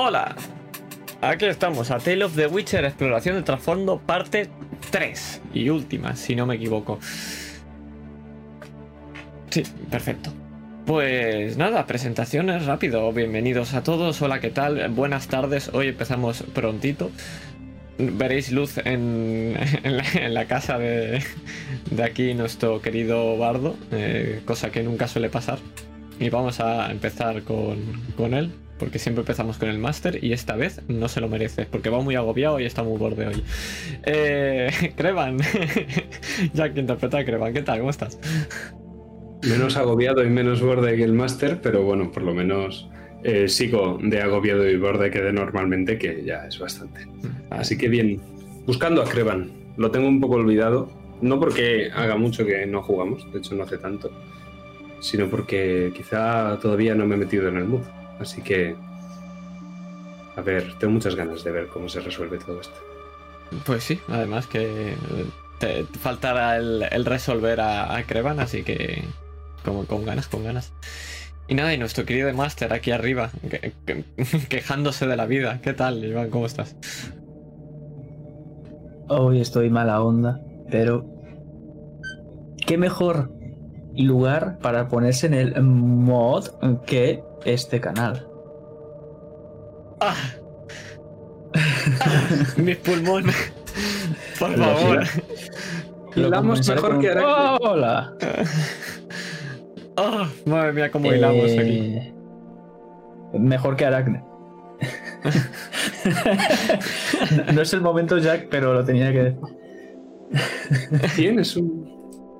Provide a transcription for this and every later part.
Hola, aquí estamos a Tale of the Witcher Exploración de Trasfondo parte 3 y última, si no me equivoco. Sí, perfecto. Pues nada, presentaciones rápido. Bienvenidos a todos. Hola, ¿qué tal? Buenas tardes. Hoy empezamos prontito. Veréis luz en, la, casa de, de, aquí nuestro querido Bardo, eh, cosa que nunca suele pasar. Y vamos a empezar con, con él, porque siempre empezamos con el máster y esta vez no se lo merece, porque va muy agobiado y está muy borde hoy. Eh, Crevan, ya que interpreta a Crevan, ¿qué tal? ¿Cómo estás? Menos agobiado y menos borde que el máster, pero bueno, por lo menos eh, sigo de agobiado y borde que de normalmente, que ya es bastante. Así que bien, buscando a Crevan. Lo tengo un poco olvidado, no porque haga mucho que no jugamos, de hecho no hace tanto, sino porque quizá todavía no me he metido en el mood. Así que, a ver, tengo muchas ganas de ver cómo se resuelve todo esto. Pues sí, además que te faltará el, resolver a, a, Crevan, así que como con ganas, con ganas. Y nada, y nuestro querido Master aquí arriba, quejándose de la vida. ¿Qué tal, Iván? ¿Cómo estás? Hoy estoy mala onda, pero qué mejor lugar para ponerse en el mod que este canal. ¡Ah! Mis pulmones. Por favor. Hilamos mejor que Hola. Oh, madre mía, cómo hilamos aquí. Eh, mejor que Aracne. no es el momento, Jack, pero lo tenía que decir. Tienes un.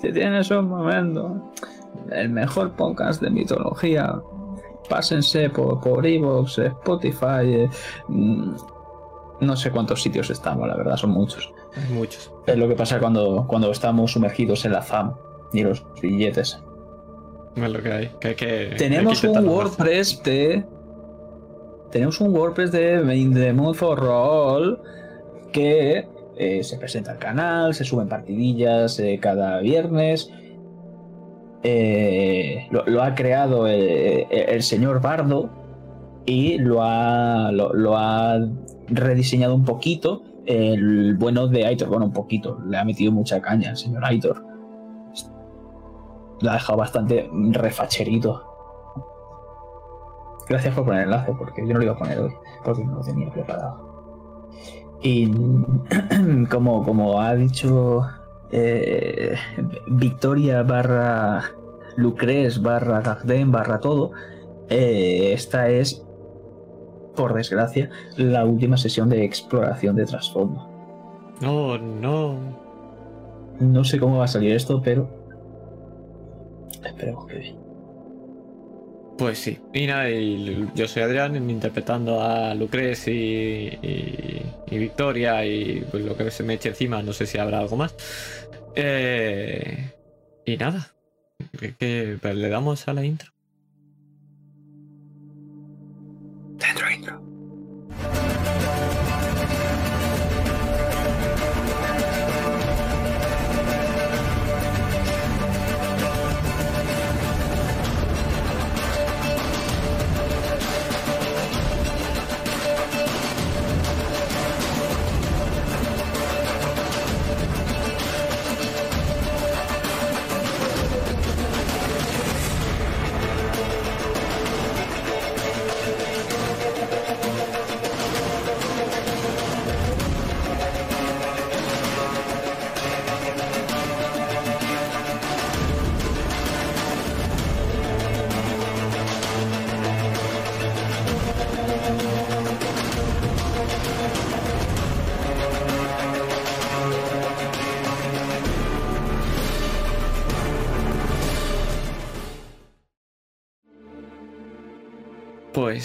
Si tienes un momento. El mejor podcast de mitología. Pásense por, por Evox, Spotify. Eh, mm, no sé cuántos sitios estamos, la verdad, son muchos. Muchos. Es lo que pasa cuando, cuando estamos sumergidos en la fam y los billetes. Es lo que hay. Que tenemos un WordPress de. Tenemos un WordPress de The Mood for Roll que eh, se presenta al canal, se suben partidillas eh, cada viernes. Eh, lo, ha creado el, señor Bardo y lo ha, lo ha rediseñado un poquito el bueno de Aitor. Bueno, un poquito, le ha metido mucha caña el señor Aitor lo ha dejado bastante refacherito. Gracias por poner el enlace, porque yo no lo iba a poner hoy, porque no lo tenía preparado. Y como, como ha dicho eh, Victoria barra Lucres barra Gagden barra todo, eh, esta es, por desgracia, la última sesión de exploración de trasfondo. No, no. No sé cómo va a salir esto, pero Esperemos que bien. Pues sí. Y nada, yo soy Adrián interpretando a Lucrez y, Victoria y pues, lo que se me eche encima, no sé si habrá algo más. Eh, y nada, que, pues, le damos a la intro. Dentro intro.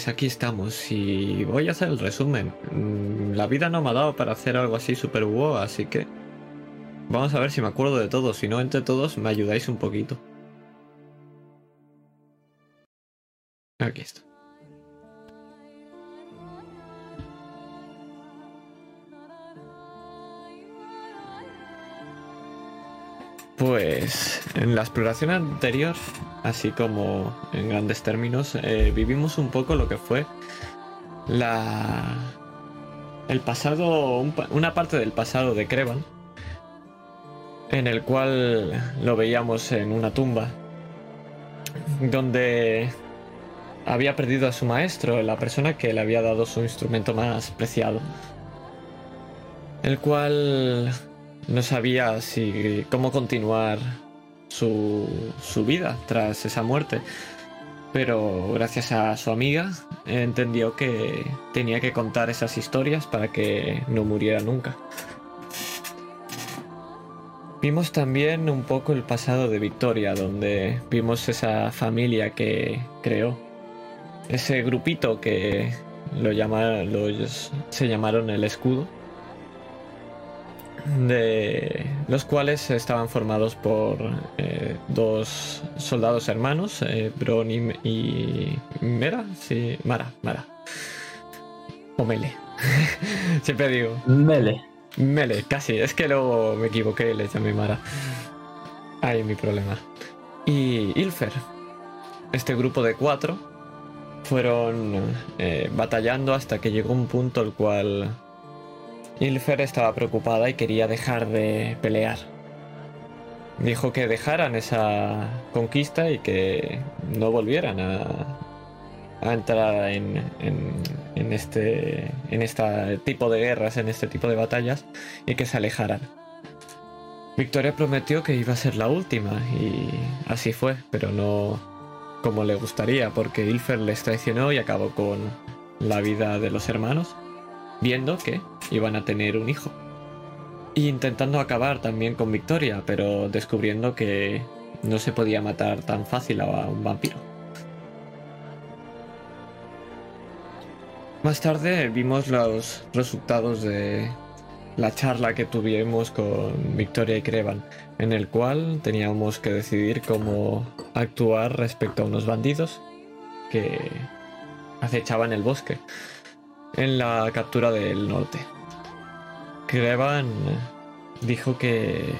Pues aquí estamos y voy a hacer el resumen. Mm, la vida no me ha dado para hacer algo así super wow, así que vamos a ver si me acuerdo de todo. Si no, entre todos me ayudáis un poquito. Aquí está. Pues en la exploración anterior, así como en grandes términos, eh, vivimos un poco lo que fue la el pasado, una parte del pasado de Crevan, en el cual lo veíamos en una tumba, donde había perdido a su maestro, la persona que le había dado su instrumento más preciado, el cual no sabía si cómo continuar su, su vida tras esa muerte pero gracias a su amiga entendió que tenía que contar esas historias para que no muriera nunca. Vimos también un poco el pasado de Victoria, donde vimos esa familia que creó, ese grupito que lo se llamaron el escudo de los cuales estaban formados por eh, dos soldados hermanos, eh, Bron y, Mera, sí, Mara, Mara. O Mele. Siempre digo. Mele. Mele, casi. Es que luego me equivoqué y le llamé Mara. Ahí mi problema. Y Ilfer. Este grupo de cuatro fueron eh, batallando hasta que llegó un punto el cual Ilfer estaba preocupada y quería dejar de pelear. Dijo que dejaran esa conquista y que no volvieran a, entrar en, en, este, en este tipo de guerras, en este tipo de batallas y que se alejaran. Victoria prometió que iba a ser la última y así fue, pero no como le gustaría porque Ilfer les traicionó y acabó con la vida de los hermanos viendo que iban a tener un hijo. Y intentando acabar también con Victoria, pero descubriendo que no se podía matar tan fácil a un vampiro. Más tarde vimos los resultados de la charla que tuvimos con Victoria y Crevan, en el cual teníamos que decidir cómo actuar respecto a unos bandidos que acechaban el bosque en la captura del norte. Crevan dijo que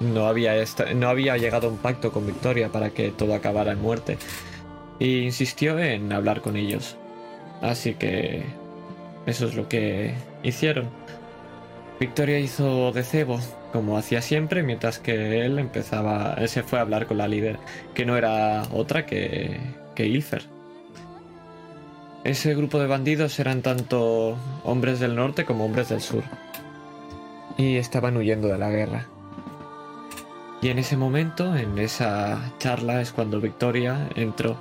no había, no había llegado a un pacto con Victoria para que todo acabara en muerte e insistió en hablar con ellos. Así que eso es lo que hicieron. Victoria hizo de cebo, como hacía siempre, mientras que él empezaba, él se fue a hablar con la líder, que no era otra que, que Ilfer. Ese grupo de bandidos eran tanto hombres del norte como hombres del sur. Y estaban huyendo de la guerra. Y en ese momento, en esa charla, es cuando Victoria entró.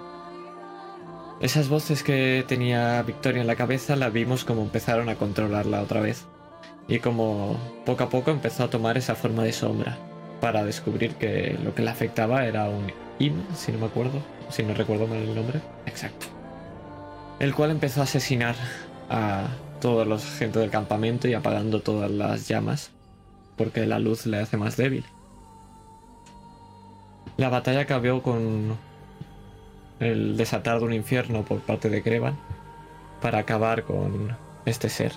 Esas voces que tenía Victoria en la cabeza la vimos como empezaron a controlarla otra vez. Y como poco a poco empezó a tomar esa forma de sombra. Para descubrir que lo que le afectaba era un Im, si no me acuerdo, si no recuerdo mal el nombre. Exacto el cual empezó a asesinar a toda la gente del campamento y apagando todas las llamas, porque la luz le hace más débil. La batalla acabó con el desatar de un infierno por parte de Crevan para acabar con este ser.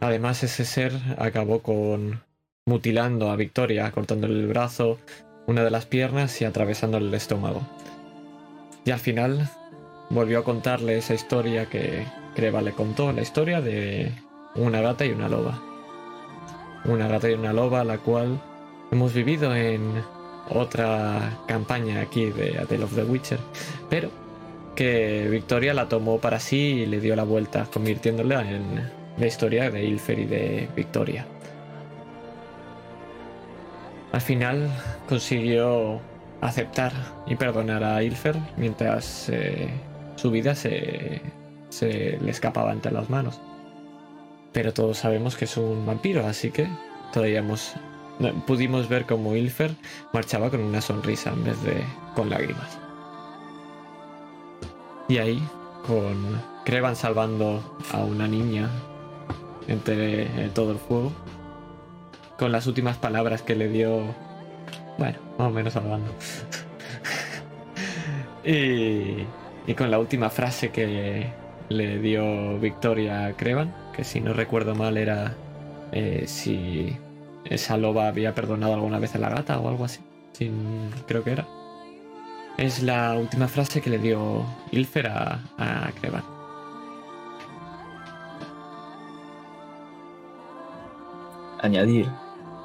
Además, ese ser acabó con mutilando a Victoria, cortándole el brazo, una de las piernas y atravesándole el estómago. Y al final volvió a contarle esa historia que Creva le contó, la historia de una gata y una loba. Una gata y una loba, la cual hemos vivido en otra campaña aquí de The of the Witcher, pero que Victoria la tomó para sí y le dio la vuelta, convirtiéndola en la historia de Ilfer y de Victoria. Al final consiguió aceptar y perdonar a Ilfer mientras eh, su vida se, se le escapaba entre las manos. Pero todos sabemos que es un vampiro, así que todavía pudimos ver como Ilfer marchaba con una sonrisa en vez de con lágrimas. Y ahí, con Crevan salvando a una niña entre todo el fuego, con las últimas palabras que le dio, bueno, más o menos salvando. y y con la última frase que le dio Victoria a Crevan, que si no recuerdo mal era eh, si esa loba había perdonado alguna vez a la gata o algo así. creo que era. es la última frase que le dio Ilfer a, Kreban. Añadir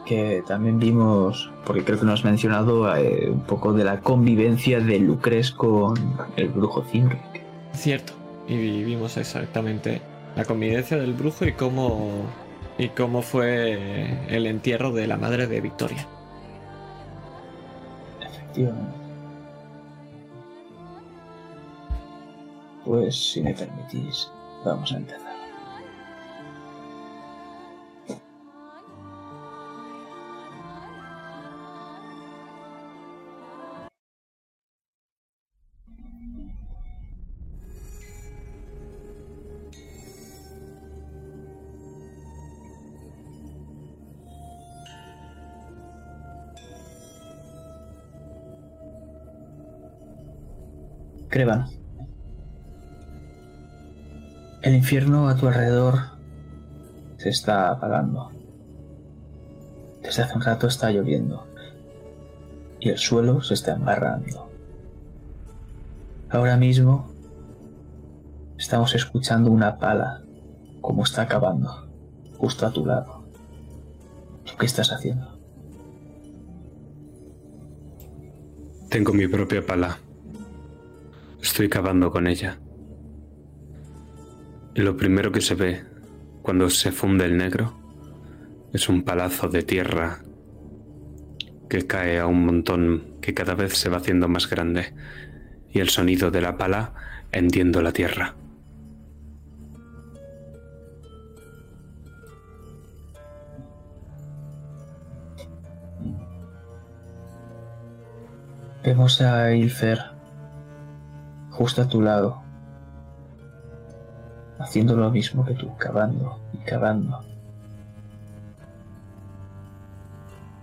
que también vimos, porque creo que nos has mencionado eh, un poco de la convivencia de Lucres con el brujo Zimric. Cierto, y vimos exactamente la convivencia del brujo y cómo, y cómo fue el entierro de la madre de Victoria. Efectivamente. Pues si me permitís, vamos a empezar. Creban. El infierno a tu alrededor se está apagando. Desde hace un rato está lloviendo y el suelo se está embarrando. Ahora mismo estamos escuchando una pala como está acabando justo a tu lado. ¿Tú qué estás haciendo? Tengo mi propia pala. Estoy cavando con ella. Y lo primero que se ve cuando se funde el negro es un palazo de tierra que cae a un montón que cada vez se va haciendo más grande y el sonido de la pala hendiendo la tierra. Vemos a Ilfer justo a tu lado, haciendo lo mismo que tú, cavando y cavando.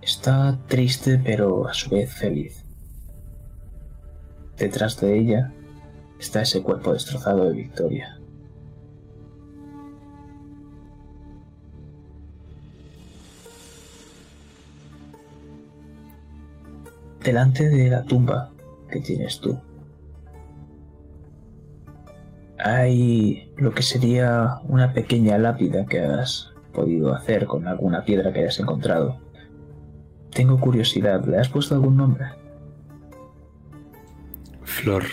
Está triste pero a su vez feliz. Detrás de ella está ese cuerpo destrozado de Victoria. Delante de la tumba que tienes tú, hay lo que sería una pequeña lápida que has podido hacer con alguna piedra que hayas encontrado. Tengo curiosidad, ¿le has puesto algún nombre? Flor.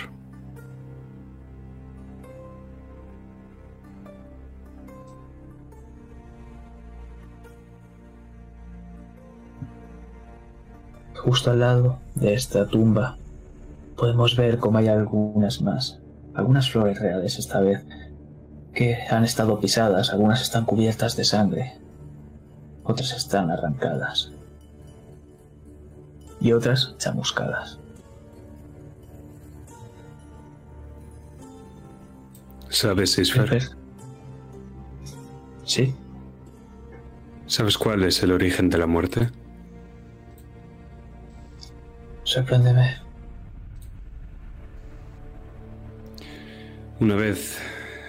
Justo al lado de esta tumba podemos ver cómo hay algunas más, algunas flores reales esta vez, que han estado pisadas, algunas están cubiertas de sangre, otras están arrancadas y otras chamuscadas. ¿Sabes, Isfer? Sí. ¿Sabes cuál es el origen de la muerte? Sorpréndeme. Una vez,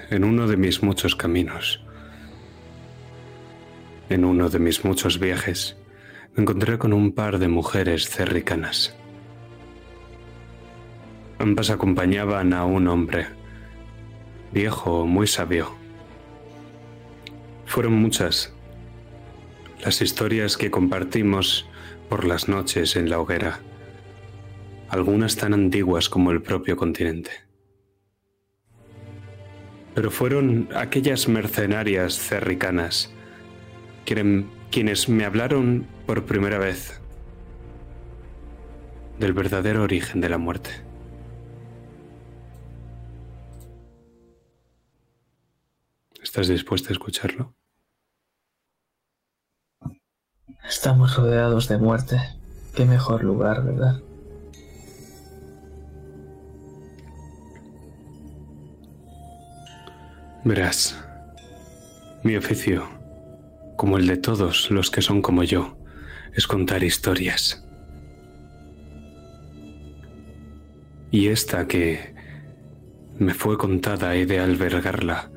en uno de mis muchos caminos, en uno de mis muchos viajes, me encontré con un par de mujeres cerricanas. Ambas acompañaban a un hombre, viejo, muy sabio. Fueron muchas las historias que compartimos por las noches en la hoguera, algunas tan antiguas como el propio continente. Pero fueron aquellas mercenarias cerricanas quienes me hablaron por primera vez del verdadero origen de la muerte. ¿Estás dispuesta a escucharlo? Estamos rodeados de muerte. Qué mejor lugar, ¿verdad? Verás, mi oficio, como el de todos los que son como yo, es contar historias. Y esta que me fue contada he de albergarla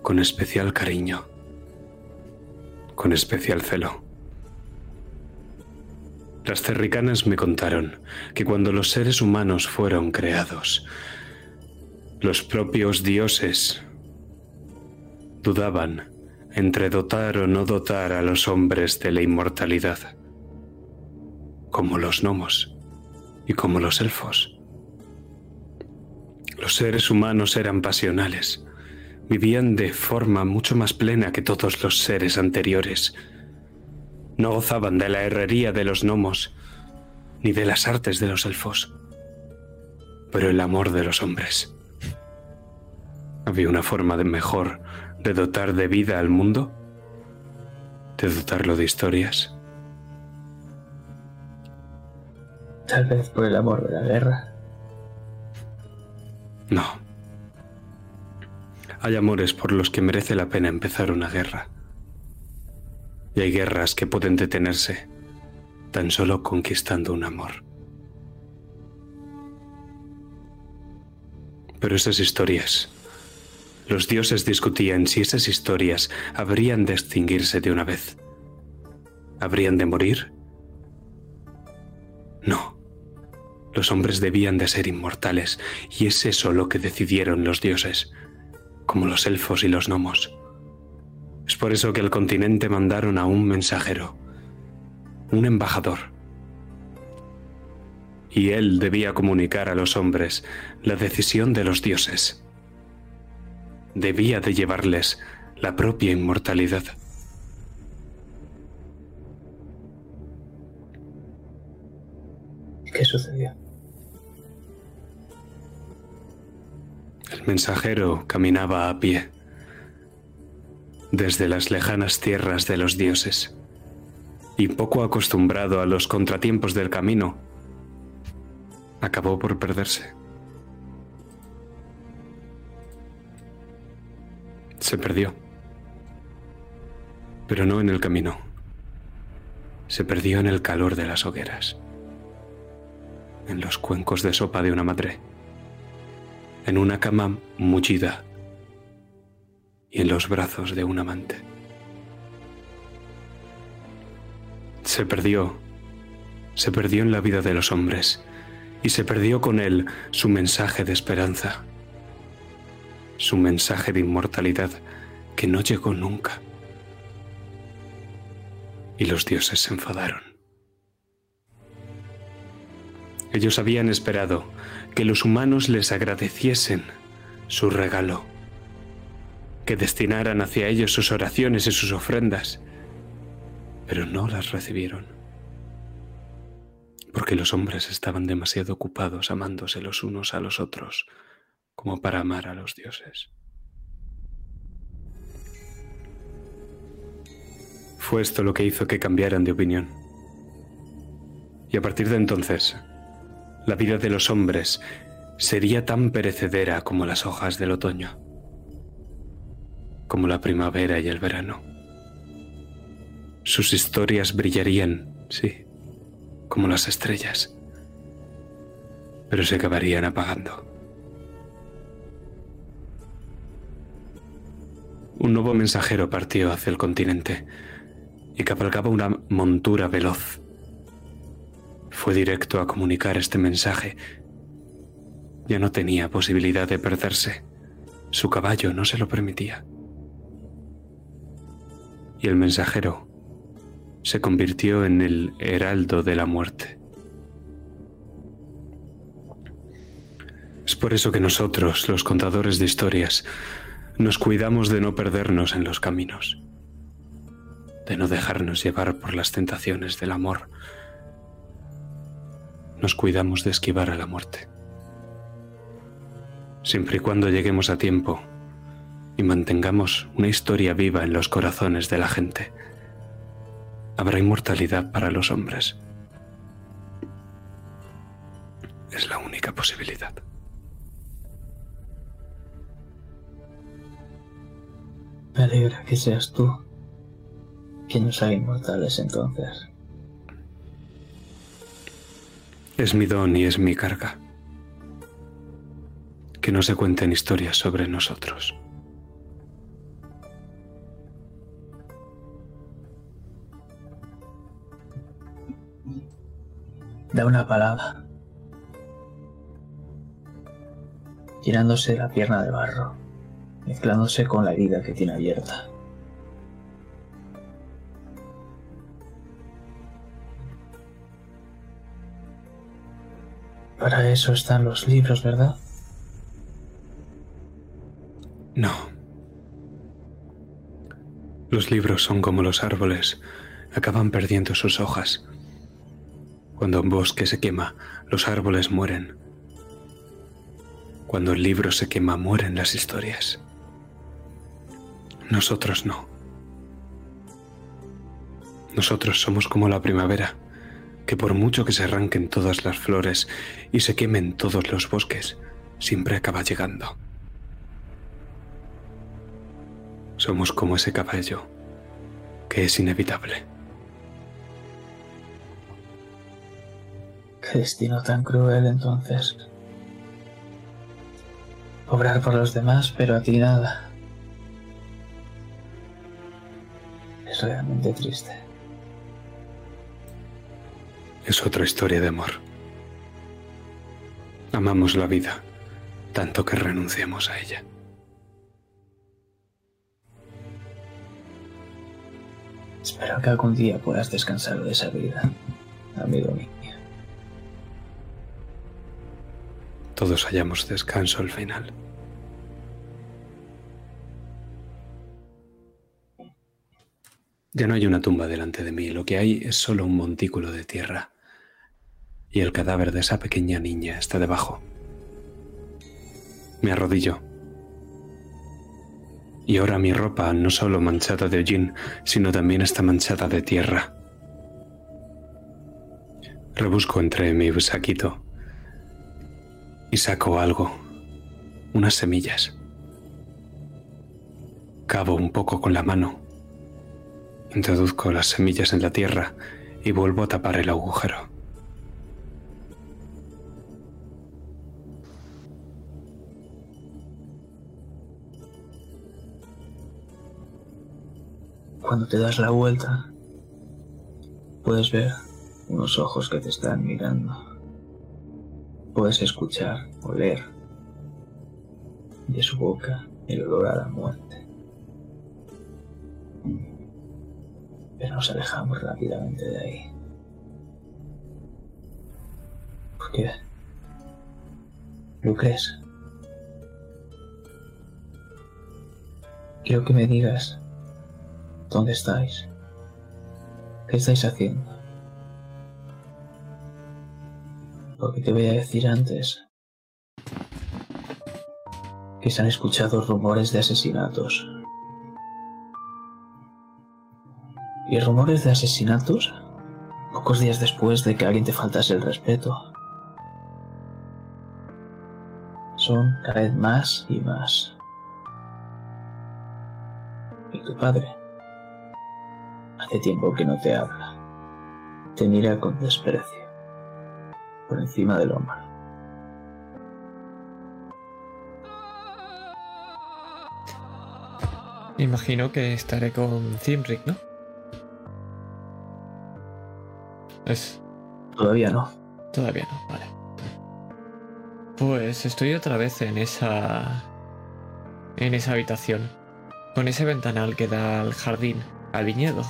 con especial cariño, con especial celo. Las cerricanas me contaron que cuando los seres humanos fueron creados, los propios dioses dudaban entre dotar o no dotar a los hombres de la inmortalidad, como los gnomos y como los elfos. Los seres humanos eran pasionales, vivían de forma mucho más plena que todos los seres anteriores. No gozaban de la herrería de los gnomos, ni de las artes de los elfos, pero el amor de los hombres. Había una forma de mejor de dotar de vida al mundo, de dotarlo de historias. Tal vez por el amor de la guerra. No. Hay amores por los que merece la pena empezar una guerra. Y hay guerras que pueden detenerse tan solo conquistando un amor. Pero esas historias, los dioses discutían si esas historias habrían de extinguirse de una vez. ¿Habrían de morir? No. Los hombres debían de ser inmortales, y es eso lo que decidieron los dioses, como los elfos y los gnomos. Es por eso que al continente mandaron a un mensajero, un embajador. Y él debía comunicar a los hombres la decisión de los dioses. Debía de llevarles la propia inmortalidad. ¿Qué sucedió? El mensajero caminaba a pie desde las lejanas tierras de los dioses y poco acostumbrado a los contratiempos del camino, acabó por perderse. Se perdió, pero no en el camino. Se perdió en el calor de las hogueras, en los cuencos de sopa de una madre, en una cama mullida. Y en los brazos de un amante. Se perdió, se perdió en la vida de los hombres. Y se perdió con él su mensaje de esperanza, su mensaje de inmortalidad que no llegó nunca. Y los dioses se enfadaron. Ellos habían esperado que los humanos les agradeciesen su regalo, que destinaran hacia ellos sus oraciones y sus ofrendas, pero no las recibieron, porque los hombres estaban demasiado ocupados amándose los unos a los otros como para amar a los dioses. Fue esto lo que hizo que cambiaran de opinión. Y a partir de entonces, la vida de los hombres sería tan perecedera como las hojas del otoño, como la primavera y el verano. Sus historias brillarían, sí, como las estrellas, pero se acabarían apagando. Un nuevo mensajero partió hacia el continente y cabalgaba una montura veloz fue directo a comunicar este mensaje. Ya no tenía posibilidad de perderse. Su caballo no se lo permitía. Y el mensajero se convirtió en el heraldo de la muerte. Es por eso que nosotros, los contadores de historias, nos cuidamos de no perdernos en los caminos, de no dejarnos llevar por las tentaciones del amor, nos cuidamos de esquivar a la muerte. Siempre y cuando lleguemos a tiempo y mantengamos una historia viva en los corazones de la gente, habrá inmortalidad para los hombres. Es la única posibilidad. Me alegra que seas tú quien nos haga inmortales entonces. Es mi don y es mi carga. Que no se cuenten historias sobre nosotros. da una palada, llenándose la pierna de barro, mezclándose con la herida que tiene abierta. Para eso están los libros, ¿verdad? No. Los libros son como los árboles, acaban perdiendo sus hojas. Cuando un bosque se quema, los árboles mueren. Cuando el libro se quema, mueren las historias. Nosotros no. Nosotros somos como la primavera, que por mucho que se arranquen todas las flores y se quemen todos los bosques, siempre acaba llegando. Somos como ese caballo, que es inevitable. Qué destino tan cruel entonces. Obrar por los demás, pero a ti nada. Es realmente triste. Es otra historia de amor. Amamos la vida, tanto que renunciamos a ella. Espero que algún día puedas descansar de esa vida, amigo mío. Todos hallamos descanso al final. Ya no hay una tumba delante de mí, lo que hay es solo un montículo de tierra. Y el cadáver de esa pequeña niña está debajo. Me arrodillo. Y ahora mi ropa no solo manchada de hollín, sino también está manchada de tierra. Rebusco entre mi saquito y saco algo, unas semillas. Cavo un poco con la mano, introduzco las semillas en la tierra y vuelvo a tapar el agujero. Cuando te das la vuelta, puedes ver unos ojos que te están mirando. Puedes escuchar, oler de su boca el olor a la muerte. Pero nos alejamos rápidamente de ahí. ¿Por qué? ¿Lo crees? Quiero que me digas dónde estáis. ¿Qué estáis haciendo? Porque te voy a decir antes que se han escuchado rumores de asesinatos. Y rumores de asesinatos pocos días después de que alguien te faltase el respeto. Son cada vez más y más. Y tu padre hace tiempo que no te habla. Te mira con desprecio por encima del hombro. Imagino que estaré con Zimric, ¿no? Es. Todavía no. Todavía no, vale. Pues estoy otra vez en esa. en esa habitación. Con ese ventanal que da al jardín, al viñedo.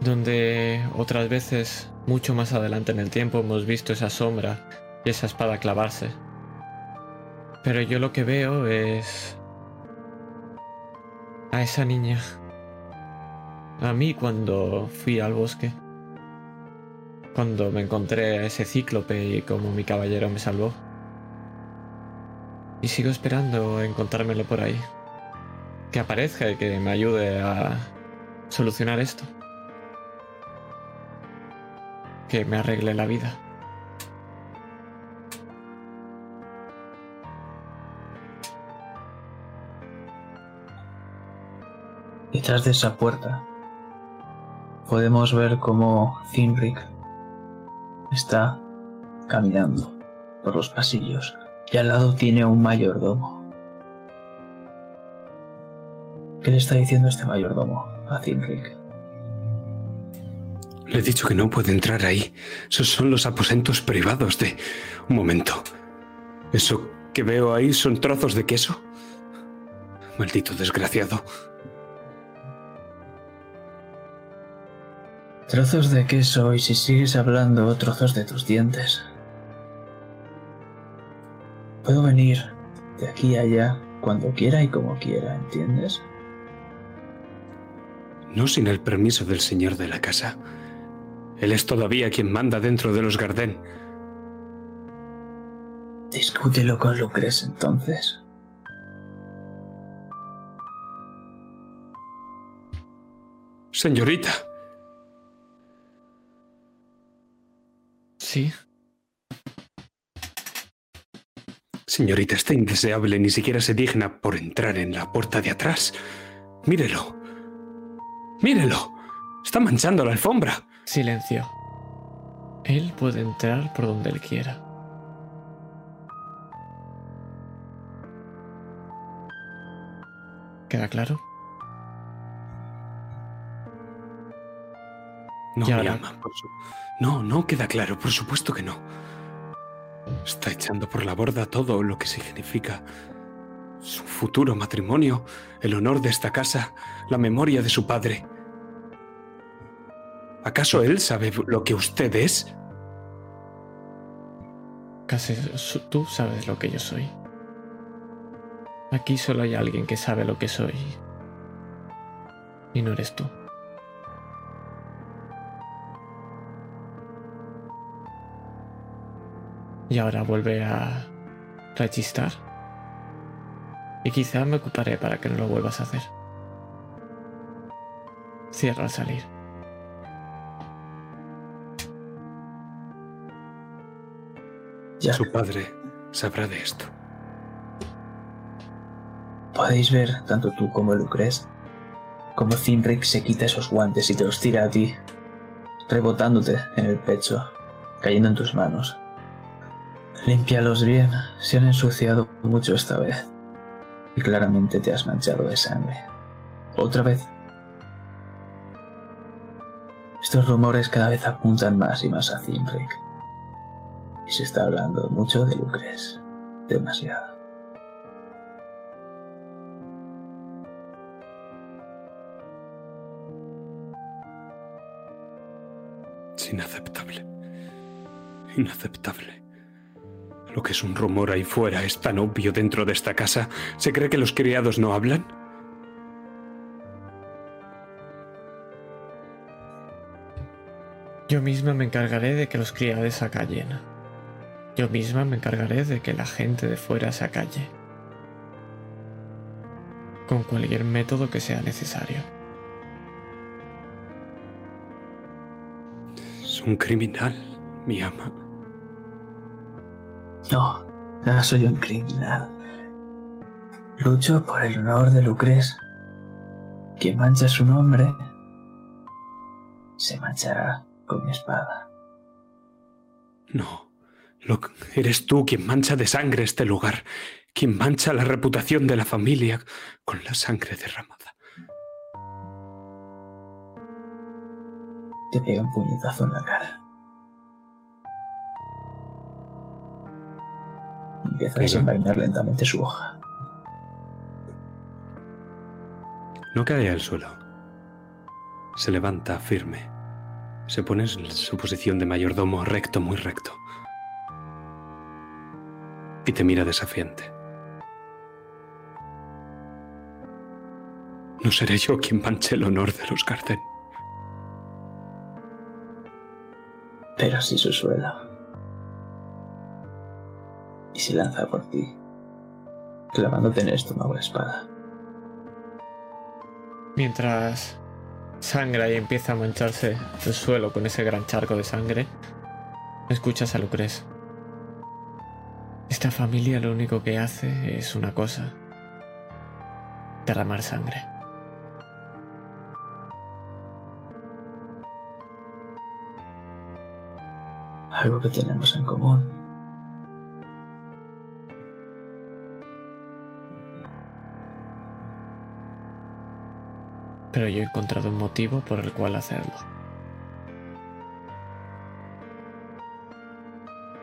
Donde otras veces mucho más adelante en el tiempo hemos visto esa sombra y esa espada clavarse. Pero yo lo que veo es... a esa niña. A mí cuando fui al bosque. Cuando me encontré a ese cíclope y como mi caballero me salvó. Y sigo esperando encontrármelo por ahí. Que aparezca y que me ayude a solucionar esto que me arregle la vida. Detrás de esa puerta podemos ver cómo Finrick está caminando por los pasillos y al lado tiene un mayordomo. ¿Qué le está diciendo este mayordomo a Finrick? Le he dicho que no puede entrar ahí. Esos son los aposentos privados de... Un momento. ¿Eso que veo ahí son trozos de queso? Maldito desgraciado. Trozos de queso y si sigues hablando, trozos de tus dientes. Puedo venir de aquí a allá cuando quiera y como quiera, ¿entiendes? No sin el permiso del señor de la casa. Él es todavía quien manda dentro de los Gardén. Discútelo con Lucres entonces. Señorita. Sí. Señorita, está indeseable, ni siquiera se digna por entrar en la puerta de atrás. Mírelo. Mírelo. Está manchando la alfombra. Silencio. Él puede entrar por donde él quiera. ¿Queda claro? No Y me ahora- ama. por su- No, no queda claro, por supuesto que no. Está echando por la borda todo lo que significa su futuro matrimonio, el honor de esta casa, la memoria de su padre. ¿Acaso él sabe lo que usted es? Casi tú sabes lo que yo soy. Aquí solo hay alguien que sabe lo que soy. Y no eres tú. Y ahora vuelve a rechistar. Y quizá me ocuparé para que no lo vuelvas a hacer. Cierra al salir. Ya Su padre sabrá de esto. podéis ver, tanto tú como Lucres, como Zimric se quita esos guantes y te los tira a ti, rebotándote en el pecho, cayendo en tus manos. Límpialos bien, se han ensuciado mucho esta vez. Y claramente te has manchado de sangre. Otra vez. Estos rumores cada vez apuntan más y más a Zimric. Y se está hablando mucho de Lucres. Demasiado. Es inaceptable. Inaceptable. Lo que es un rumor ahí fuera es tan obvio dentro de esta casa. ¿Se cree que los criados no hablan? Yo misma me encargaré de que los criados se acallen. Yo misma me encargaré de que la gente de fuera se acalle. Con cualquier método que sea necesario. Es un criminal, mi ama. No, no soy un criminal. Lucho por el honor de Lucres. Quien mancha su nombre se manchará con mi espada. No. Lo, eres tú quien mancha de sangre este lugar, quien mancha la reputación de la familia con la sangre derramada. Te pega un puñetazo en la cara. Empieza a desenvainar lentamente su hoja. No cae al suelo. Se levanta firme. Se pone en su posición de mayordomo recto, muy recto. Y te mira desafiante. No seré yo quien manche el honor de los Garden. Pero sí su suelo. Y se lanza por ti, clavándote en el estómago la espada. Mientras sangra y empieza a mancharse el suelo con ese gran charco de sangre, escuchas a Lucres. Esta familia lo único que hace es una cosa. Derramar sangre. Algo que tenemos en común. pero yo he encontrado un motivo por el cual hacerlo.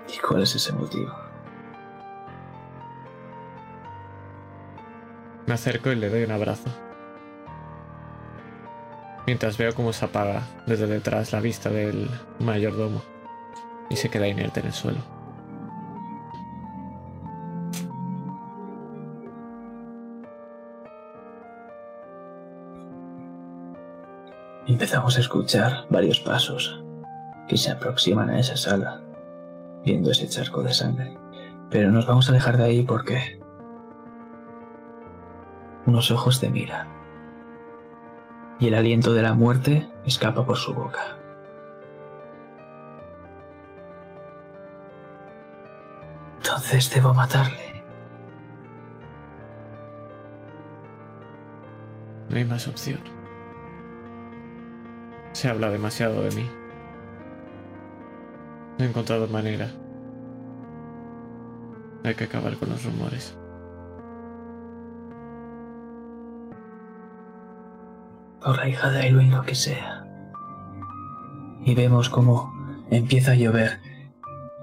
¿Y cuál es ese motivo? Me acerco y le doy un abrazo. Mientras veo cómo se apaga desde detrás la vista del mayordomo y se queda inerte en el suelo. Empezamos a escuchar varios pasos que se aproximan a esa sala, viendo ese charco de sangre. Pero nos vamos a dejar de ahí porque unos ojos te miran y el aliento de la muerte escapa por su boca. Entonces debo matarle. No hay más opción. Se habla demasiado de mí. He encontrado manera. Hay que acabar con los rumores. Por la hija de Elwin, lo que sea. Y vemos cómo empieza a llover.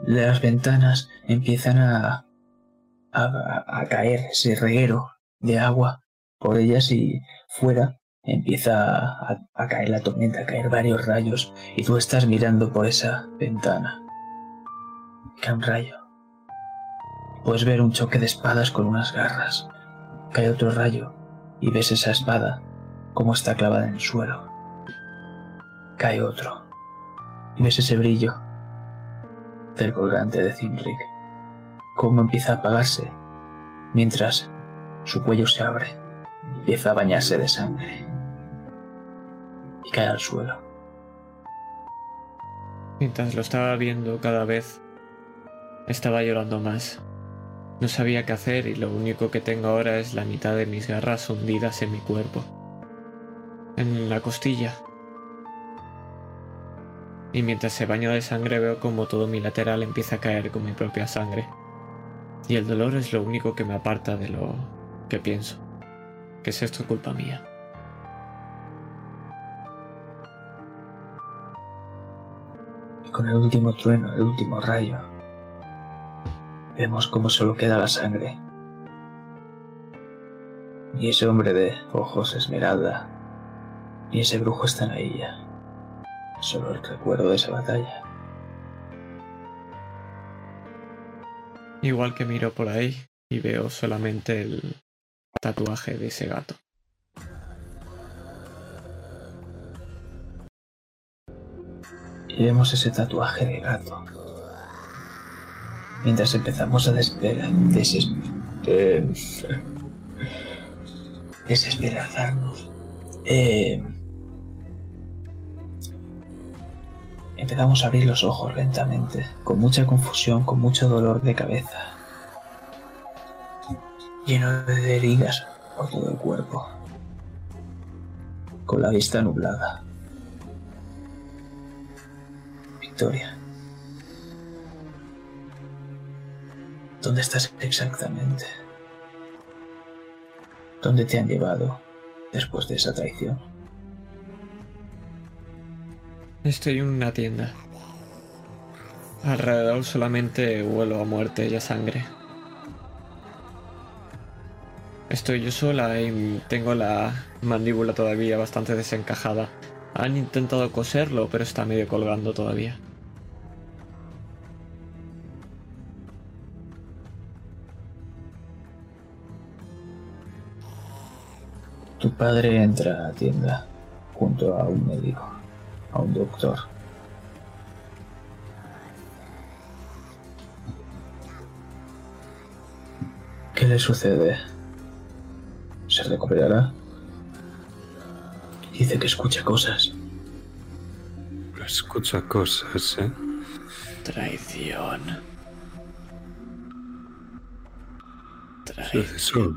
Las ventanas empiezan a, a, a caer ese reguero de agua por ellas y fuera empieza a, caer la tormenta, a caer varios rayos y tú estás mirando por esa ventana. Cae un rayo. Puedes ver un choque de espadas con unas garras. Cae otro rayo y ves esa espada como está clavada en el suelo. Cae otro y ves ese brillo del colgante de Zimrick, cómo empieza a apagarse mientras su cuello se abre, empieza a bañarse de sangre y cae al suelo. Mientras lo estaba viendo cada vez, estaba llorando más. No sabía qué hacer y lo único que tengo ahora es la mitad de mis garras hundidas en mi cuerpo. En la costilla. Y mientras se baña de sangre veo como todo mi lateral empieza a caer con mi propia sangre. Y el dolor es lo único que me aparta de lo que pienso. Que es esto culpa mía. Con el último trueno, el último rayo, vemos como solo queda la sangre. Y ese hombre de ojos esmeralda y ese brujo están ahí ya. Solo el recuerdo de esa batalla. Igual que miro por ahí y veo solamente el tatuaje de ese gato. Y vemos ese tatuaje de gato. Mientras empezamos a desesperar, deses, eh, desesperazarnos. Eh, empezamos a abrir los ojos lentamente, con mucha confusión, con mucho dolor de cabeza, lleno de heridas por todo el cuerpo, con la vista nublada. ¿Dónde estás exactamente? ¿Dónde te han llevado después de esa traición? Estoy en una tienda. Alrededor solamente huelo a muerte y a sangre. Estoy yo sola y tengo la mandíbula todavía bastante desencajada. Han intentado coserlo, pero está medio colgando todavía. Tu padre entra a la tienda junto a un médico, a un doctor. ¿Qué le sucede? ¿Se recuperará? Dice que escucha cosas. Escucha cosas, ¿eh? Traición. Eso,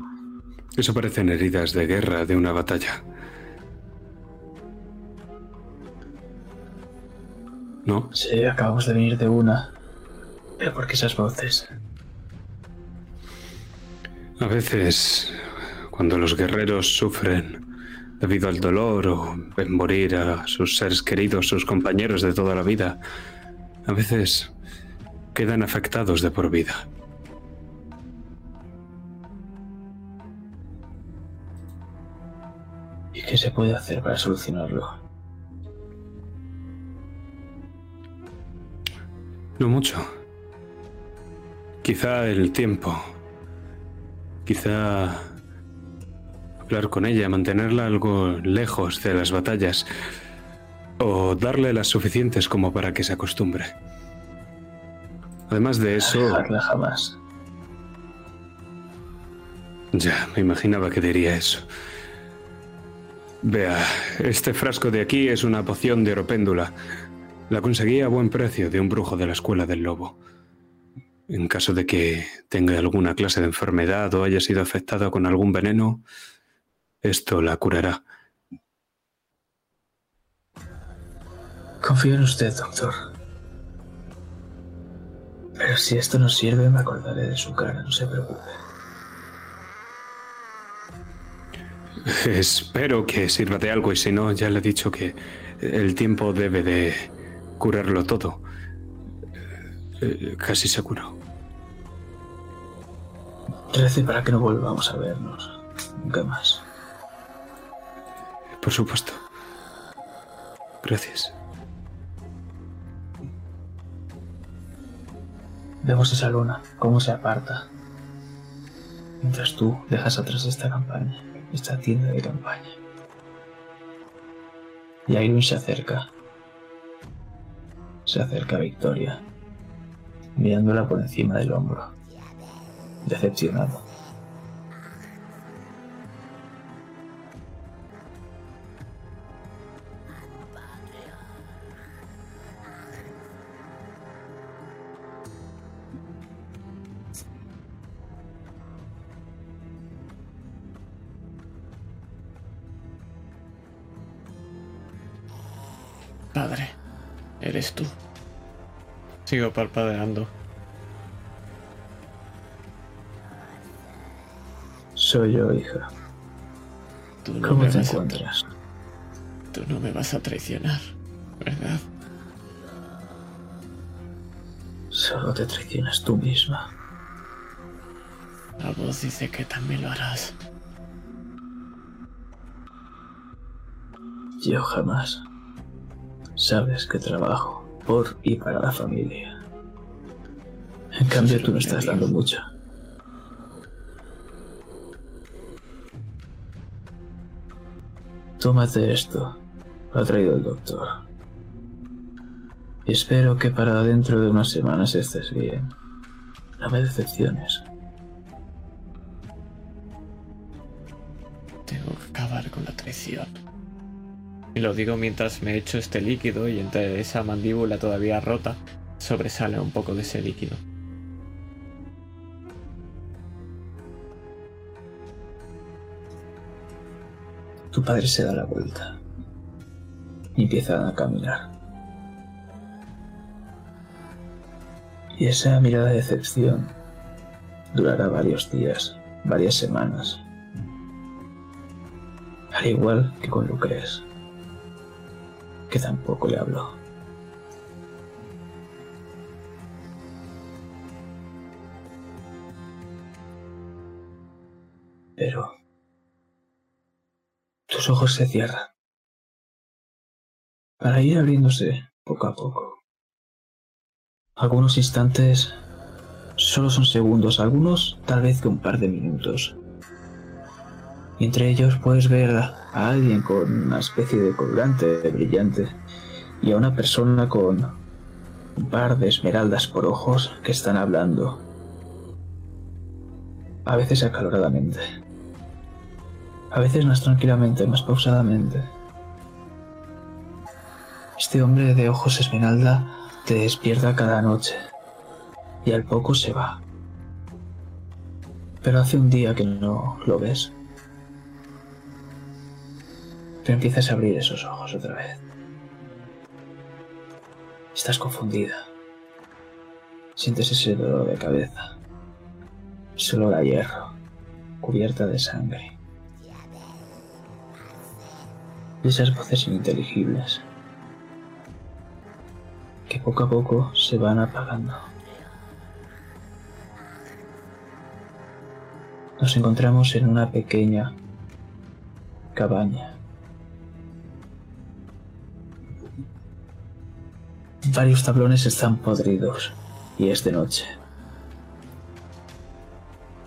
eso parecen heridas de guerra de una batalla. ¿No? Sí, acabamos de venir de una. Pero ¿por qué esas voces? A veces, cuando los guerreros sufren debido al dolor o ven morir a sus seres queridos, sus compañeros de toda la vida, a veces quedan afectados de por vida. Qué se puede hacer para solucionarlo? No mucho. Quizá el tiempo. Quizá hablar con ella, mantenerla algo lejos de las batallas. O darle las suficientes como para que se acostumbre. Además de eso... Dejarla jamás. Ya, me imaginaba que diría eso. Vea, este frasco de aquí es una poción de oropéndula. La conseguí a buen precio de un brujo de la escuela del lobo. En caso de que tenga alguna clase de enfermedad o haya sido afectado con algún veneno, esto la curará. Confío en usted, doctor. Pero si esto no sirve, me acordaré de su cara, no se preocupe. Espero que sirva de algo y si no, ya le he dicho que el tiempo debe de curarlo todo. Eh, casi seguro. Rece para que no volvamos a vernos. Nunca más. Por supuesto. Gracias. Vemos esa luna, cómo se aparta. Mientras tú dejas atrás esta campaña, esta tienda de campaña. Y Irwin se acerca. Se acerca a Victoria, mirándola por encima del hombro, decepcionado. Padre, eres tú. Sigo parpadeando. Soy yo, hija. Tú no ¿Cómo me te a encuentras? Tú no me vas a traicionar, ¿verdad? Solo te traicionas tú misma. La voz dice que también lo harás. Yo jamás. Sabes que trabajo por y para la familia. En cambio, tú no estás dando mucho. Tómate esto. Lo ha traído el doctor. Espero que para dentro de unas semanas estés bien. No me decepciones. Lo digo mientras me echo este líquido y entre esa mandíbula todavía rota sobresale un poco de ese líquido. Tu padre se da la vuelta y empieza a caminar. Y esa mirada de decepción durará varios días, varias semanas. Al igual que con Lucres, que tampoco le habló. Pero tus ojos se cierran para ir abriéndose poco a poco. Algunos instantes solo son segundos, algunos tal vez que un par de minutos. Y entre ellos puedes ver a alguien con una especie de colgante brillante y a una persona con un par de esmeraldas por ojos que están hablando. A veces acaloradamente. A veces más tranquilamente, más pausadamente. Este hombre de ojos esmeralda te despierta cada noche y al poco se va. Pero hace un día que no lo ves. Tú empiezas a abrir esos ojos otra vez. Estás confundida. Sientes ese dolor de cabeza. Solo la hierro, cubierta de sangre. Y esas voces ininteligibles que poco a poco se van apagando. Nos encontramos en una pequeña cabaña Varios tablones están podridos y es de noche.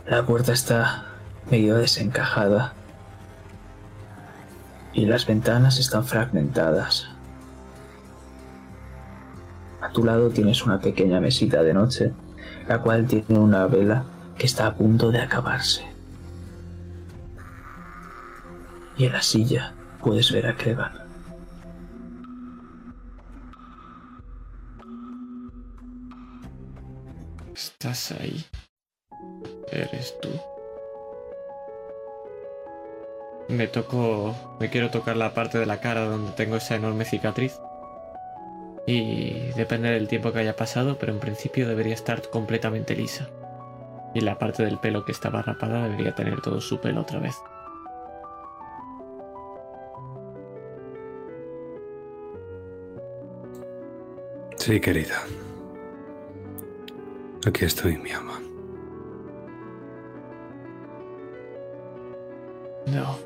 La puerta está medio desencajada y las ventanas están fragmentadas. A tu lado tienes una pequeña mesita de noche, la cual tiene una vela que está a punto de acabarse. Y en la silla puedes ver a Crevan. ¿Estás ahí? ¿Eres tú? Me toco... Me quiero tocar la parte de la cara donde tengo esa enorme cicatriz. Y depende del tiempo que haya pasado, pero en principio debería estar completamente lisa. Y la parte del pelo que estaba rapada debería tener todo su pelo otra vez. Sí, querida. Aquí estoy, mi ama. No.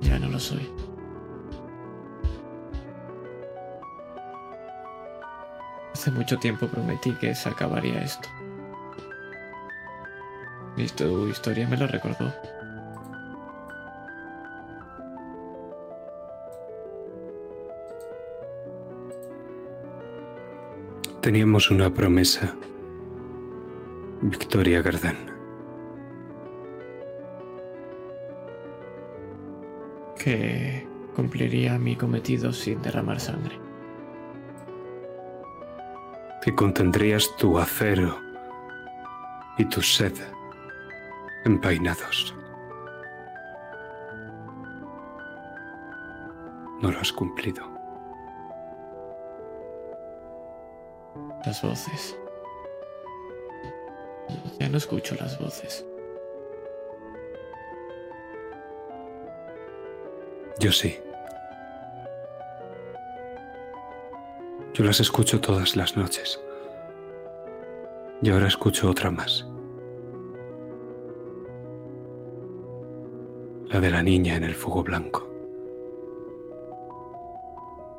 Ya no lo soy. Hace mucho tiempo prometí que se acabaría esto. Y tu historia me lo recordó. Teníamos una promesa, Victoria Gardán. Que cumpliría mi cometido sin derramar sangre. Que contendrías tu acero y tu sed empainados. No lo has cumplido. Las voces. Ya no escucho las voces. Yo sí. Yo las escucho todas las noches. Y ahora escucho otra más. La de la niña en el fuego blanco.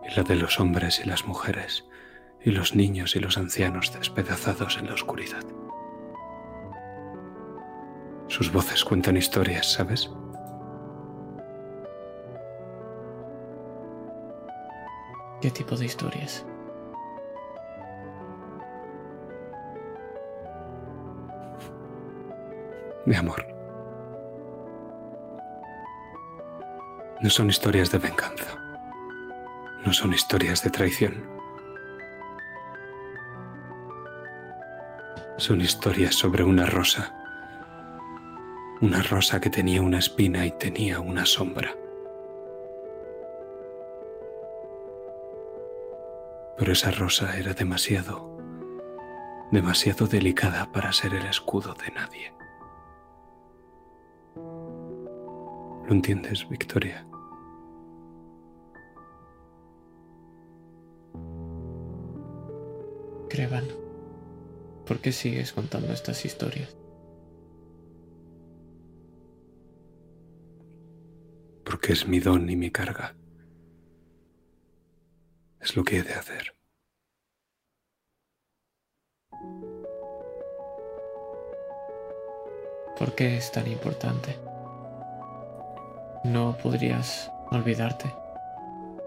Y la de los hombres y las mujeres y los niños y los ancianos despedazados en la oscuridad. Sus voces cuentan historias, ¿sabes? ¿Qué tipo de historias? Mi amor. No son historias de venganza. No son historias de traición. Son historias sobre una rosa. Una rosa que tenía una espina y tenía una sombra. Pero esa rosa era demasiado, demasiado delicada para ser el escudo de nadie. ¿Lo entiendes, Victoria? ¿Por qué sigues contando estas historias? Porque es mi don y mi carga. Es lo que he de hacer. ¿Por qué es tan importante? ¿No podrías olvidarte?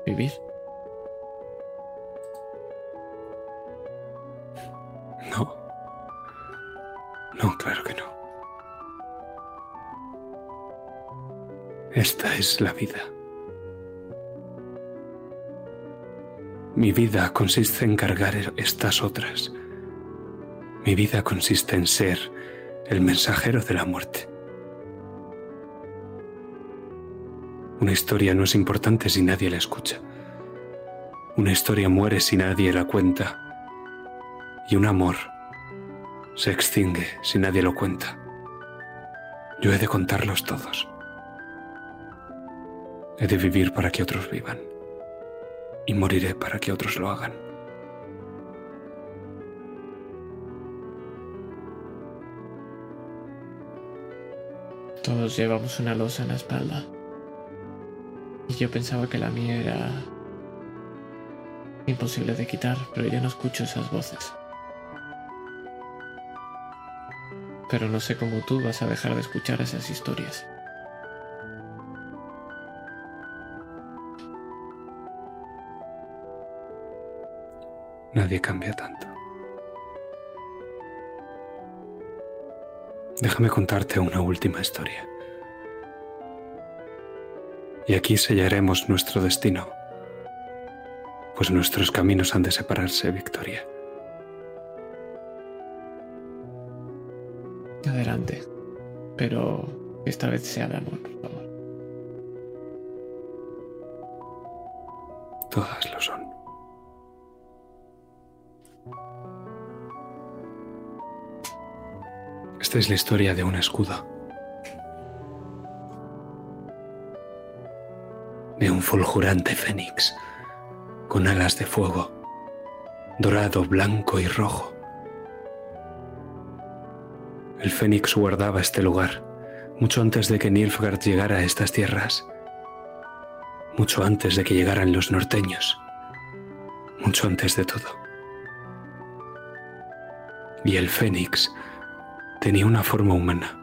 ¿Vivir? No, claro que no. Esta es la vida. Mi vida consiste en cargar estas otras. Mi vida consiste en ser el mensajero de la muerte. Una historia no es importante si nadie la escucha. Una historia muere si nadie la cuenta. Y un amor se extingue si nadie lo cuenta. Yo he de contarlos todos. He de vivir para que otros vivan. Y moriré para que otros lo hagan. Todos llevamos una losa en la espalda. Y yo pensaba que la mía era imposible de quitar, pero ya no escucho esas voces. Pero no sé cómo tú vas a dejar de escuchar esas historias. Nadie cambia tanto. Déjame contarte una última historia. Y aquí sellaremos nuestro destino, pues nuestros caminos han de separarse, Victoria. Pero esta vez sea de amor, por favor. Todas lo son. Esta es la historia de un escudo. De un fulgurante fénix con alas de fuego, dorado, blanco y rojo. El fénix guardaba este lugar mucho antes de que Nilfgaard llegara a estas tierras, mucho antes de que llegaran los norteños, mucho antes de todo. Y el fénix tenía una forma humana.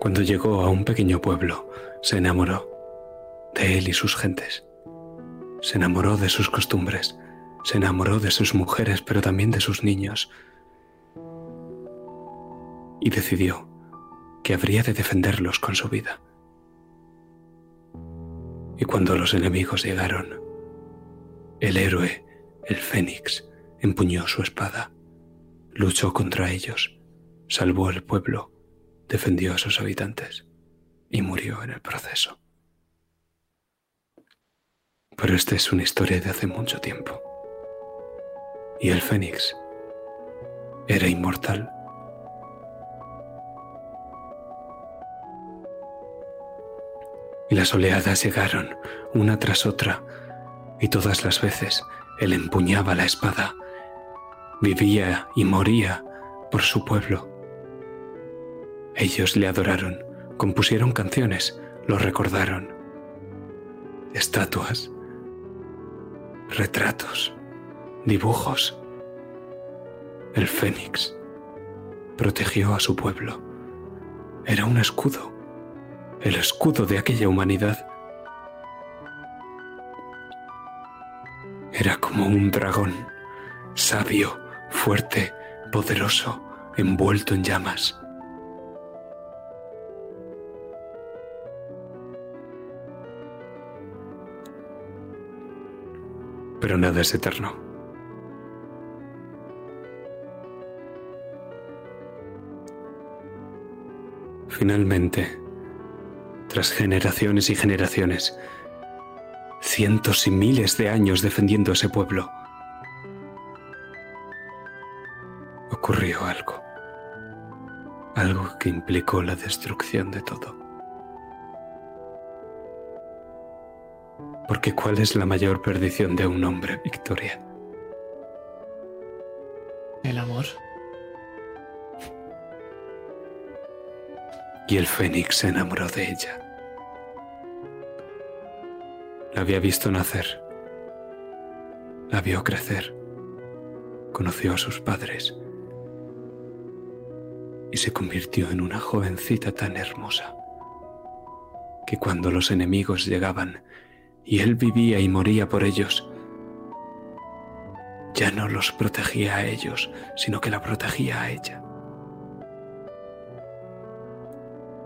Cuando llegó a un pequeño pueblo, se enamoró de él y sus gentes. Se enamoró de sus costumbres, se enamoró de sus mujeres, pero también de sus niños. Y decidió que habría de defenderlos con su vida. Y cuando los enemigos llegaron, el héroe, el fénix, empuñó su espada, luchó contra ellos, salvó al pueblo, defendió a sus habitantes y murió en el proceso. Pero esta es una historia de hace mucho tiempo. Y el fénix era inmortal. Y las oleadas llegaron una tras otra, y todas las veces él empuñaba la espada vivía y moría por su pueblo. Ellos le adoraron, compusieron canciones, lo recordaron. Estatuas, retratos, dibujos. El fénix protegió a su pueblo. Era un escudo, el escudo de aquella humanidad. Era como un dragón, sabio, fuerte, poderoso, envuelto en llamas. Pero nada es eterno. Finalmente, tras generaciones y generaciones, cientos y miles de años defendiendo ese pueblo, ocurrió algo. Algo que implicó la destrucción de todo. Porque ¿cuál es la mayor perdición de un hombre, Victoria? El amor. Y el fénix se enamoró de ella. La había visto nacer. La vio crecer. Conoció a sus padres y se convirtió en una jovencita tan hermosa que cuando los enemigos llegaban y él vivía y moría por ellos, ya no los protegía a ellos, sino que la protegía a ella.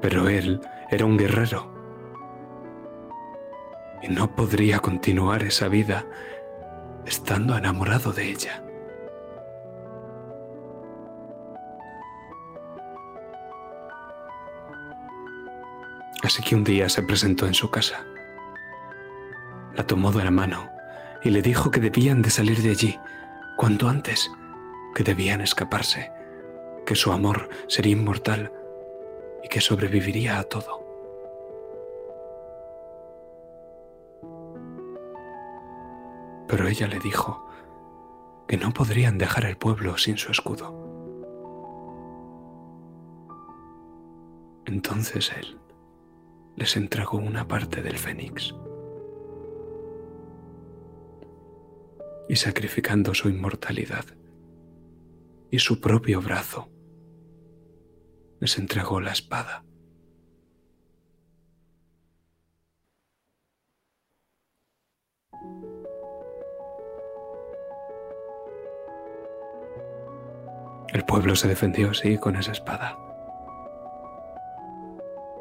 Pero él era un guerrero y no podría continuar esa vida estando enamorado de ella. Así que un día se presentó en su casa. La tomó de la mano y le dijo que debían de salir de allí cuanto antes, que debían escaparse, que su amor sería inmortal y que sobreviviría a todo. Pero ella le dijo que no podrían dejar el pueblo sin su escudo. Entonces él les entregó una parte del fénix. Y sacrificando su inmortalidad y su propio brazo, les entregó la espada. El pueblo se defendió, sí, con esa espada.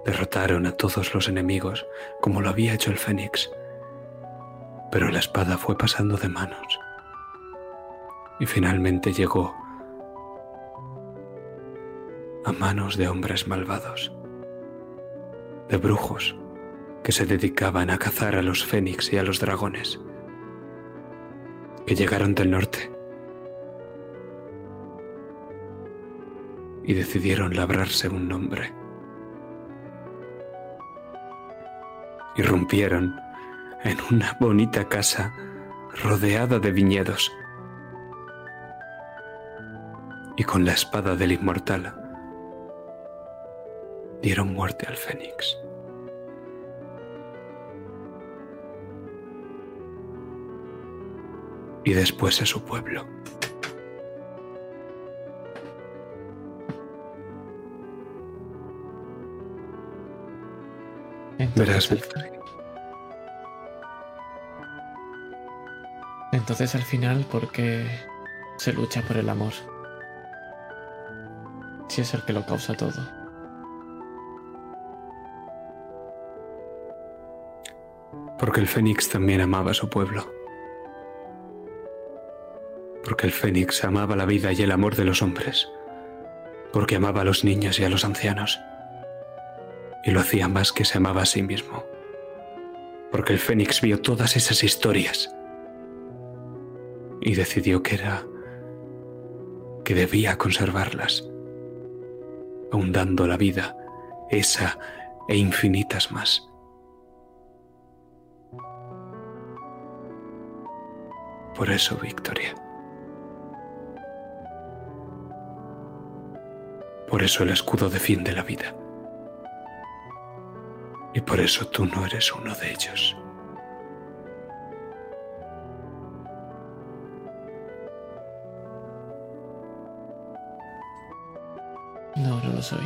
Derrotaron a todos los enemigos como lo había hecho el Fénix, pero la espada fue pasando de manos y finalmente llegó a manos de hombres malvados, de brujos que se dedicaban a cazar a los fénix y a los dragones, que llegaron del norte y decidieron labrarse un nombre irrumpieron en una bonita casa rodeada de viñedos. Y con la espada del inmortal dieron muerte al fénix. Y después a su pueblo. Verás, Entonces al final, ¿por qué se lucha por el amor? Si es el que lo causa todo. Porque el Fénix también amaba a su pueblo. Porque el Fénix amaba la vida y el amor de los hombres. Porque amaba a los niños y a los ancianos y lo hacía más que se amaba a sí mismo. Porque el Fénix vio todas esas historias y decidió que era que debía conservarlas, aun dando la vida, esa e infinitas más. Por eso, Victoria. Por eso el escudo defiende la vida. Y por eso tú no eres uno de ellos. No, no lo soy.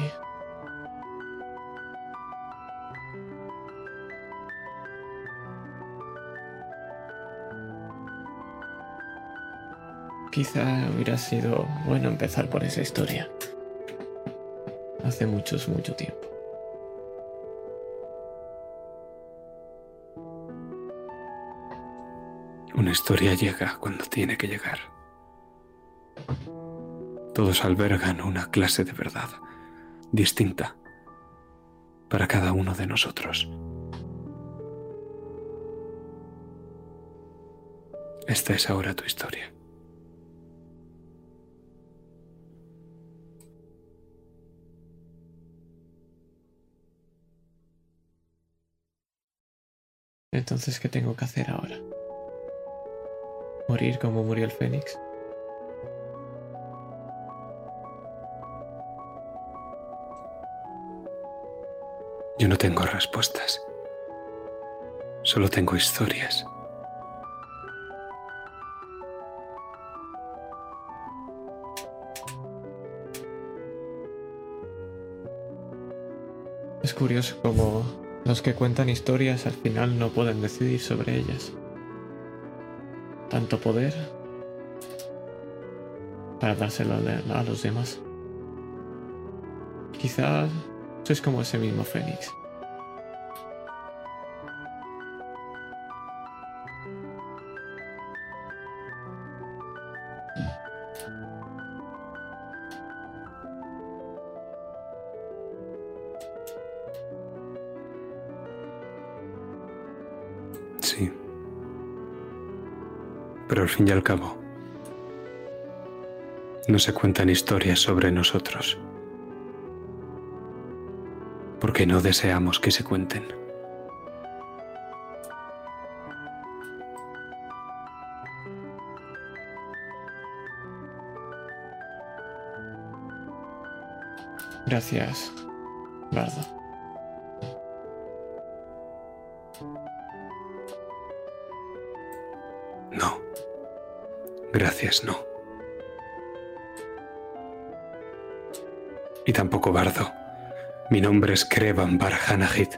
Quizá hubiera sido bueno empezar por esa historia. Hace muchos, mucho tiempo. Una historia llega cuando tiene que llegar. Todos albergan una clase de verdad distinta para cada uno de nosotros. Esta es ahora tu historia. Entonces, ¿qué tengo que hacer ahora? morir como murió el Fénix. Yo no tengo respuestas, solo tengo historias. Es curioso como los que cuentan historias al final no pueden decidir sobre ellas tanto poder para dárselo a los demás. Quizás sois como ese mismo Fénix. Fin y al cabo, no se cuentan historias sobre nosotros, porque no deseamos que se cuenten. Gracias Bardo. No. Y tampoco Bardo. Mi nombre es Krevan Barhanahit.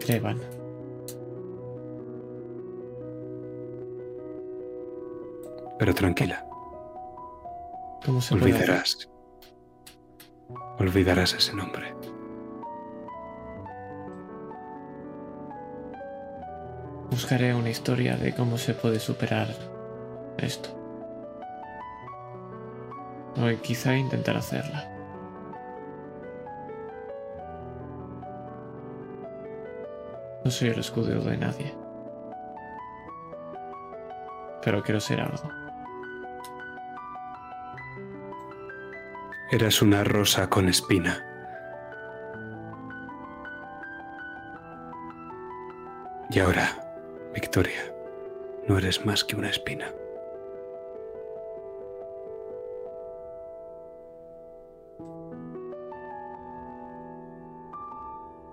Krevan. Pero tranquila. ¿Cómo se? Olvidarás. Olvidarás ese nombre. Buscaré una historia de cómo se puede superar esto. O quizá intentar hacerla. No soy el escudero de nadie. Pero quiero ser algo. Eras una rosa con espina. Y ahora, Victoria, no eres más que una espina.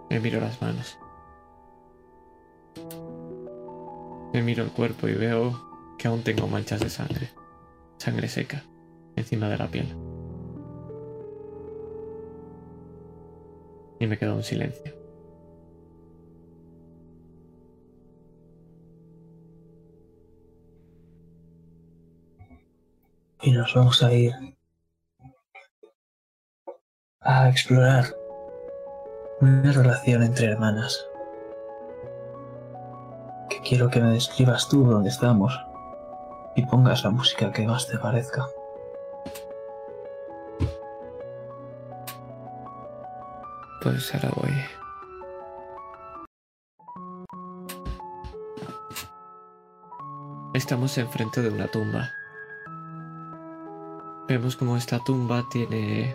Me miro las manos. Me miro el cuerpo y veo que aún tengo manchas de sangre. Sangre seca encima de la piel. Y me quedo en silencio. Vamos a ir a explorar una relación entre hermanas. Que quiero que me describas tú dónde estamos y pongas la música que más te parezca. Pues ahora voy. Estamos enfrente de una tumba. Vemos como esta tumba tiene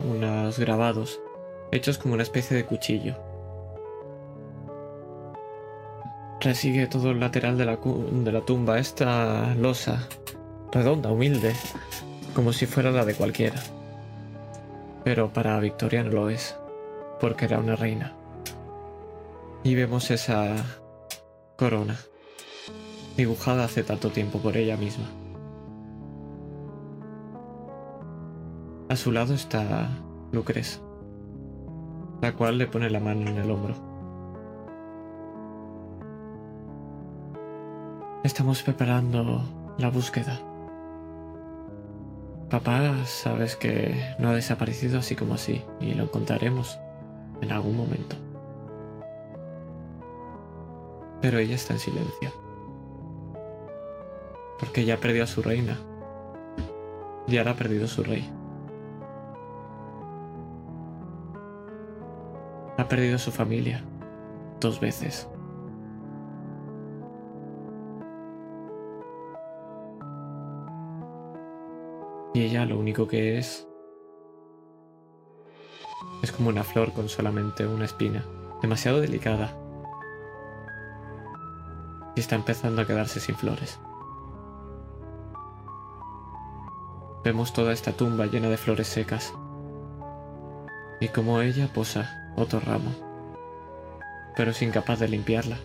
unos grabados hechos como una especie de cuchillo. Resigue todo el lateral de la, de la tumba esta losa, redonda, humilde, como si fuera la de cualquiera. Pero para Victoria no lo es, porque era una reina. Y vemos esa corona, dibujada hace tanto tiempo por ella misma. A su lado está Lucrez, la cual le pone la mano en el hombro. Estamos preparando la búsqueda. Papá, sabes que no ha desaparecido así como así, y lo encontraremos en algún momento. Pero ella está en silencio. Porque ya perdió a su reina. Y ahora ha perdido su rey. Ha perdido su familia. Dos veces. Y ella lo único que es... Es como una flor con solamente una espina. Demasiado delicada. Y está empezando a quedarse sin flores. Vemos toda esta tumba llena de flores secas. Y como ella posa otro ramo. Pero es incapaz de limpiarla.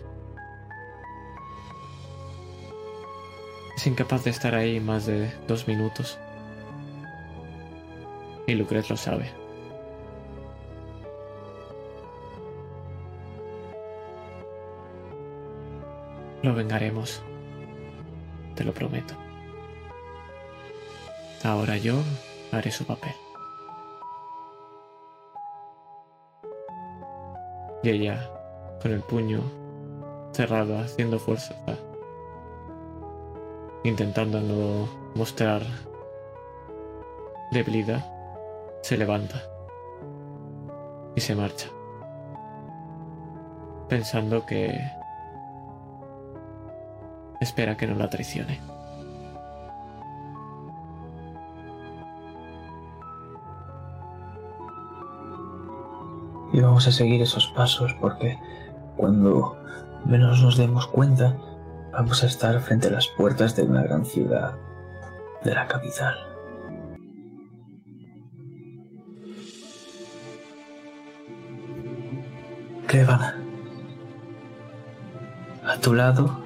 Es incapaz de estar ahí más de dos minutos. Y Lucrez lo sabe. Lo vengaremos. Te lo prometo. Ahora yo haré su papel. Y ella, con el puño cerrado, haciendo fuerza, intentando no mostrar debilidad, se levanta y se marcha, pensando que espera que no la traicione. Y vamos a seguir esos pasos porque cuando menos nos demos cuenta, vamos a estar frente a las puertas de una gran ciudad de la capital. Crevan, a tu lado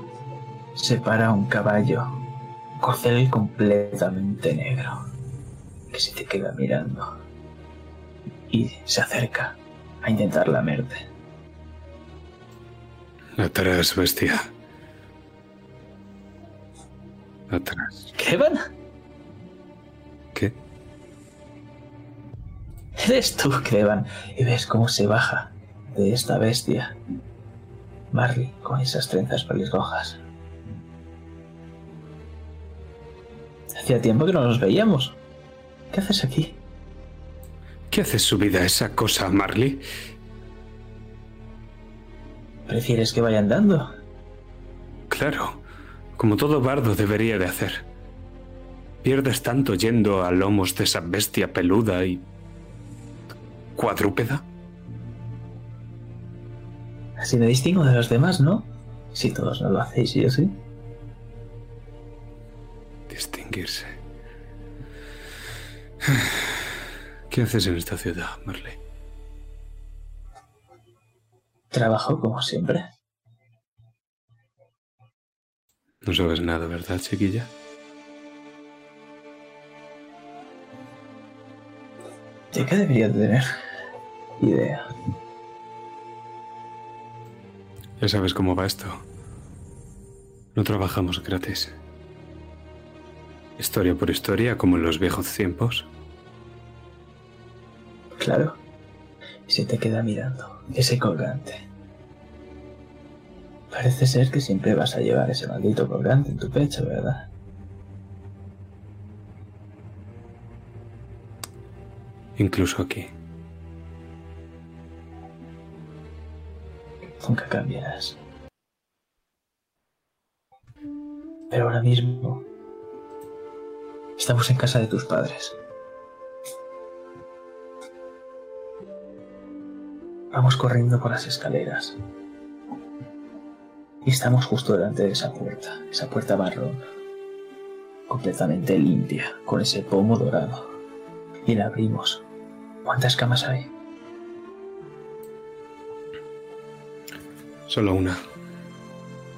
se para un caballo, corcel completamente negro, que se te queda mirando y se acerca a intentar lamerte. Atrás, bestia. Atrás. ¿Crevan? ¿Qué? Eres tú, Crevan, y ves cómo se baja de esta bestia. Marley con esas trenzas pelirrojas. Hacía tiempo que no nos veíamos. ¿Qué haces aquí? ¿Qué hace su vida esa cosa, Marley? ¿Prefieres que vaya andando? Claro, como todo bardo debería de hacer. Pierdes tanto yendo a lomos de esa bestia peluda y... cuadrúpeda. Así me distingo de los demás, ¿no? Si todos no lo hacéis, yo sí. Distinguirse. ¿Qué haces en esta ciudad, Marley? Trabajo como siempre. No sabes nada, ¿verdad, chiquilla? ¿De qué debería tener idea? Ya sabes cómo va esto. No trabajamos gratis. Historia por historia, como en los viejos tiempos. Claro. Y se te queda mirando ese colgante. Parece ser que siempre vas a llevar ese maldito colgante en tu pecho, ¿verdad? Incluso aquí. Nunca cambiarás. Pero ahora mismo estamos en casa de tus padres. Vamos corriendo por las escaleras. Y estamos justo delante de esa puerta, esa puerta marrón, completamente limpia, con ese pomo dorado. Y la abrimos. ¿Cuántas camas hay? Solo una.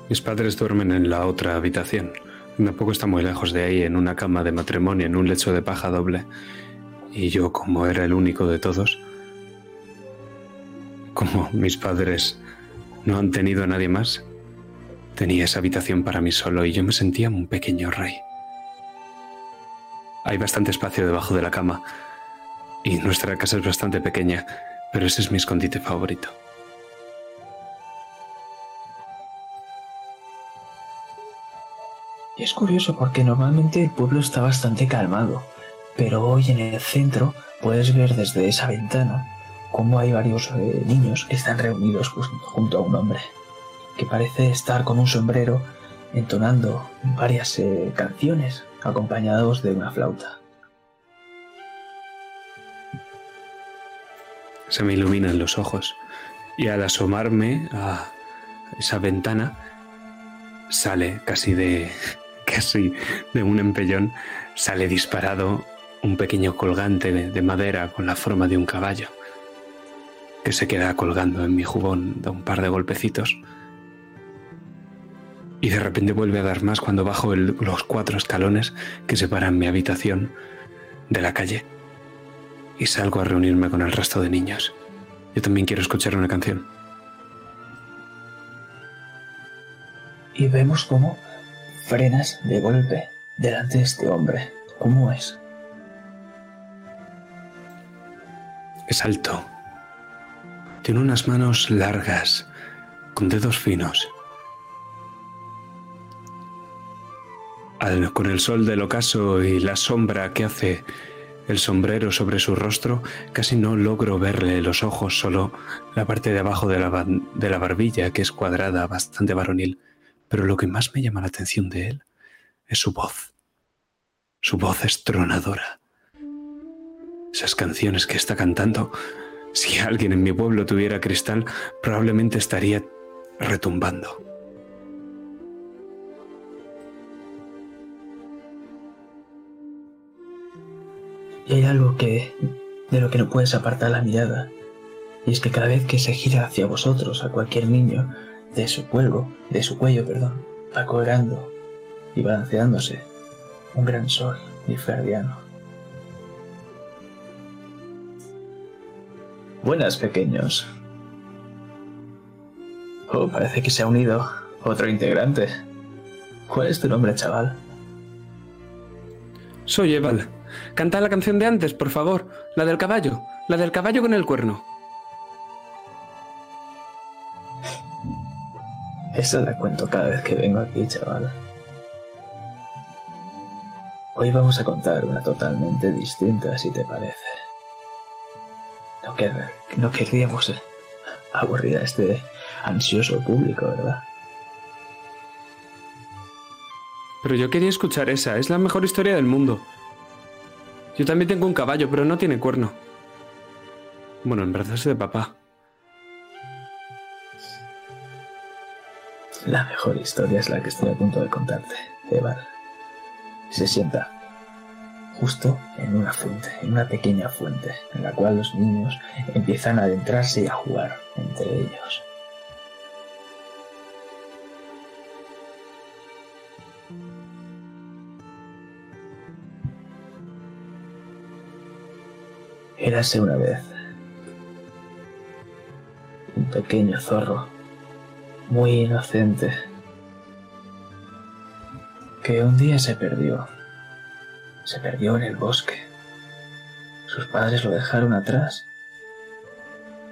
Mis padres duermen en la otra habitación. Tampoco está muy lejos de ahí, en una cama de matrimonio, en un lecho de paja doble. Y yo, como era el único de todos, como mis padres no han tenido a nadie más, tenía esa habitación para mí solo y yo me sentía un pequeño rey. Hay bastante espacio debajo de la cama y nuestra casa es bastante pequeña, pero ese es mi escondite favorito. Es curioso porque normalmente el pueblo está bastante calmado, pero hoy en el centro puedes ver desde esa ventana cómo hay varios eh, niños que están reunidos junto a un hombre, que parece estar con un sombrero entonando varias eh, canciones acompañados de una flauta. Se me iluminan los ojos y al asomarme a esa ventana sale casi de casi de un empellón sale disparado un pequeño colgante de madera con la forma de un caballo que se queda colgando en mi jubón da un par de golpecitos y de repente vuelve a dar más cuando bajo el- los cuatro escalones que separan mi habitación de la calle y salgo a reunirme con el resto de niños. Yo también quiero escuchar una canción. Y vemos cómo frenas de golpe delante de este hombre. ¿Cómo es? Es alto. Tiene unas manos largas, con dedos finos. Con el sol del ocaso y la sombra que hace el sombrero sobre su rostro, casi no logro verle los ojos, solo la parte de abajo de la, de la barbilla, que es cuadrada, bastante varonil. Pero lo que más me llama la atención de él es su voz. Su voz es tronadora. Esas canciones que está cantando, si alguien en mi pueblo tuviera cristal, probablemente estaría retumbando. Y hay algo que de lo que no puedes apartar la mirada, y es que cada vez que se gira hacia vosotros, a cualquier niño, de su cuello, de su cuello, perdón, va colgando y balanceándose un gran sol inferdiano. Buenas, pequeños. Oh, parece que se ha unido otro integrante. ¿Cuál es tu nombre, chaval? Soy Eval. Canta la canción de antes, por favor. La del caballo. La del caballo con el cuerno. Esa la cuento cada vez que vengo aquí, chaval. Hoy vamos a contar una totalmente distinta, si te parece. No, no querríamos aburrir a este ansioso público, ¿verdad? Pero yo quería escuchar esa, es la mejor historia del mundo. Yo también tengo un caballo, pero no tiene cuerno. Bueno, en verdad es de papá. La mejor historia es la que estoy a punto de contarte, Evan. Se sienta justo en una fuente, en una pequeña fuente, en la cual los niños empiezan a adentrarse y a jugar entre ellos. Érase una vez un pequeño zorro, muy inocente, que un día se perdió. Se perdió en el bosque. Sus padres lo dejaron atrás.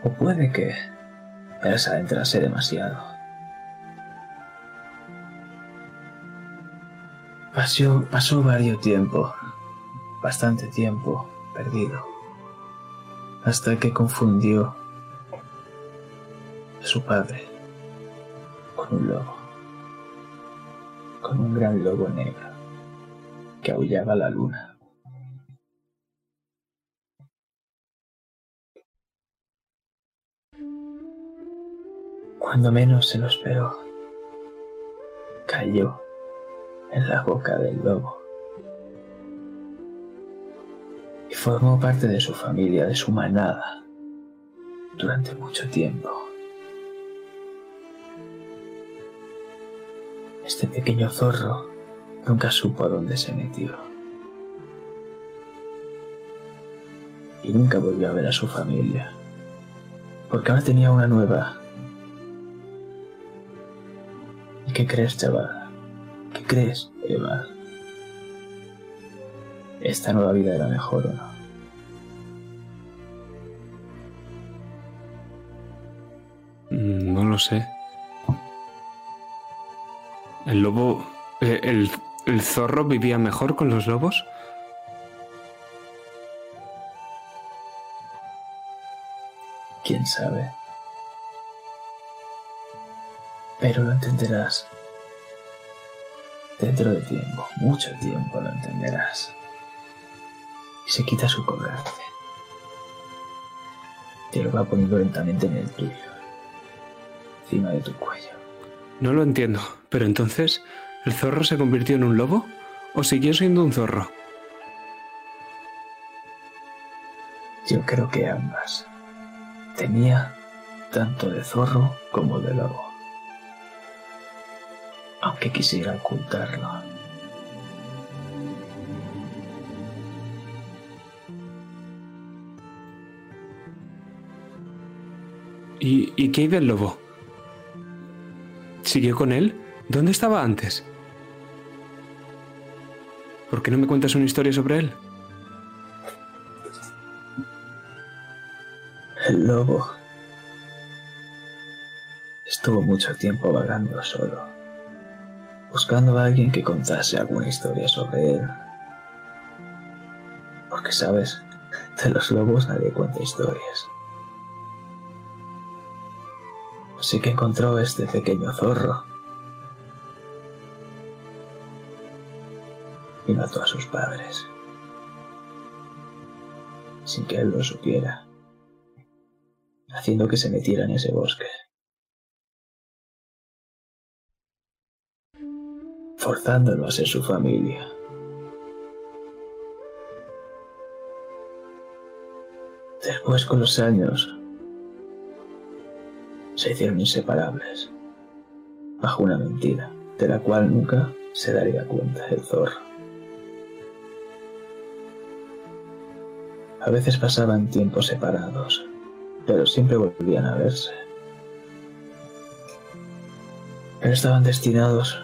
O puede que él se adentrase demasiado. Pasó, pasó varios tiempo, bastante tiempo perdido hasta que confundió a su padre con un lobo, con un gran lobo negro que aullaba la luna. Cuando menos se lo esperó, cayó en la boca del lobo. y formó parte de su familia, de su manada, durante mucho tiempo. Este pequeño zorro nunca supo a dónde se metió. Y nunca volvió a ver a su familia, porque ahora tenía una nueva. ¿Y qué crees, chaval? ¿Qué crees, Eva? esta nueva vida era mejor o no. Mm, no lo sé. ¿El lobo... Eh, el, el zorro vivía mejor con los lobos? ¿Quién sabe? Pero lo entenderás. Dentro de tiempo, mucho tiempo lo entenderás y se quita su colgante. Te lo va poniendo lentamente en el tuyo, encima de tu cuello. No lo entiendo, pero entonces, ¿el zorro se convirtió en un lobo o siguió siendo un zorro? Yo creo que ambas. Tenía tanto de zorro como de lobo. Aunque quisiera ocultarlo. ¿Y, qué hay del lobo? ¿Siguió con él? ¿Dónde estaba antes? ¿Por qué no me cuentas una historia sobre él? El lobo estuvo mucho tiempo vagando solo, buscando a alguien que contase alguna historia sobre él. Porque, sabes, de los lobos nadie cuenta historias. Así que encontró este pequeño zorro mató a sus padres, sin que él lo supiera, haciendo que se metiera en ese bosque, forzándolo a ser su familia. Después, con los años, se hicieron inseparables, bajo una mentira, de la cual nunca se daría cuenta el zorro. A veces pasaban tiempos separados, pero siempre volvían a verse. Pero estaban destinados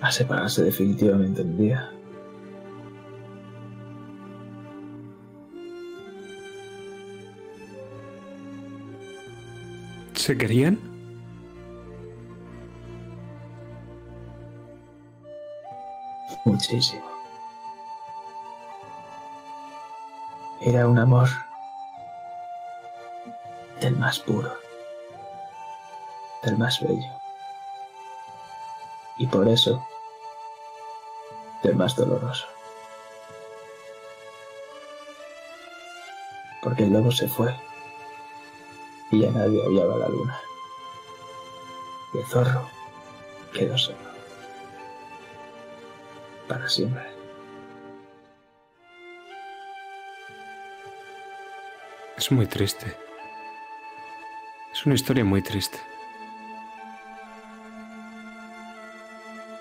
a separarse definitivamente un día. ¿Se querían? Muchísimo. Era un amor del más puro, del más bello. Y por eso, del más doloroso. Porque el lobo se fue y ya nadie hallaba la luna. Y el zorro quedó solo. Para siempre. Es muy triste. Es una historia muy triste.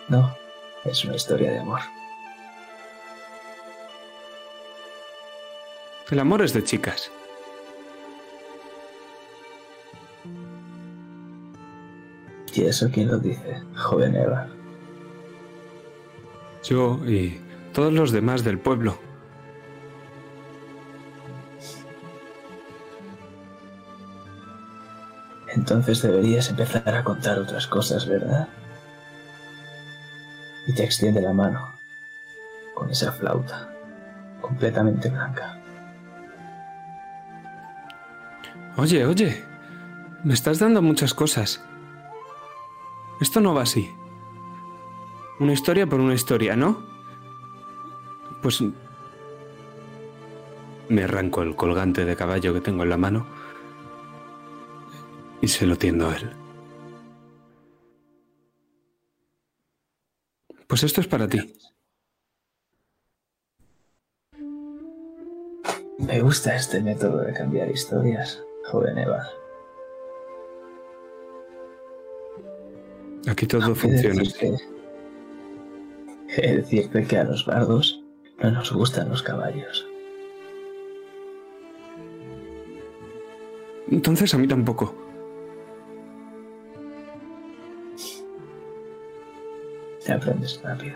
No, es una historia de amor. El amor es de chicas. ¿Y eso quién lo dice, joven Eva? Yo y todos los demás del pueblo. Entonces deberías empezar a contar otras cosas, ¿verdad? Y te extiende la mano con esa flauta completamente blanca. Oye, oye, me estás dando muchas cosas. Esto no va así. Una historia por una historia, ¿no? Pues me arranco el colgante de caballo que tengo en la mano y se lo tiendo a él. Pues esto es para ti. Me gusta este método de cambiar historias, joven Eva. Aquí todo Aunque funciona. decirte- he de decirte que a los bardos no nos gustan los caballos. Entonces a mí tampoco. Te aprendes rápido.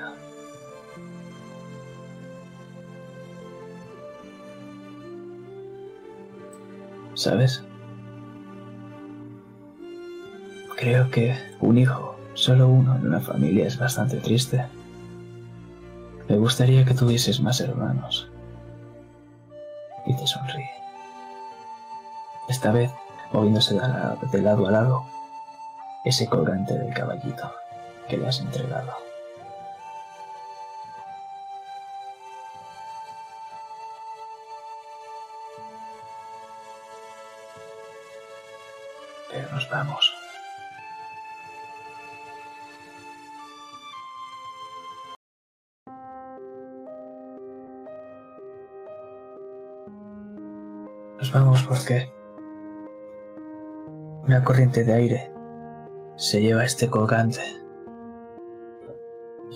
¿Sabes? Creo que un hijo, solo uno en una familia es bastante triste. Me gustaría que tuvieses más hermanos. Y te sonríe. Esta vez, moviéndose de la- de lado a lado, ese colgante del caballito que le has entregado. Nos vamos. Nos vamos porque una corriente de aire se lleva este colgante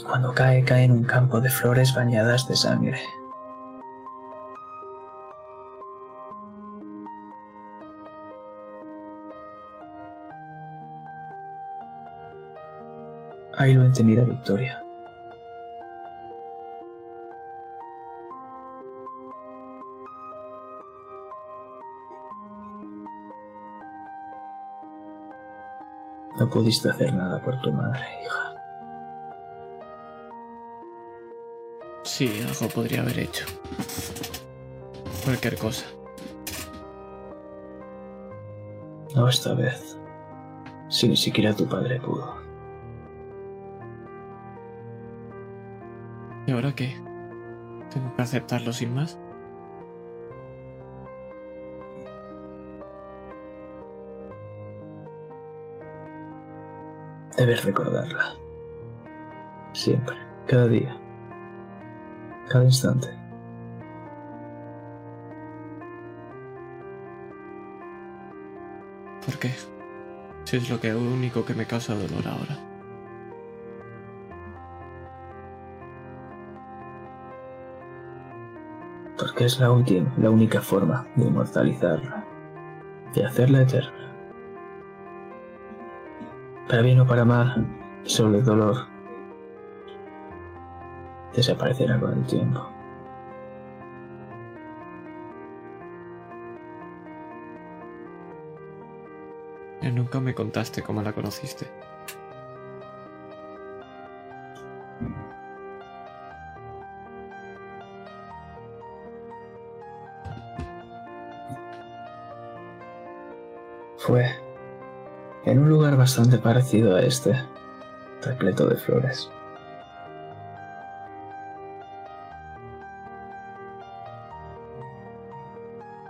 cuando cae cae en un campo de flores bañadas de sangre. Ahí lo entendida Victoria. No pudiste hacer nada por tu madre, hija. Sí, algo podría haber hecho. Cualquier cosa. No esta vez. Si ni siquiera tu padre pudo. ¿Y ahora qué? ¿Tengo que aceptarlo sin más? Debes recordarla. Siempre, cada día, cada instante. ¿Por qué? Si es lo que único que me causa dolor ahora. Porque es la, última, la única forma de inmortalizarla, de hacerla eterna. Para bien o para mal, solo el dolor desaparecerá con el tiempo. Nunca me contaste cómo la conociste. Fue en un lugar bastante parecido a este, repleto de flores.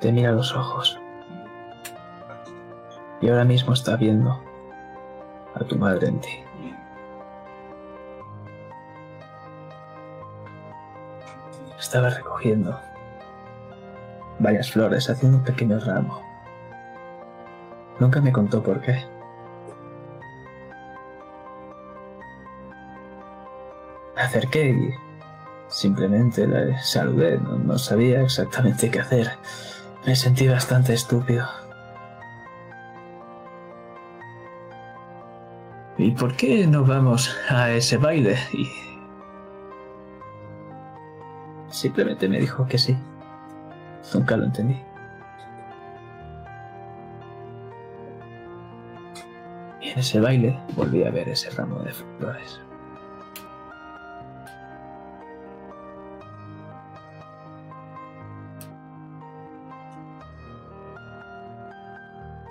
Te mira a los ojos. Y ahora mismo está viendo a tu madre en ti. Estaba recogiendo varias flores, haciendo un pequeño ramo. Nunca me contó por qué. Me acerqué y simplemente la saludé. No, no sabía exactamente qué hacer. Me sentí bastante estúpido. ¿Y por qué no vamos a ese baile? Y simplemente me dijo que sí. Nunca lo entendí. Y en ese baile volví a ver ese ramo de flores.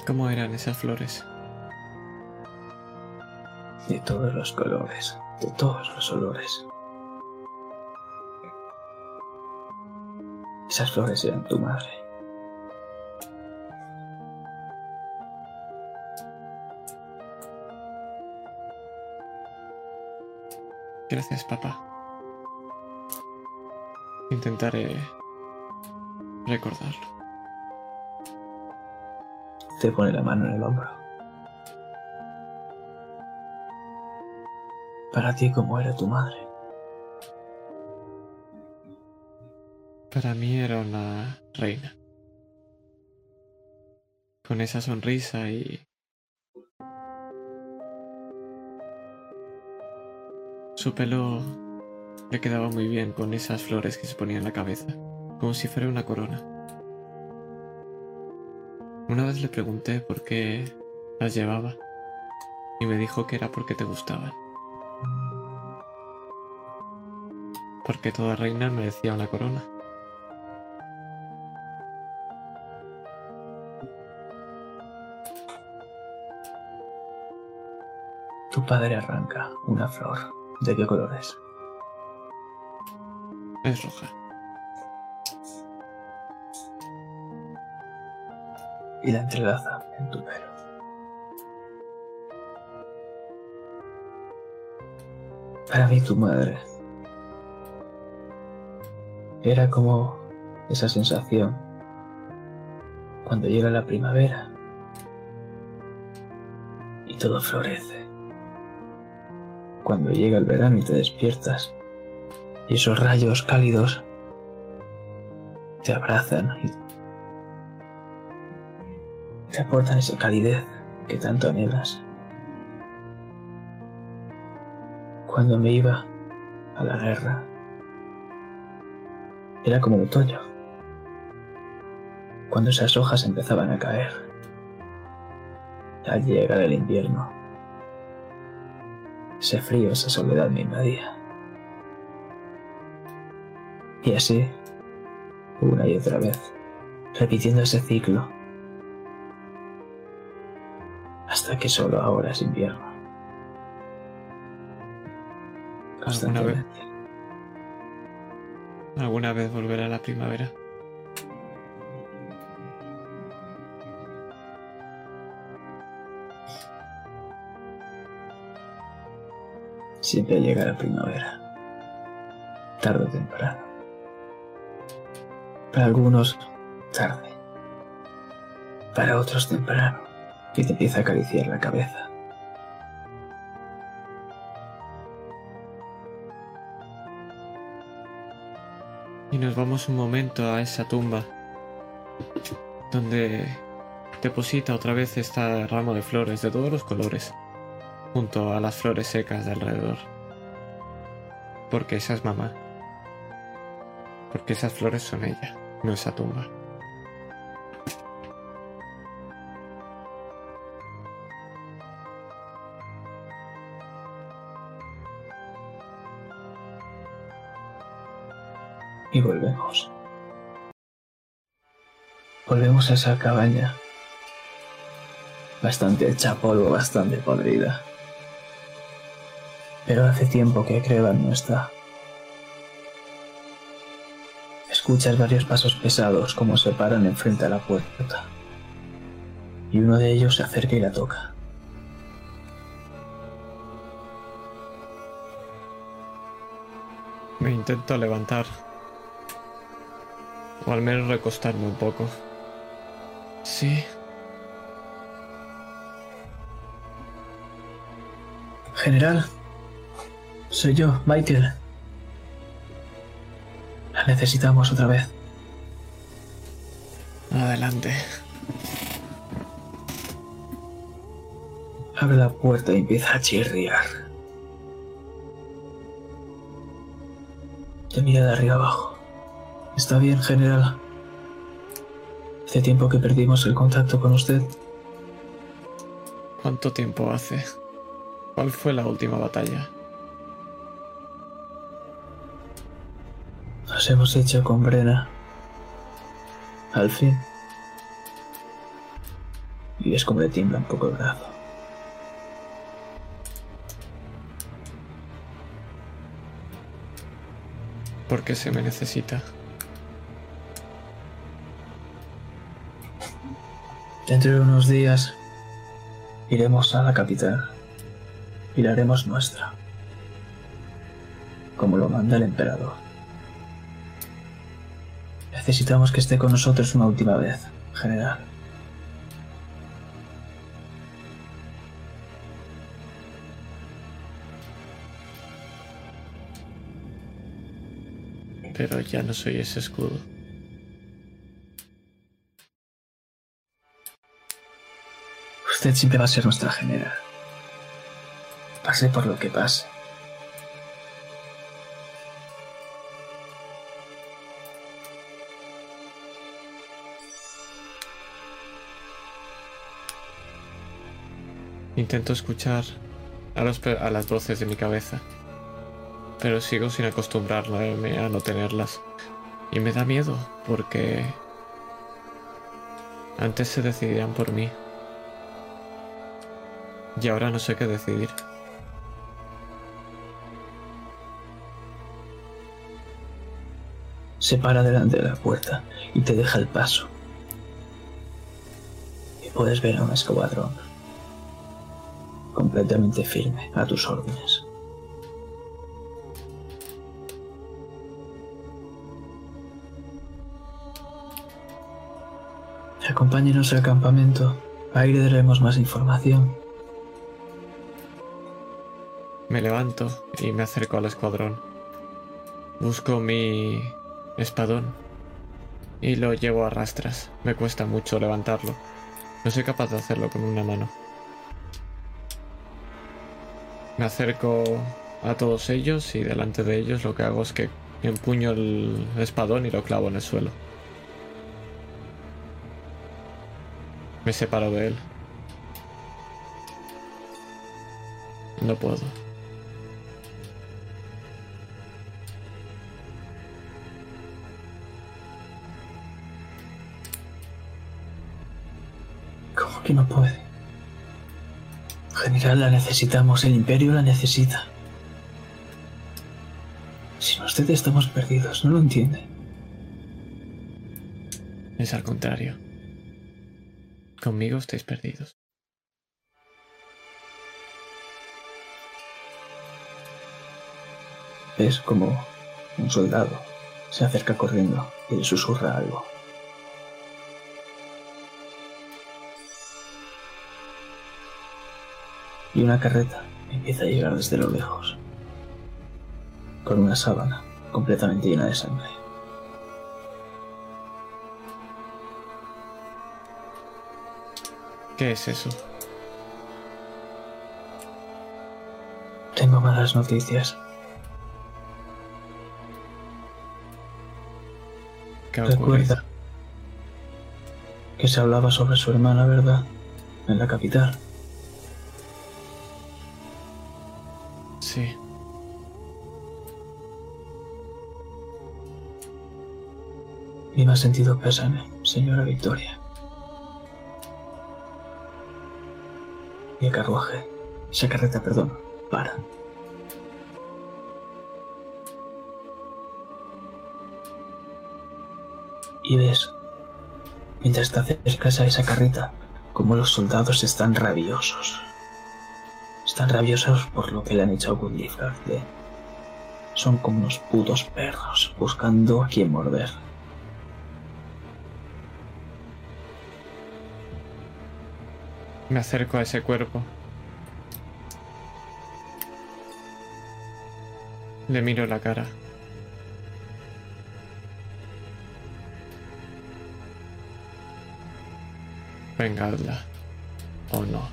¿Cómo eran esas flores? De todos los colores, de todos los olores. Esas flores eran tu madre. Gracias, papá. Intentaré recordarlo. Te pone la mano en el hombro. Para ti, ¿cómo era tu madre? Para mí era una reina. Con esa sonrisa y... Su pelo le quedaba muy bien con esas flores que se ponía en la cabeza, como si fuera una corona. Una vez le pregunté por qué las llevaba y me dijo que era porque te gustaban. Porque toda reina merecía una corona. Tu padre arranca una flor. ¿De qué color es? Es roja. Y la entrelaza en tu pelo. Para mí tu madre era como esa sensación cuando llega la primavera y todo florece. Cuando llega el verano y te despiertas y esos rayos cálidos te abrazan y te aportan esa calidez que tanto anhelas. Cuando me iba a la guerra, era como el otoño, cuando esas hojas empezaban a caer. Al llegar el invierno, ese frío, esa soledad me invadía. Y así, una y otra vez, repitiendo ese ciclo, hasta que solo ahora es invierno. ¿Alguna vez, alguna vez volverá la primavera? Siempre llega la primavera, tarde o temprano. Para algunos, tarde. Para otros, temprano. Y te empieza a acariciar la cabeza. Y nos vamos un momento a esa tumba donde deposita otra vez este ramo de flores de todos los colores junto a las flores secas de alrededor. Porque esa es mamá. Porque esas flores son ella, no esa tumba. Volvemos a esa cabaña. Bastante hecha polvo, bastante podrida. Pero hace tiempo que Crevan no está. Escuchas varios pasos pesados como se paran enfrente a la puerta. Y uno de ellos se acerca y la toca. Me intento levantar. O al menos recostarme un poco. Sí. General, soy yo, Michael. La necesitamos otra vez. Adelante. Abre la puerta y empieza a chirriar. Te mira de arriba abajo. ¿Está bien, general? Hace tiempo que perdimos el contacto con usted. ¿Cuánto tiempo hace? ¿Cuál fue la última batalla? Nos hemos hecho con Brena. Al fin. Y es como le tiembla un poco el brazo. ¿Por qué se me necesita? Dentro de unos días iremos a la capital y la haremos nuestra, como lo manda el emperador. Necesitamos que esté con nosotros una última vez, general. Pero ya no soy ese escudo. Siempre va a ser nuestra general. Pase por lo que pase. Intento escuchar a, los a las voces de mi cabeza, pero sigo sin acostumbrarme a no tenerlas. Y me da miedo, porque antes se decidían por mí. Y ahora no sé qué decidir. Se para delante de la puerta y te deja el paso. Y puedes ver a un escuadrón completamente firme a tus órdenes. Acompáñenos al campamento. Ahí le daremos más información. Me levanto y me acerco al escuadrón. Busco mi espadón y lo llevo a rastras. Me cuesta mucho levantarlo. No soy capaz de hacerlo con una mano. Me acerco a todos ellos y delante de ellos lo que hago es que empuño el espadón y lo clavo en el suelo. Me separo de él. No puedo. Que no puede? General, la necesitamos, el imperio la necesita. Sin usted estamos perdidos, ¿no lo entiende? Es al contrario. Conmigo estáis perdidos. Es como un soldado. Se acerca corriendo y le susurra algo. Y una carreta empieza a llegar desde lo lejos, con una sábana completamente llena de sangre. ¿Qué es eso? Tengo malas noticias. ¿Qué? Recuerda que se hablaba sobre su hermana, ¿verdad? En la capital. Sí. Me ha sentido pésame, señora Victoria. Y el carruaje, esa carreta, perdón, para. Y ves, mientras te acercas a esa carreta, como los soldados están rabiosos. Están rabiosos por lo que le han hecho a Woodliffe Son como unos putos perros buscando a quien morder. Me acerco a ese cuerpo. Le miro la cara. Vengadla. O no.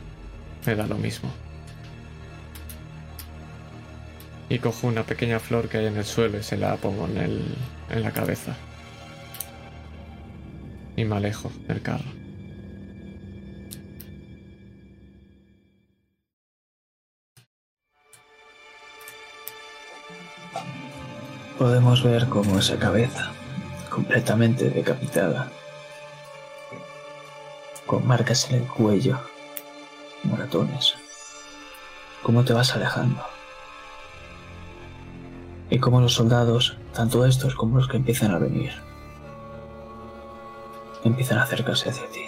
Me da lo mismo. Y cojo una pequeña flor que hay en el suelo y se la pongo en, el, en la cabeza. Y me alejo del carro. Podemos ver cómo esa cabeza, completamente decapitada, con marcas en el cuello, moratones, cómo te vas alejando. Y cómo los soldados, tanto estos como los que empiezan a venir, empiezan a acercarse hacia ti.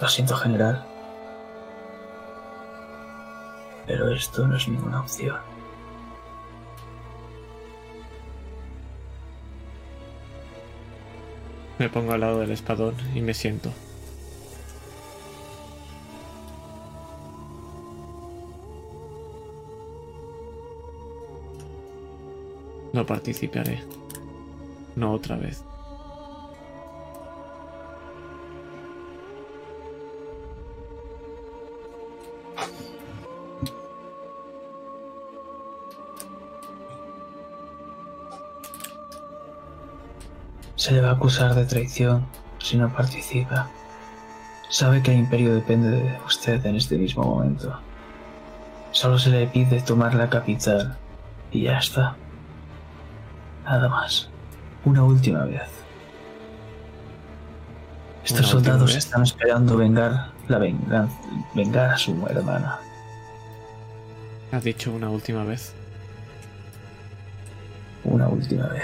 Lo siento, general. Pero esto no es ninguna opción. Me pongo al lado del espadón y me siento. No participaré. No otra vez. Se le va a acusar de traición si no participa. Sabe que el imperio depende de usted en este mismo momento. Solo se le pide tomar la capital y ya está. Nada más. Una última vez. Estos ¿Una última soldados están esperando vengar la venganza, vengar a su hermana. Has dicho una última vez. Una última vez.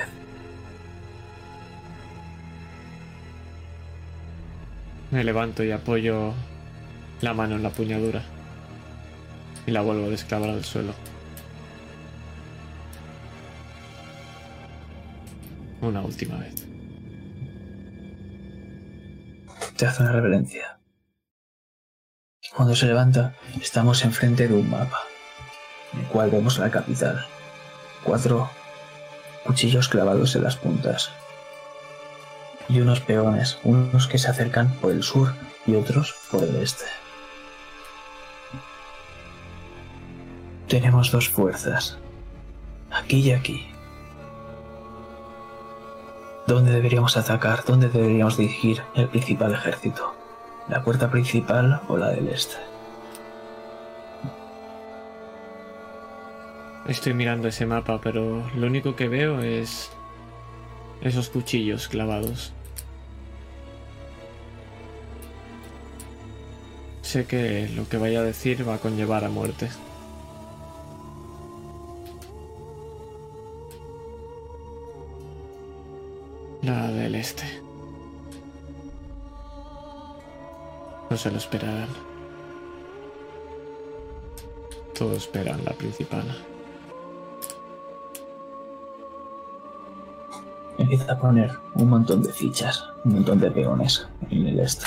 Me levanto y apoyo la mano en la puñadura. Y la vuelvo a desclavar al suelo. Una última vez. Te hace una reverencia. Cuando se levanta, estamos enfrente de un mapa, en el cual vemos la capital. Cuatro cuchillos clavados en las puntas. Y unos peones, unos que se acercan por el sur y otros por el este. Tenemos dos fuerzas, aquí y aquí. ¿Dónde deberíamos atacar? ¿Dónde deberíamos dirigir el principal ejército? ¿La puerta principal o la del este? Estoy mirando ese mapa, pero lo único que veo es esos cuchillos clavados. Sé que lo que vaya a decir va a conllevar a muerte. La del este. No se lo esperarán. Todos esperan la principal. empieza a poner un montón de fichas, un montón de peones en el este.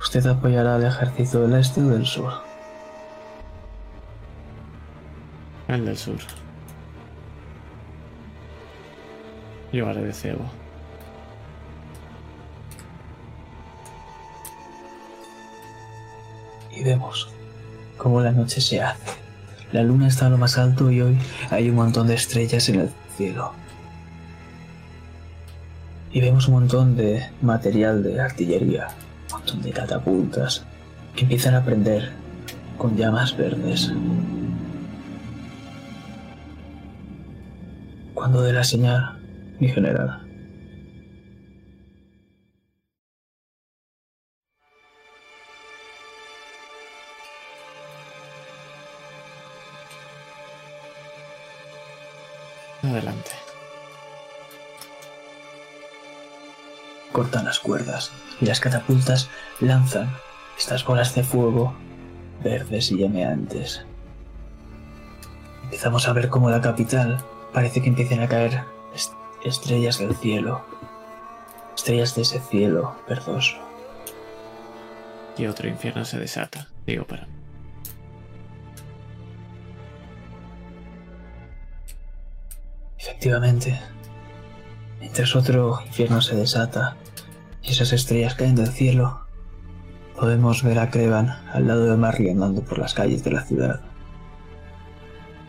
¿Usted apoyará al ejército del este o del sur? El del sur. Haré de cebo. Y vemos cómo la noche se hace. La luna está a lo más alto y hoy hay un montón de estrellas en el cielo. Y vemos un montón de material de artillería, un montón de catapultas que empiezan a prender con llamas verdes. Cuando dé la señal, mi general. Adelante. cortan las cuerdas y las catapultas lanzan estas bolas de fuego verdes y llameantes. Empezamos a ver cómo la capital parece que empiezan a caer est- estrellas del cielo, estrellas de ese cielo verdoso. Y otro infierno se desata. Digo, para. Efectivamente, mientras otro infierno se desata y esas estrellas caen del cielo, podemos ver a Crevan al lado de Marley andando por las calles de la ciudad.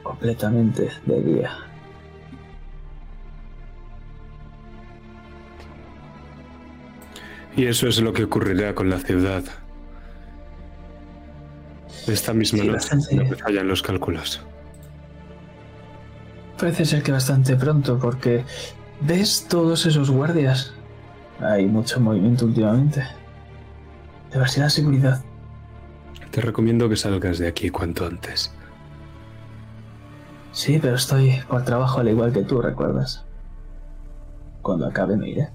Completamente de día. Y eso es lo que ocurrirá con la ciudad. Esta misma Sí, noche no fallan los cálculos. Parece ser que bastante pronto, porque ¿ves todos esos guardias? Hay mucho movimiento últimamente. Demasiada seguridad. Te recomiendo que salgas de aquí cuanto antes. Sí, pero estoy por trabajo al igual que tú, ¿recuerdas? Cuando acabe me iré.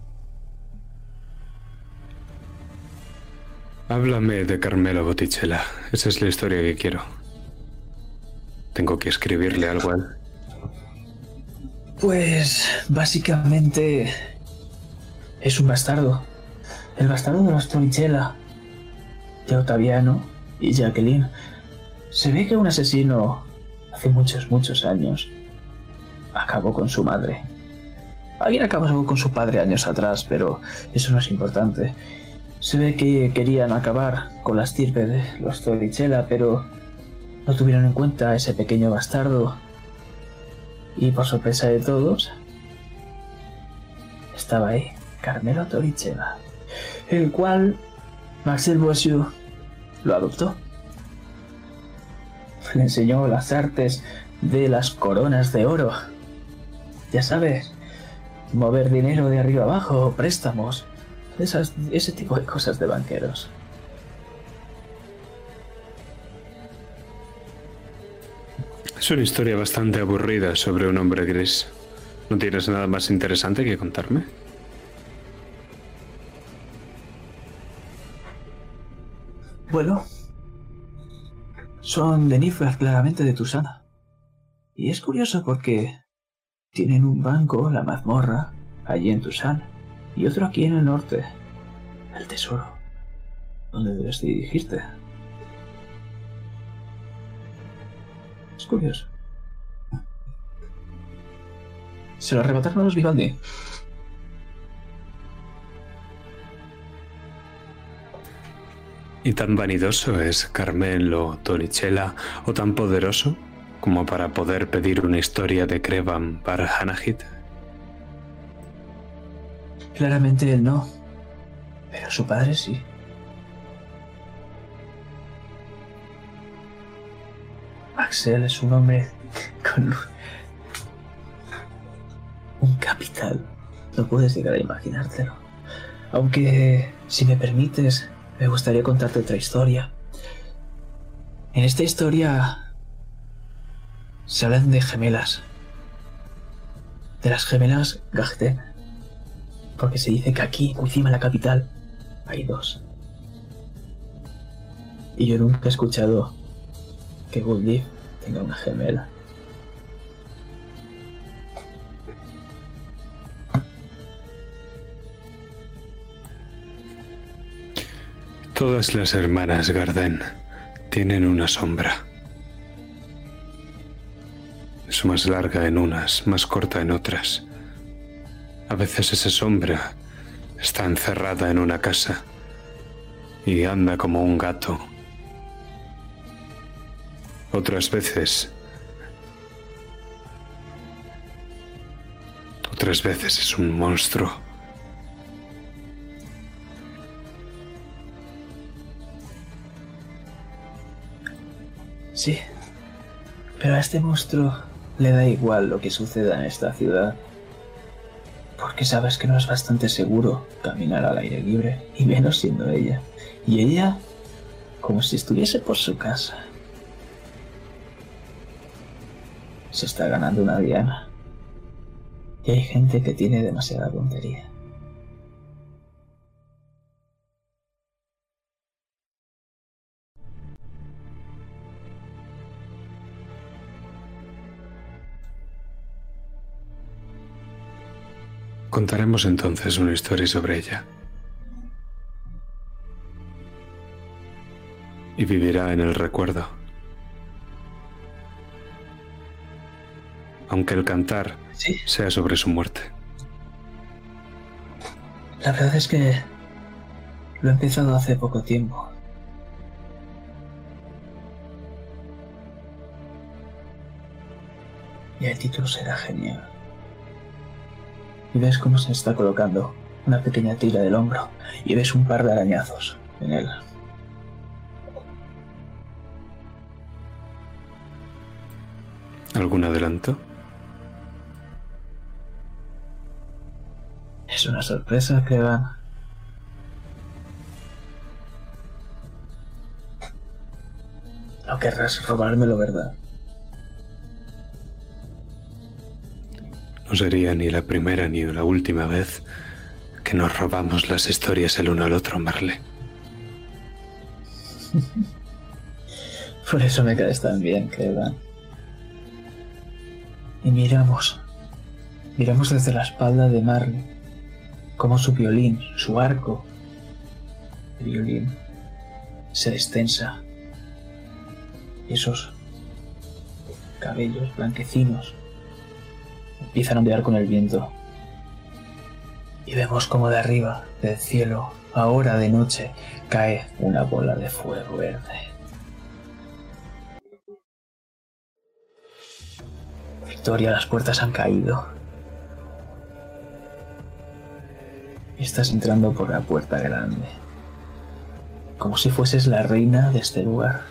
Háblame de Carmelo Bottichella. Esa es la historia que quiero. Tengo que escribirle algo a él. Pues básicamente es un bastardo. El bastardo de los Torrichella, de Ottaviano y Jacqueline. Se ve que un asesino hace muchos, muchos años acabó con su madre. Alguien acabó con su padre años atrás, pero eso no es importante. Se ve que querían acabar con la estirpe de los Torrichella, pero no tuvieron en cuenta a ese pequeño bastardo y por sorpresa de todos, estaba ahí Carmelo Torrichella, el cual Marcel Boissieu lo adoptó. Le enseñó las artes de las coronas de oro. Ya sabes, mover dinero de arriba abajo, préstamos, esas, ese tipo de cosas de banqueros. Es una historia bastante aburrida sobre un hombre gris. ¿No tienes nada más interesante que contarme? Bueno, son de Niflheim, claramente de Tusana. Y es curioso porque tienen un banco, la mazmorra, allí en Tusan, y otro aquí en el norte, el tesoro. ¿Dónde debes dirigirte? Es curioso. Se lo arrebataron a los Vivaldi. ¿Y tan vanidoso es Carmelo Tonichela o tan poderoso como para poder pedir una historia de Krevan para Hanahit? Claramente él no. Pero su padre sí. Axel es un hombre con un capital. No puedes llegar a imaginártelo. Aunque, si me permites, me gustaría contarte otra historia. En esta historia se hablan de gemelas. De las gemelas Gagten. Porque se dice que aquí, encima de la capital, hay dos. Y yo nunca he escuchado que Guldiv tenga una gemela. Todas las hermanas Garden tienen una sombra. Es más larga en unas, más corta en otras. A veces esa sombra está encerrada en una casa y anda como un gato. Otras veces... Otras veces es un monstruo. Sí. Pero a este monstruo le da igual lo que suceda en esta ciudad. Porque sabes que no es bastante seguro caminar al aire libre, y menos siendo ella. Y ella, como si estuviese por su casa. Se está ganando una diana. Y hay gente que tiene demasiada tontería. Contaremos entonces una historia sobre ella. Y vivirá en el recuerdo. Aunque el cantar Sí, sea sobre su muerte. la verdad es que lo he empezado hace poco tiempo. Y el título será genial. Y ves cómo se está colocando una pequeña tira del hombro y ves un par de arañazos en él. ¿Algún adelanto? Es una sorpresa que van. No querrás robármelo, ¿verdad? No sería ni la primera ni la última vez que nos robamos las historias el uno al otro, Marle. Por eso me caes tan bien, Cleveland. Y miramos, miramos desde la espalda de Marley, como su violín, su arco de violín, se extensa. Y esos cabellos blanquecinos empiezan a ondear con el viento. Y vemos como de arriba, del cielo, ahora de noche, cae una bola de fuego verde. Victoria, las puertas han caído. Estás entrando por la puerta grande. Como si fueses la reina de este lugar.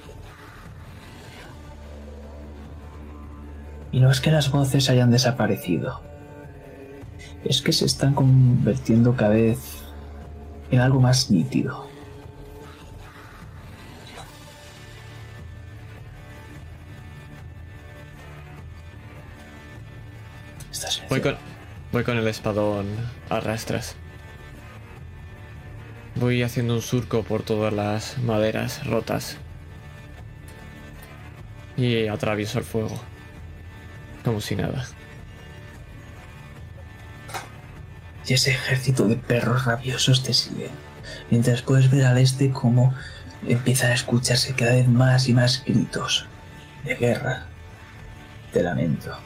Y no es que las voces hayan desaparecido. Es que se están convirtiendo cada vez en algo más nítido. Estás Voy con, voy con el espadón a rastras. Voy haciendo un surco por todas las maderas rotas. Y atravieso el fuego. Como si nada. y ese ejército de perros rabiosos te siguen, mientras puedes ver al este cómo empiezan a escucharse cada vez más y más gritos de guerra, de lamento,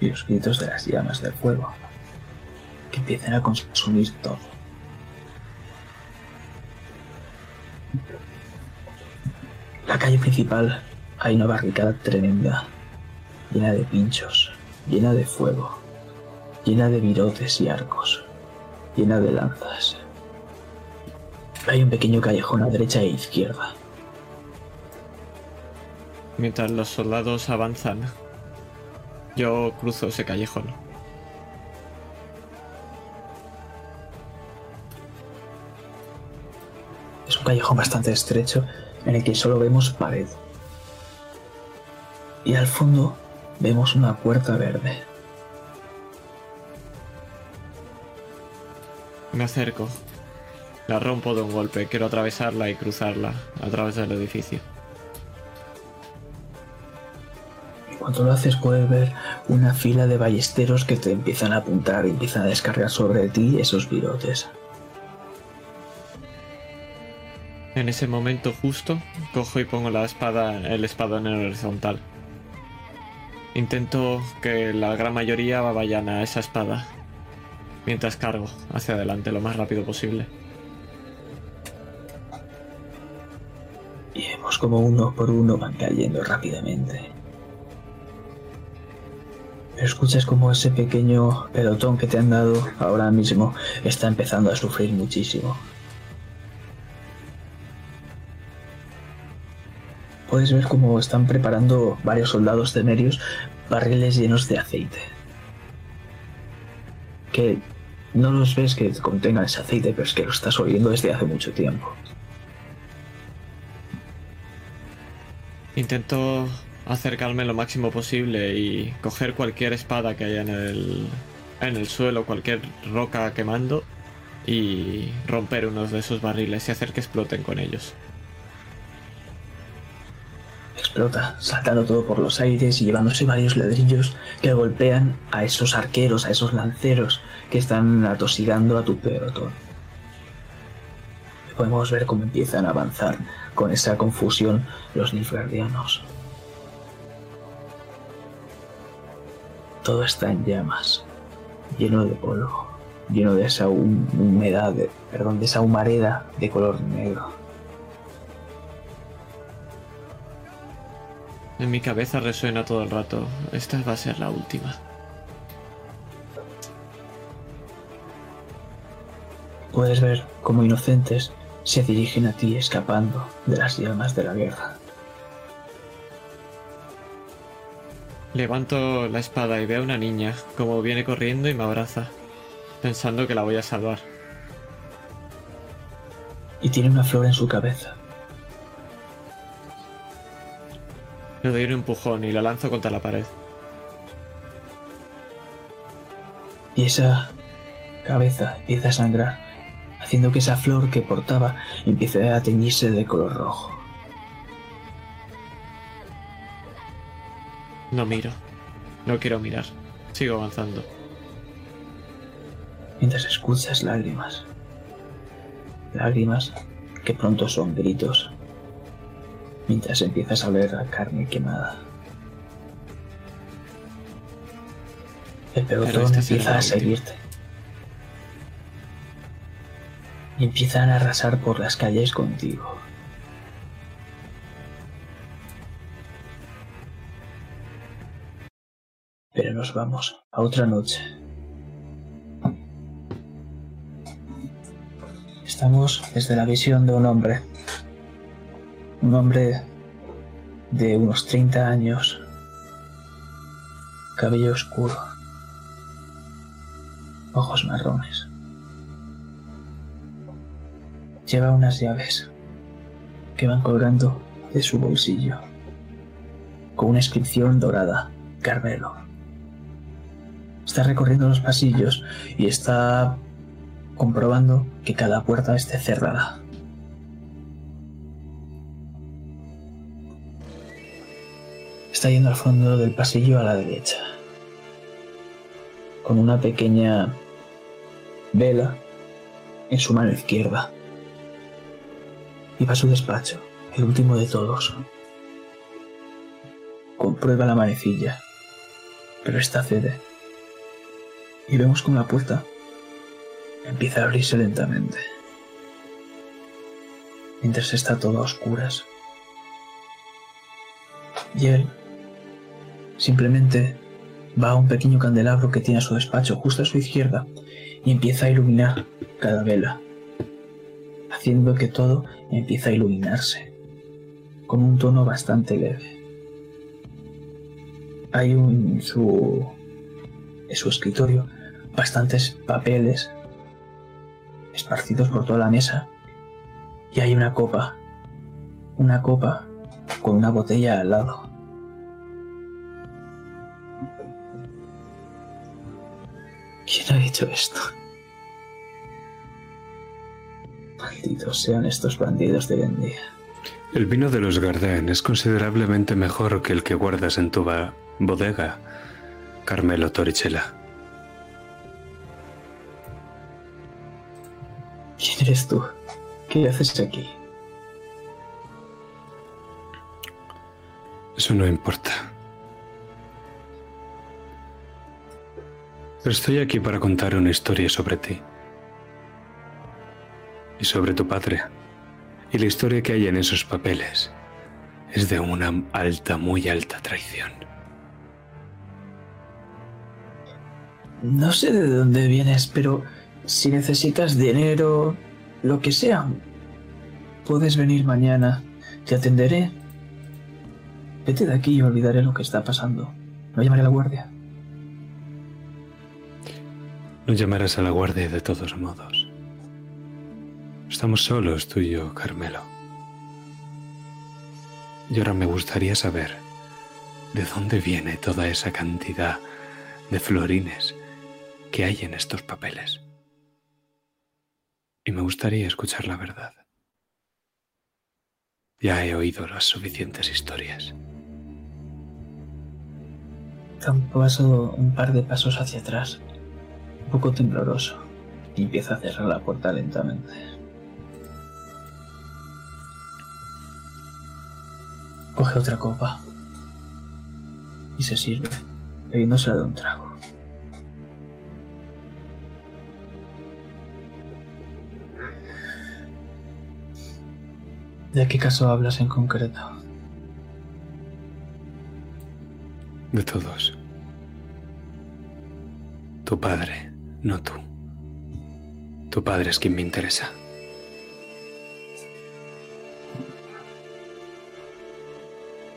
y los gritos de las llamas del fuego, que empiezan a consumir todo. La calle principal hay una barricada tremenda, llena de pinchos, llena de fuego llena de virotes y arcos, llena de lanzas. Hay un pequeño callejón a derecha e izquierda. Mientras los soldados avanzan, yo cruzo ese callejón. Es un callejón bastante estrecho en el que solo vemos pared. Y al fondo vemos una puerta verde. Me acerco. La rompo de un golpe. Quiero atravesarla y cruzarla a través del edificio. Cuando lo haces puedes ver una fila de ballesteros que te empiezan a apuntar y empiezan a descargar sobre ti esos virotes. En ese momento justo, cojo y pongo la espada, el espadón en horizontal. Intento que la gran mayoría vayan a esa espada, mientras cargo hacia adelante lo más rápido posible. Y vemos como uno por uno van cayendo rápidamente. Pero escuchas como ese pequeño pelotón que te han dado ahora mismo está empezando a sufrir muchísimo. Puedes ver cómo están preparando varios soldados temerios barriles llenos de aceite. Que no los ves que contengan ese aceite, pero es que lo estás oliendo desde hace mucho tiempo. Intento acercarme lo máximo posible y coger cualquier espada que haya en el, en el suelo, cualquier roca quemando y romper unos de esos barriles y hacer que exploten con ellos. Saltando todo por los aires y llevándose varios ladrillos que golpean a esos arqueros, a esos lanceros que están atosigando a tu pelotón. Podemos ver cómo empiezan a avanzar con esa confusión los nilfgaardianos. Todo está en llamas, lleno de polvo, lleno de esa hum- humedad, perdón, de esa humareda de color negro. En mi cabeza resuena todo el rato, esta va a ser la última. Puedes ver cómo inocentes se dirigen a ti escapando de las llamas de la guerra. Levanto la espada y veo a una niña como viene corriendo y me abraza, pensando que la voy a salvar. Y tiene una flor en su cabeza. Le doy un empujón y la lanzo contra la pared. Y esa cabeza empieza a sangrar, haciendo que esa flor que portaba empiece a teñirse de color rojo. No miro. No quiero mirar. Sigo avanzando. Mientras escuchas lágrimas. Lágrimas que pronto son gritos. Mientras empiezas a oler a carne quemada. El pelotón esta será empieza la a seguirte. Y empiezan a arrasar por las calles contigo. Pero nos vamos a otra noche. Estamos desde la visión de un hombre. Un hombre de unos 30 años. Cabello oscuro. Ojos marrones. Lleva unas llaves que van colgando de su bolsillo. Con una inscripción dorada. Carmelo. Está recorriendo los pasillos y está comprobando que cada puerta esté cerrada. Está yendo al fondo del pasillo a la derecha, con una pequeña vela en su mano izquierda. Y va a su despacho, el último de todos. Comprueba la manecilla, pero esta cede. Y vemos como la puerta empieza a abrirse lentamente. Mientras está todo a oscuras. Y él simplemente va a un pequeño candelabro que tiene a su despacho justo a su izquierda y empieza a iluminar cada vela, haciendo que todo empiece a iluminarse con un tono bastante leve. Hay un, su, en su escritorio bastantes papeles esparcidos por toda la mesa y hay una copa, una copa con una botella al lado. ¿Quién ha hecho esto? Malditos sean estos bandidos de Vendía. El vino de los Gardaen es considerablemente mejor que el que guardas en tu, bodega, Carmelo Torrichella. ¿Quién eres tú? ¿Qué haces aquí? Eso no importa. Estoy aquí para contar una historia sobre ti. Y sobre tu padre. Y la historia que hay en esos papeles es de una alta, muy alta traición. No sé de dónde vienes, pero si necesitas dinero, lo que sea, puedes venir mañana. Te atenderé. Vete de aquí y olvidaré lo que está pasando. No llamaré a la guardia. No llamarás a la guardia de todos modos. Estamos solos tú y yo, Carmelo. Y ahora me gustaría saber de dónde viene toda esa cantidad de florines que hay en estos papeles. Y me gustaría escuchar la verdad. Ya he oído las suficientes historias. Da un un par de pasos hacia atrás, poco tembloroso, y empieza a cerrar la puerta lentamente. Coge otra copa y se sirve, bebiéndose de un trago. ¿De qué caso hablas en concreto? De todos. Tu padre, no tú. Tu padre es quien me interesa.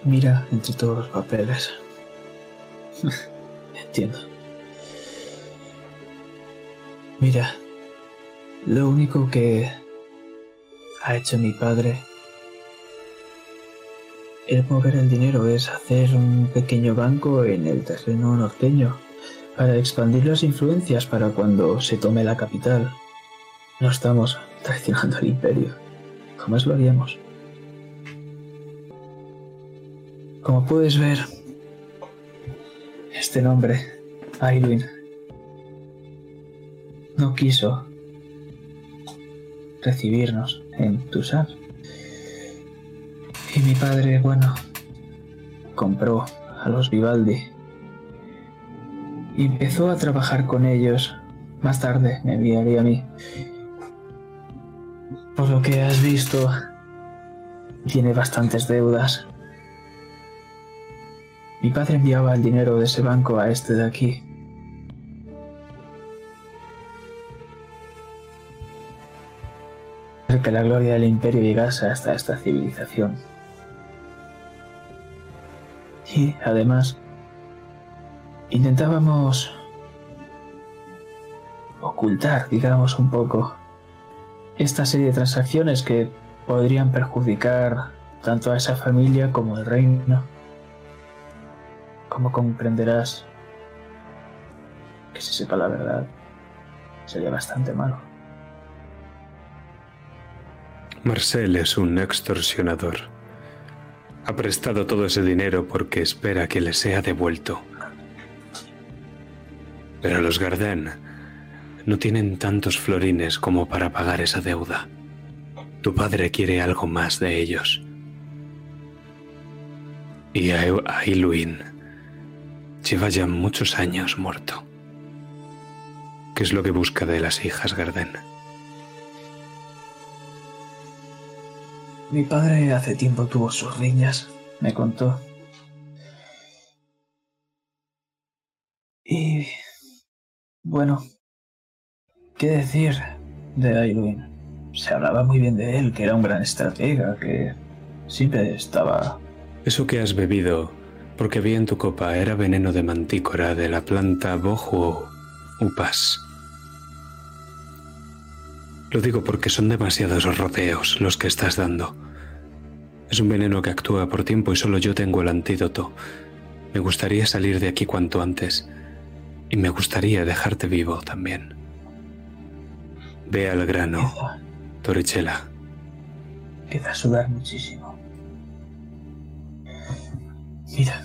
Mira entre todos los papeles. Entiendo. Mira, lo único que ha hecho mi padre el mover el dinero es hacer un pequeño banco en el terreno norteño para expandir las influencias para cuando se tome la capital. No estamos traicionando al imperio. Jamás lo haríamos. Como puedes ver, este nombre, Aylwin, no quiso recibirnos en Tusan. Y mi padre, bueno, compró a los Vivaldi empezó a trabajar con ellos. Más tarde me enviaría a mí. Por lo que has visto, tiene bastantes deudas. Mi padre enviaba el dinero de ese banco a este de aquí. que la gloria del imperio llegase hasta esta civilización. Y además, intentábamos ocultar, digamos, un poco esta serie de transacciones que podrían perjudicar tanto a esa familia como al reino. Como comprenderás, que se sepa la verdad sería bastante malo. Marcel es un extorsionador. Ha prestado todo ese dinero porque espera que le sea devuelto. Pero los Gardén no tienen tantos florines como para pagar esa deuda. Tu padre quiere algo más de ellos. Y Ailuin lleva ya muchos años muerto. ¿Qué es lo que busca de las hijas Gardén? Mi padre hace tiempo tuvo sus riñas, me contó. Bueno, ¿qué decir de Aylwin? Se hablaba muy bien de él, que era un gran estratega, que siempre estaba... Eso que has bebido, porque vi en tu copa, era veneno de mantícora de la planta Bojo upas. Lo digo porque son demasiados rodeos los que estás dando. Es un veneno que actúa por tiempo y solo yo tengo el antídoto. Me gustaría salir de aquí cuanto antes y me gustaría dejarte vivo también. Ve al grano, Torichela. Empieza a sudar muchísimo. Mira,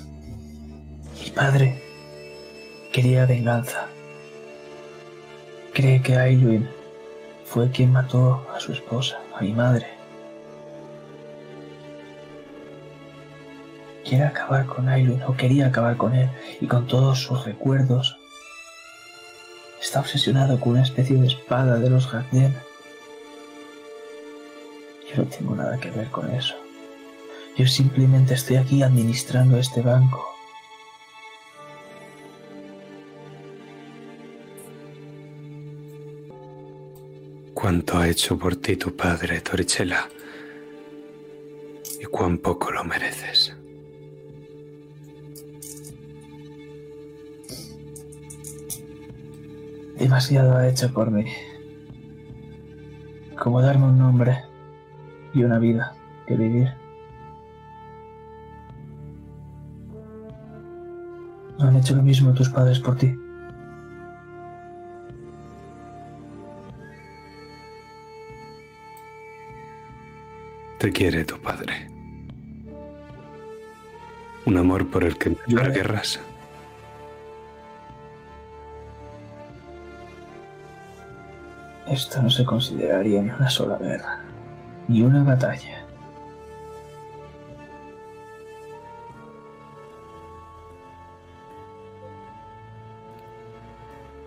padre quería venganza. Cree que Aylwin fue quien mató a su esposa, a mi madre. Quiere acabar con Aylwin o quería acabar con él y con todos sus recuerdos. Está obsesionado con una especie de espada de los Gardien. Yo no tengo nada que ver con eso. Yo simplemente estoy aquí administrando este banco. Cuánto ha hecho por ti tu padre, Torichela, y cuán poco lo mereces. Demasiado ha hecho por mí. Como darme un nombre y una vida que vivir. ¿No han hecho lo mismo tus padres por ti? Te quiere tu padre. Un amor por el que empezar guerras. Esto no se consideraría ni una sola guerra, ni una batalla.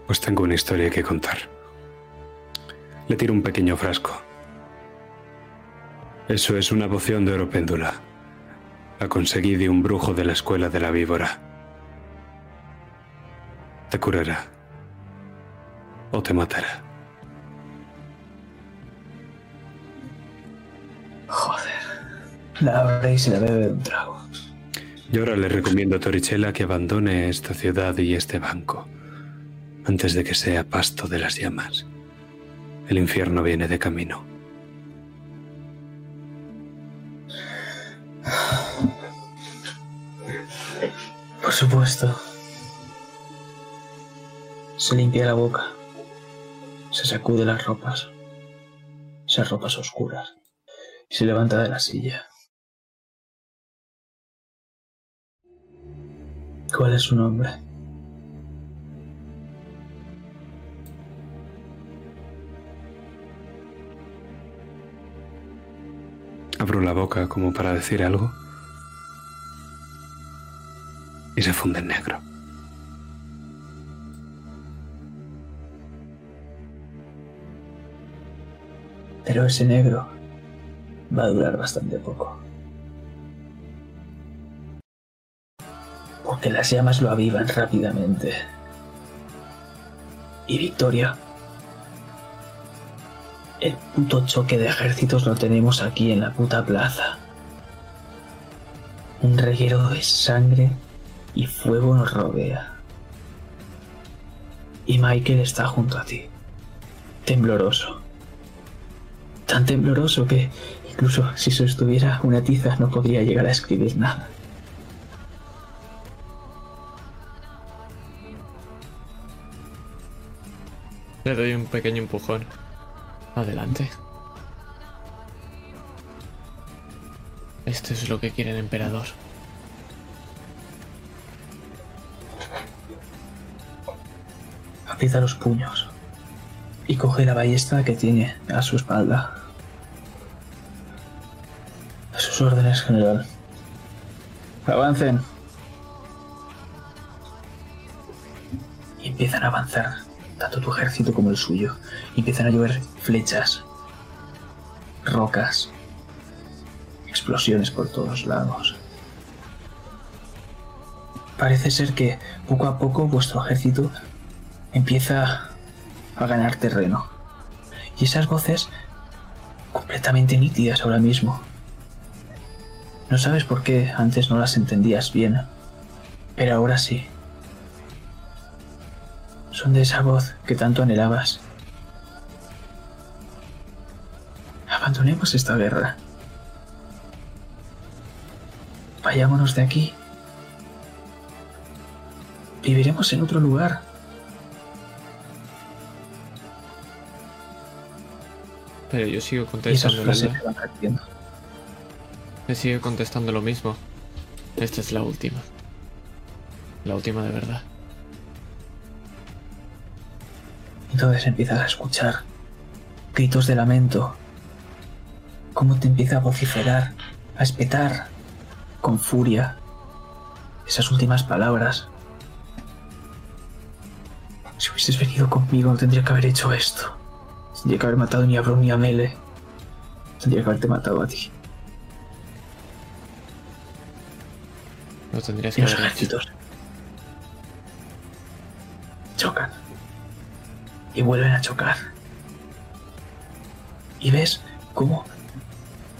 Pues tengo una historia que contar. Le tiro un pequeño frasco. Eso es una poción de oro péndula. La conseguí de un brujo de la escuela de la víbora. Te curará. O te matará. La abre y se la bebe de un trago. Y ahora le recomiendo a Torichela que abandone esta ciudad y este banco antes de que sea pasto de las llamas. El infierno viene de camino. Por supuesto. Se limpia la boca. Se sacude las ropas. Esas ropas oscuras. Y se levanta de la silla. ¿Cuál es su nombre? Abro la boca como para decir algo y se funde en negro. Pero ese negro va a durar bastante poco. Porque las llamas lo avivan rápidamente. Y Victoria. El puto choque de ejércitos lo tenemos aquí en la puta plaza. Un reguero de sangre y fuego nos rodea. Y Michael está junto a ti, tembloroso. Tan tembloroso que incluso si sostuviera una tiza no podría llegar a escribir nada. Le doy un pequeño empujón. Adelante. Esto es lo que quiere el emperador. Aprieta los puños y coge la ballesta que tiene a su espalda. A sus órdenes, general. Avancen. Y empiezan a avanzar, tanto tu ejército como el suyo. Empiezan a llover flechas, rocas, explosiones por todos lados. Parece ser que poco a poco vuestro ejército empieza a ganar terreno. Y esas voces completamente nítidas ahora mismo. No sabes por qué antes no las entendías bien, pero ahora sí. Son de esa voz que tanto anhelabas. Abandonemos esta guerra. Vayámonos de aquí. Viviremos en otro lugar. Pero yo sigo Y esas contestando. van repitiendo. Me sigue contestando lo mismo. Esta es la última. la última de verdad. Entonces empiezas a escuchar gritos de lamento, cómo te empieza a vociferar, a espetar con furia esas últimas palabras. Si hubieses venido conmigo no tendría que haber hecho esto. Tendría que haber matado ni a Bron ni a Mele. Tendría que haberte matado a ti. No tendrías Y que los ejércitos chocan y vuelven a chocar. Y ves cómo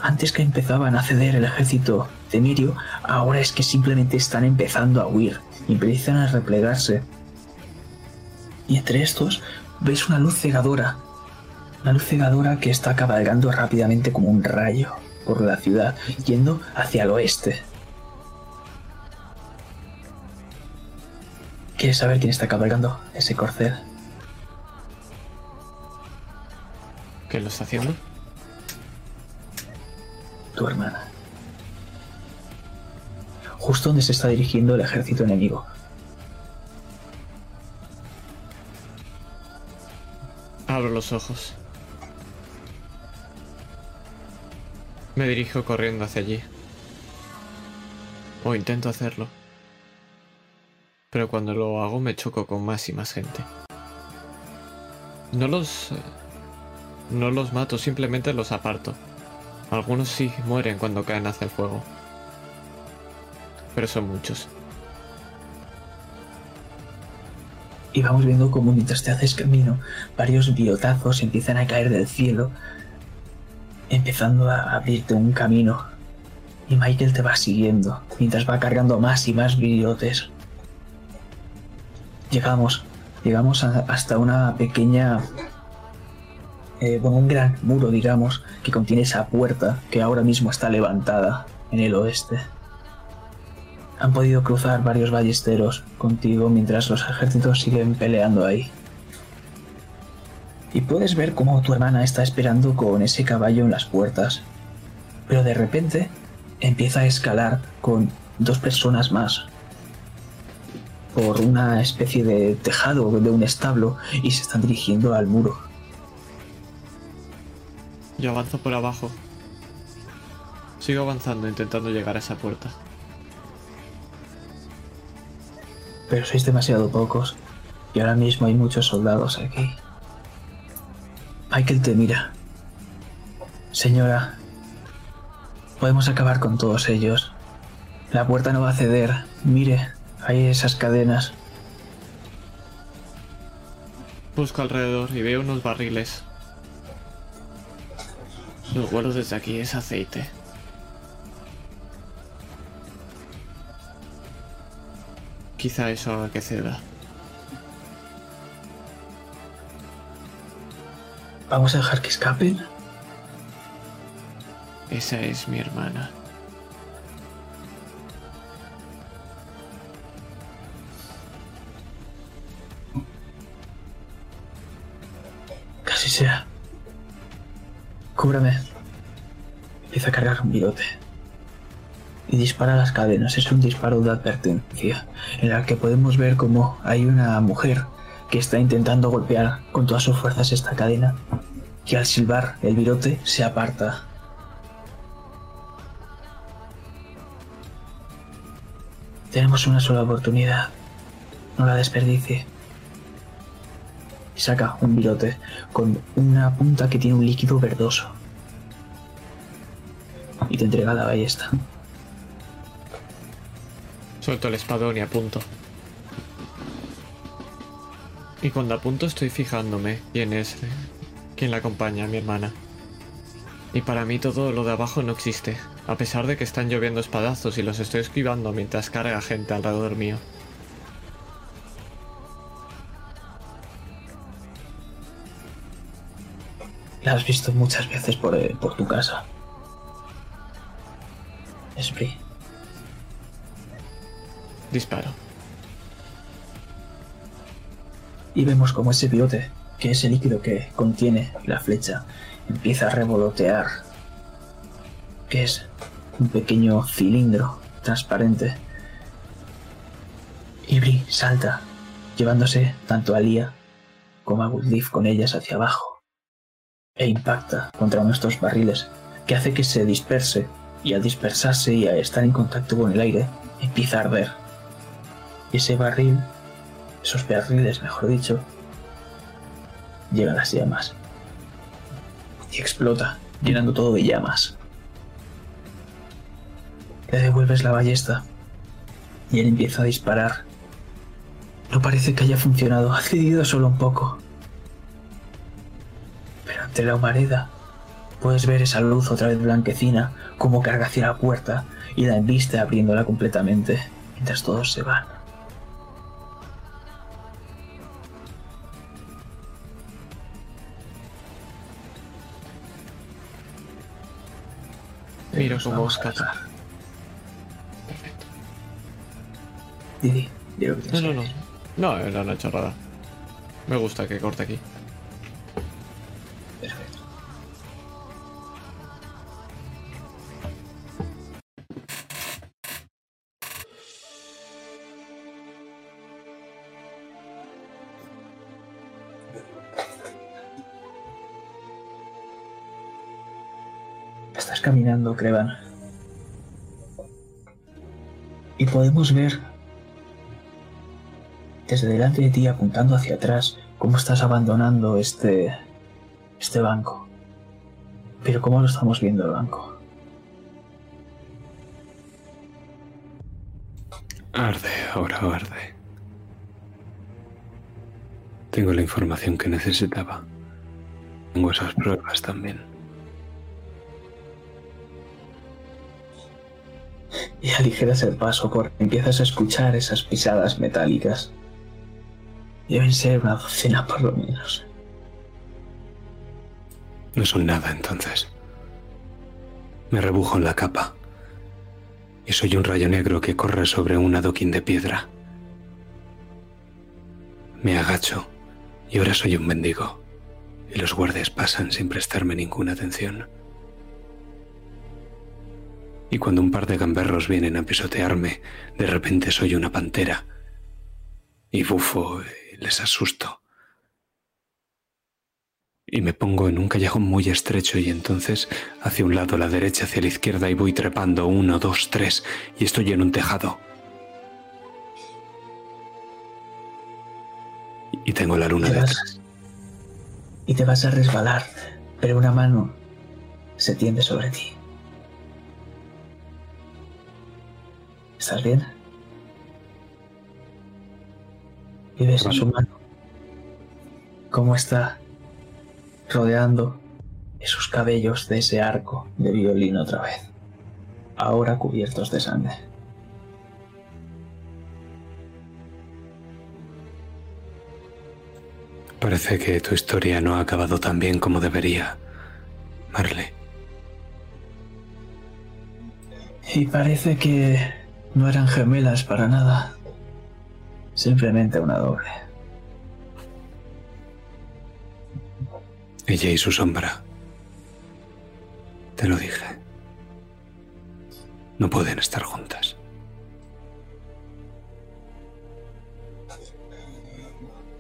antes que empezaban a ceder el ejército de Mirio, ahora es que simplemente están empezando a huir y empiezan a replegarse. Y entre estos ves una luz cegadora, una luz cegadora que está cabalgando rápidamente como un rayo por la ciudad, yendo hacia el oeste. ¿Quieres saber quién está cabalgando ese corcel? ¿Qué lo está haciendo? Tu hermana. Justo donde se está dirigiendo el ejército enemigo. Abro los ojos. Me dirijo corriendo hacia allí. O intento hacerlo. Pero cuando lo hago me choco con más y más gente. No los... No los mato, simplemente los aparto. Algunos sí mueren cuando caen hacia el fuego. Pero son muchos. Y vamos viendo cómo mientras te haces camino, varios biotazos empiezan a caer del cielo, empezando a abrirte un camino. Y Michael te va siguiendo, mientras va cargando más y más biotes. Llegamos, llegamos hasta una pequeña, eh, bueno, un gran muro, digamos, que contiene esa puerta que ahora mismo está levantada en el oeste. Han podido cruzar varios ballesteros contigo mientras los ejércitos siguen peleando ahí. Y puedes ver cómo tu hermana está esperando con ese caballo en las puertas. Pero de repente empieza a escalar con dos personas más por una especie de tejado de un establo y se están dirigiendo al muro. Yo avanzo por abajo. Sigo avanzando intentando llegar a esa puerta. Pero sois demasiado pocos y ahora mismo hay muchos soldados aquí. Michael te mira. Señora, podemos acabar con todos ellos. La puerta no va a ceder. Mire, hay esas cadenas. Busco alrededor y veo unos barriles. Los vuelos desde aquí es aceite. Quizá eso haga que ceda. ¿Vamos a dejar que escapen? Esa es mi hermana. Casi sea. Cúbrame. Empieza a cargar un virote. Y dispara las cadenas. Es un disparo de advertencia. En el que podemos ver cómo hay una mujer que está intentando golpear con todas sus fuerzas esta cadena. Y al silbar el virote se aparta. Tenemos una sola oportunidad. No la desperdicie saca un virote con una punta que tiene un líquido verdoso. Y te entrega la ballesta. Suelto el espadón y apunto. Y cuando apunto estoy fijándome quién es, quién la acompaña, mi hermana. Y para mí todo lo de abajo no existe, a pesar de que están lloviendo espadazos y los estoy esquivando mientras carga gente alrededor mío. La has visto muchas veces por, eh, por tu casa. Spree. Disparo. Y vemos como ese virote, que es el líquido que contiene la flecha, empieza a revolotear. Que es un pequeño cilindro transparente. Ibri salta, llevándose tanto a Lía como a Woodleaf con ellas hacia abajo, e impacta contra nuestros barriles, que hace que se disperse, y al dispersarse y a estar en contacto con el aire, empieza a arder. Y ese barril, esos barriles mejor dicho, llegan las llamas. Y explota, llenando todo de llamas. Le devuelves la ballesta y él empieza a disparar. No parece que haya funcionado, ha cedido solo un poco. Pero ante la humareda puedes ver esa luz otra vez blanquecina como carga hacia la puerta y la embiste abriéndola completamente mientras todos se van. Miro cómo os caza. dejar. Didi, di lo que No, no, no. No, era una chorrada. Me gusta que corte aquí. Podemos ver desde delante de ti apuntando hacia atrás cómo estás abandonando este este banco. Pero cómo lo estamos viendo el banco. Arde, ahora arde. Tengo la información que necesitaba. Tengo esas pruebas también. Y aligeras el paso porque empiezas a escuchar esas pisadas metálicas. Deben ser una docena por lo menos. No son nada entonces. Me rebujo en la capa. Y soy un rayo negro que corre sobre un adoquín de piedra. Me agacho y ahora soy un mendigo. Y los guardias pasan sin prestarme ninguna atención. Y cuando un par de gamberros vienen a pisotearme, de repente soy una pantera. Y bufo y les asusto. Y me pongo en un callejón muy estrecho y entonces hacia un lado, la derecha, hacia la izquierda y voy trepando uno, dos, tres y estoy en un tejado. Y tengo la luna detrás. vas- y te vas a resbalar, pero una mano se tiende sobre ti. ¿Estás bien? Y ves en su mano cómo está rodeando esos cabellos de ese arco de violín otra vez, ahora cubiertos de sangre. Parece que tu historia no ha acabado tan bien como debería, Marley. Y parece que no eran gemelas para nada. Simplemente una doble. Ella y su sombra. Te lo dije. No pueden estar juntas.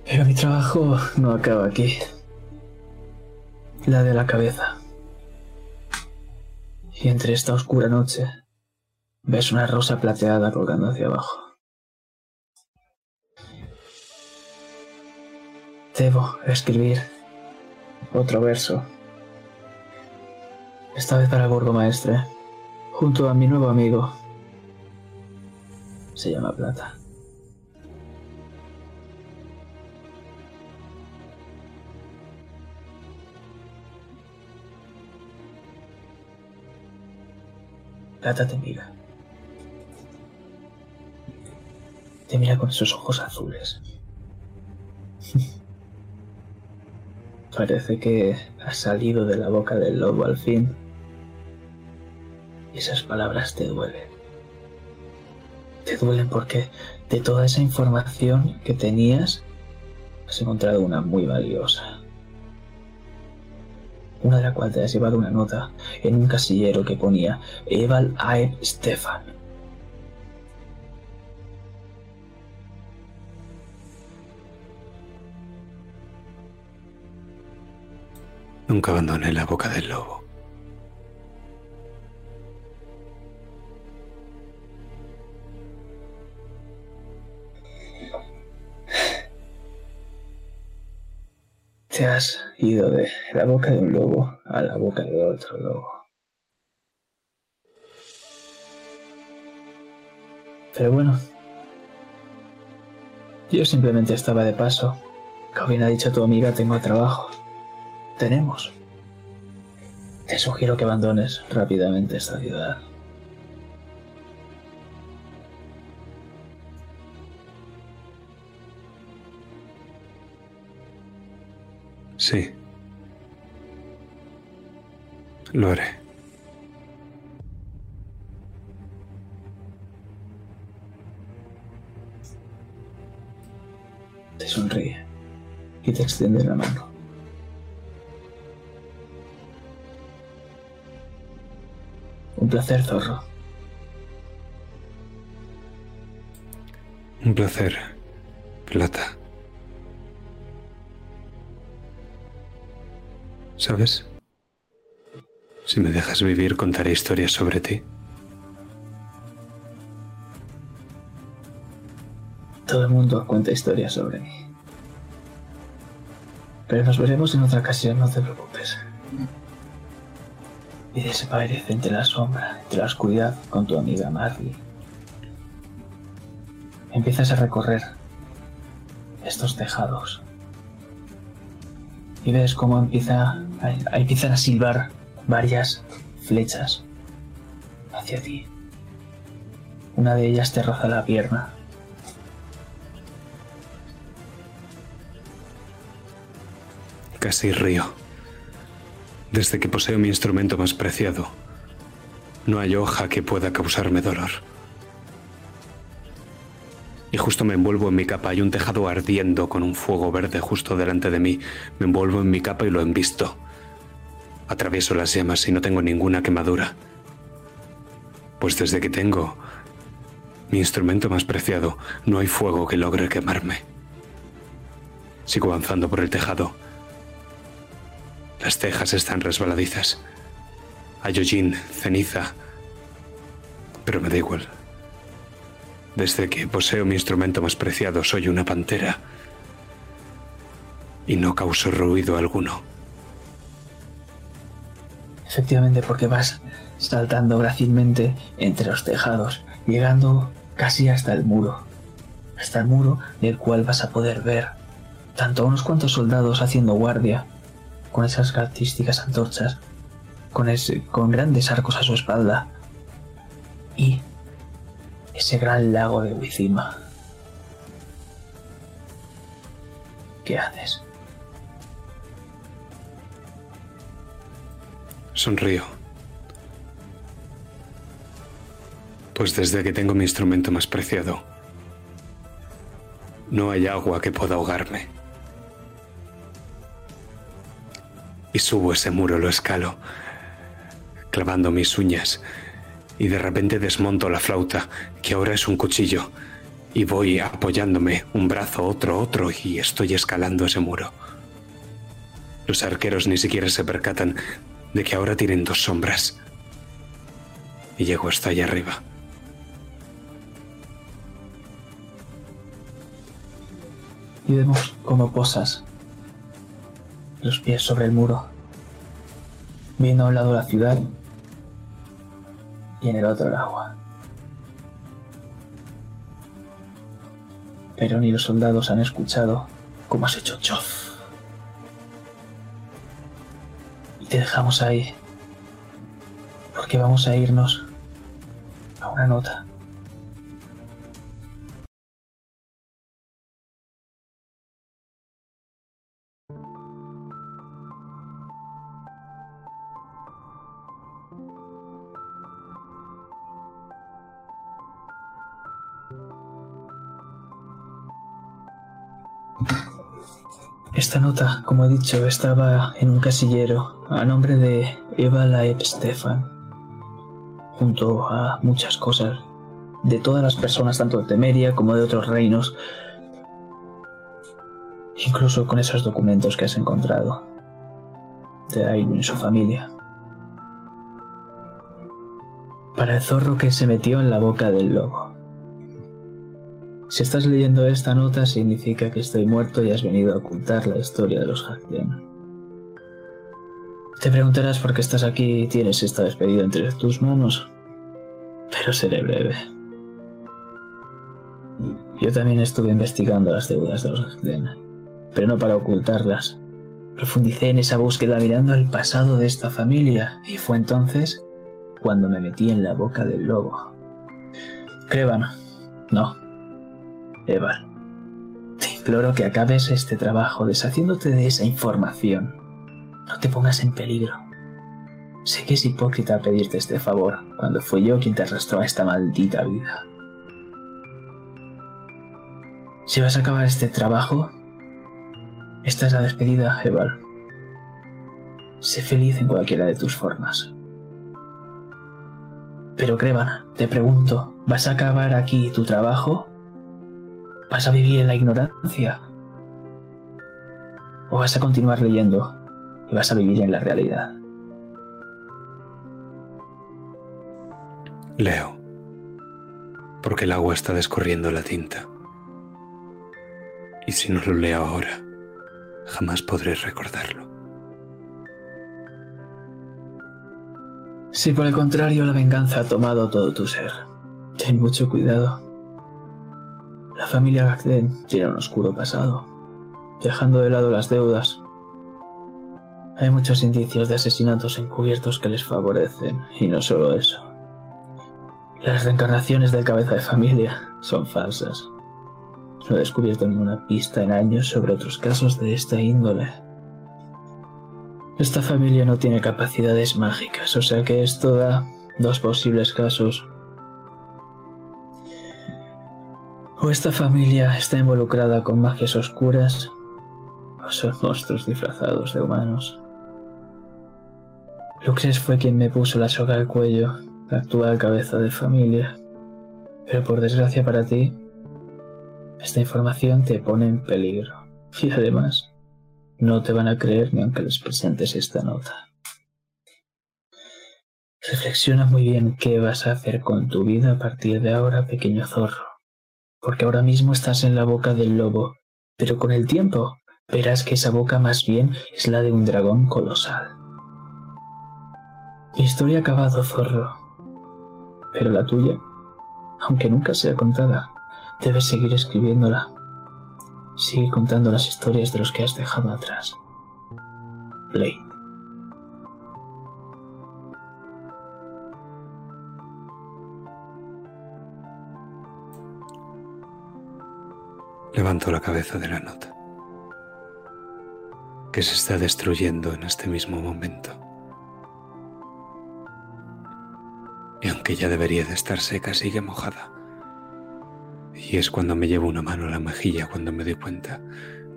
Pero mi trabajo no acaba aquí. La de la cabeza. Y entre esta oscura noche ves una rosa plateada colgando hacia abajo. Debo escribir otro verso. Esta vez para burgomaestre, junto a mi nuevo amigo. Se llama Plata. Plata te mira. Te mira con esos ojos azules. Parece que has salido de la boca del lobo al fin. Y esas palabras te duelen. Te duelen porque de toda esa información que tenías, has encontrado una muy valiosa. Una de la cual te has llevado una nota en un casillero que ponía Eval Aeb Stefan. Nunca abandoné la boca del lobo. Te has ido de la boca de un lobo a la boca de otro lobo. Pero bueno, yo simplemente estaba de paso. Como bien ha dicho tu amiga, tengo trabajo. Tenemos. Te sugiero que abandones rápidamente esta ciudad. Sí. Lo haré. Te sonríe y te extiende la mano. Un placer, zorro. Un placer, Plata. ¿Sabes? Si me dejas vivir, contaré historias sobre ti. Todo el mundo cuenta historias sobre mí. Pero nos veremos en otra ocasión, no te preocupes. Y desaparece entre la sombra, entre la oscuridad, con tu amiga Marley. Empiezas a recorrer estos tejados. Y ves cómo empieza a, empiezan a silbar varias flechas hacia ti. Una de ellas te roza la pierna. Casi río. Desde que poseo mi instrumento más preciado, no hay hoja que pueda causarme dolor. Y justo me envuelvo en mi capa. Hay un tejado ardiendo con un fuego verde justo delante de mí. Me envuelvo en mi capa y lo envisto. Atravieso las llamas y no tengo ninguna quemadura. Pues desde que tengo mi instrumento más preciado, no hay fuego que logre quemarme. Sigo avanzando por el tejado las cejas están resbaladizas. Hollín, ceniza. Pero me da igual. Desde que poseo mi instrumento más preciado, soy una pantera. Y no causo ruido alguno. Efectivamente, porque vas saltando grácilmente entre los tejados, llegando casi hasta el muro. Hasta el muro del cual vas a poder ver tanto a unos cuantos soldados haciendo guardia con esas características antorchas, con, ese, con grandes arcos a su espalda y ese gran lago de Wizima. ¿Qué haces? Sonrío. Pues desde que tengo mi instrumento más preciado, no hay agua que pueda ahogarme. Y subo ese muro, lo escalo, clavando mis uñas, y de repente desmonto la flauta, que ahora es un cuchillo, y voy apoyándome un brazo, otro, otro, y estoy escalando ese muro. Los arqueros ni siquiera se percatan de que ahora tienen dos sombras. Y llego hasta allá arriba. Y vemos cómo posas los pies sobre el muro, viendo a un lado la ciudad y en el otro el agua. Pero ni los soldados han escuchado cómo has hecho chof. Y te dejamos ahí, porque vamos a irnos a una nota. Esta nota, como he dicho, estaba en un casillero a nombre de Eva Laep Stefan, junto a muchas cosas de todas las personas, tanto de Temeria como de otros reinos, incluso con esos documentos que has encontrado. de Ailu y su familia. Para el zorro que se metió en la boca del lobo. Si estás leyendo esta nota significa que estoy muerto y has venido a ocultar la historia de los Hakden. Te preguntarás por qué estás aquí y tienes esta despedida entre tus manos, pero seré breve. Yo también estuve investigando las deudas de los Hakden, pero no para ocultarlas. Profundicé en esa búsqueda mirando el pasado de esta familia y fue entonces cuando me metí en la boca del lobo. Creban, no, Eva, te imploro que acabes este trabajo deshaciéndote de esa información. No te pongas en peligro. Sé que es hipócrita pedirte este favor cuando fui yo quien te arrastró a esta maldita vida. Si vas a acabar este trabajo, esta es la despedida, Eval. Sé feliz en cualquiera de tus formas. Pero Crevan, te pregunto, ¿vas a acabar aquí tu trabajo ¿Vas a vivir en la ignorancia? ¿O vas a continuar leyendo y vas a vivir en la realidad? Leo, porque el agua está descorriendo la tinta. Y si no lo leo ahora, jamás podré recordarlo. Si por el contrario la venganza ha tomado todo tu ser, ten mucho cuidado. La familia Gagden tiene un oscuro pasado, dejando de lado las deudas. Hay muchos indicios de asesinatos encubiertos que les favorecen, y no solo eso. Las reencarnaciones del cabeza de familia son falsas. No he descubierto ninguna pista en años sobre otros casos de esta índole. Esta familia no tiene capacidades mágicas, o sea que esto da dos posibles casos. O esta familia está involucrada con magias oscuras, o son monstruos disfrazados de humanos. Luxes fue quien me puso la soga al cuello, la actual cabeza de familia. Pero por desgracia para ti, esta información te pone en peligro. Y además, no te van a creer ni aunque les presentes esta nota. Reflexiona muy bien qué vas a hacer con tu vida a partir de ahora, pequeño zorro porque ahora mismo estás en la boca del lobo, pero con el tiempo verás que esa boca más bien es la de un dragón colosal. Mi historia ha acabado, zorro, pero la tuya, aunque nunca sea contada, debes seguir escribiéndola. Sigue contando las historias de los que has dejado atrás. Play. Levanto la cabeza de la nota, que se está destruyendo en este mismo momento. Y aunque ya debería de estar seca, sigue mojada. Y es cuando me llevo una mano a la mejilla cuando me doy cuenta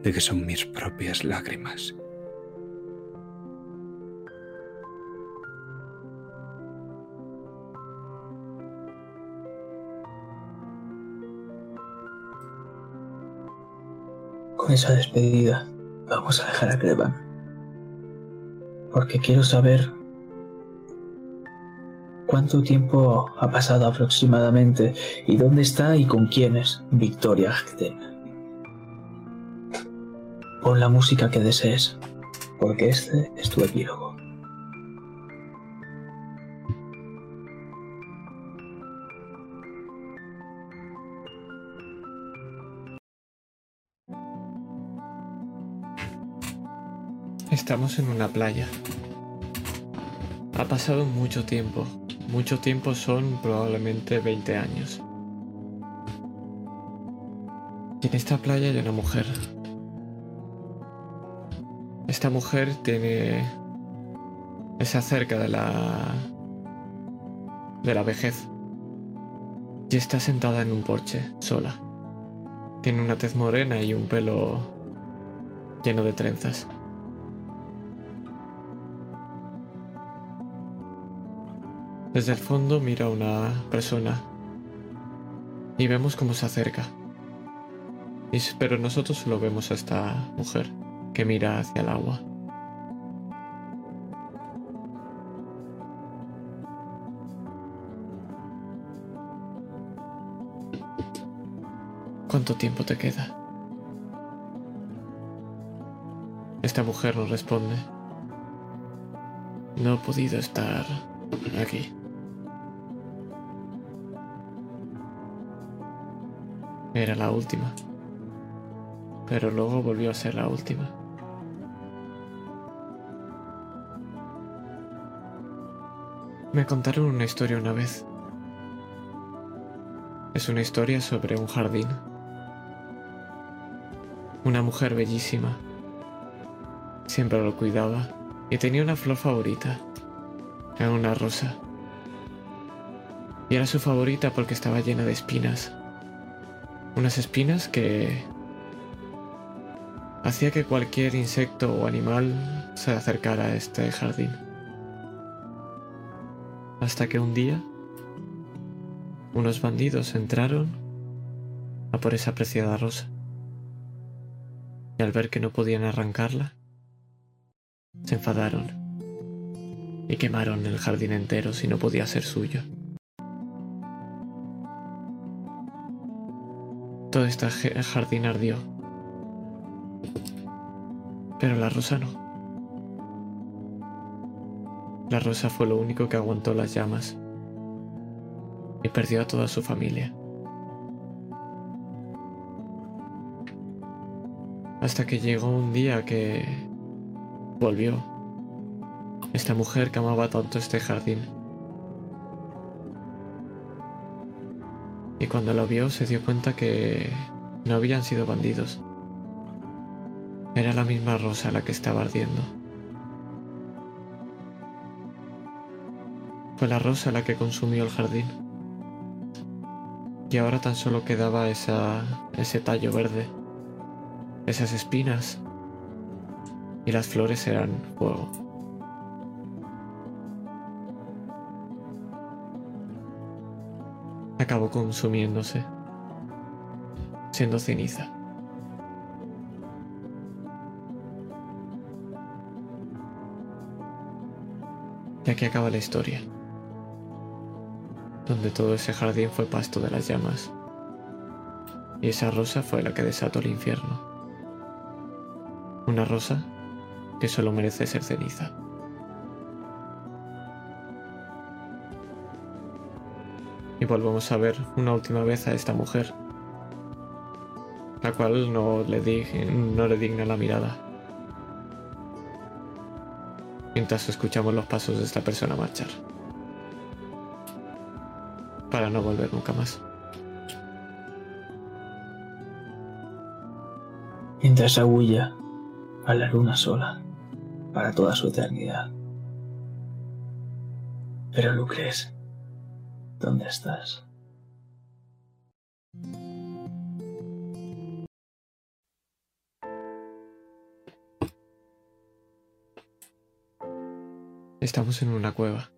de que son mis propias lágrimas. Esa despedida vamos a dejar a Crevan. Porque quiero saber cuánto tiempo ha pasado aproximadamente y dónde está y con quién es Victoria Agden. Pon la música que desees, porque este es tu epílogo. Estamos en una playa. Ha pasado mucho tiempo. Mucho tiempo son probablemente 20 años. Y en esta playa hay una mujer. Esta mujer tiene... es cerca de la... de la vejez. Y está sentada en un porche, sola. Tiene una tez morena y un pelo lleno de trenzas. Desde el fondo mira una persona y vemos cómo se acerca. Pero nosotros solo vemos a esta mujer que mira hacia el agua. ¿Cuánto tiempo te queda? Esta mujer nos responde. No he podido estar aquí. Era la última. Pero luego volvió a ser la última. Me contaron una historia una vez. Es una historia sobre un jardín. Una mujer bellísima. Siempre lo cuidaba y tenía una flor favorita. Era una rosa. Y era su favorita porque estaba llena de espinas. Unas espinas que hacía que cualquier insecto o animal se acercara a este jardín. Hasta que un día unos bandidos entraron a por esa preciada rosa. Y al ver que no podían arrancarla, se enfadaron y quemaron el jardín entero si no podía ser suyo. Todo este jardín ardió, pero la rosa no. La rosa fue lo único que aguantó las llamas y perdió a toda su familia. Hasta que llegó un día que volvió esta mujer que amaba tanto este jardín. Y cuando lo vio se dio cuenta que no habían sido bandidos. Era la misma rosa la que estaba ardiendo. Fue la rosa la que consumió el jardín y ahora tan solo quedaba ese tallo verde, esas espinas, y las flores eran fuego. Acabó consumiéndose, siendo ceniza. Y aquí acaba la historia donde todo ese jardín fue pasto de las llamas. Y esa rosa fue la que desató el infierno. Una rosa que solo merece ser ceniza. Y volvemos a ver una última vez a esta mujer, la cual no le, no le digna la mirada. Mientras escuchamos los pasos de esta persona marchar para no volver nunca más. Mientras aúlla a la luna sola para toda su eternidad. Pero Lucres, ¿dónde estás? Estamos en una cueva.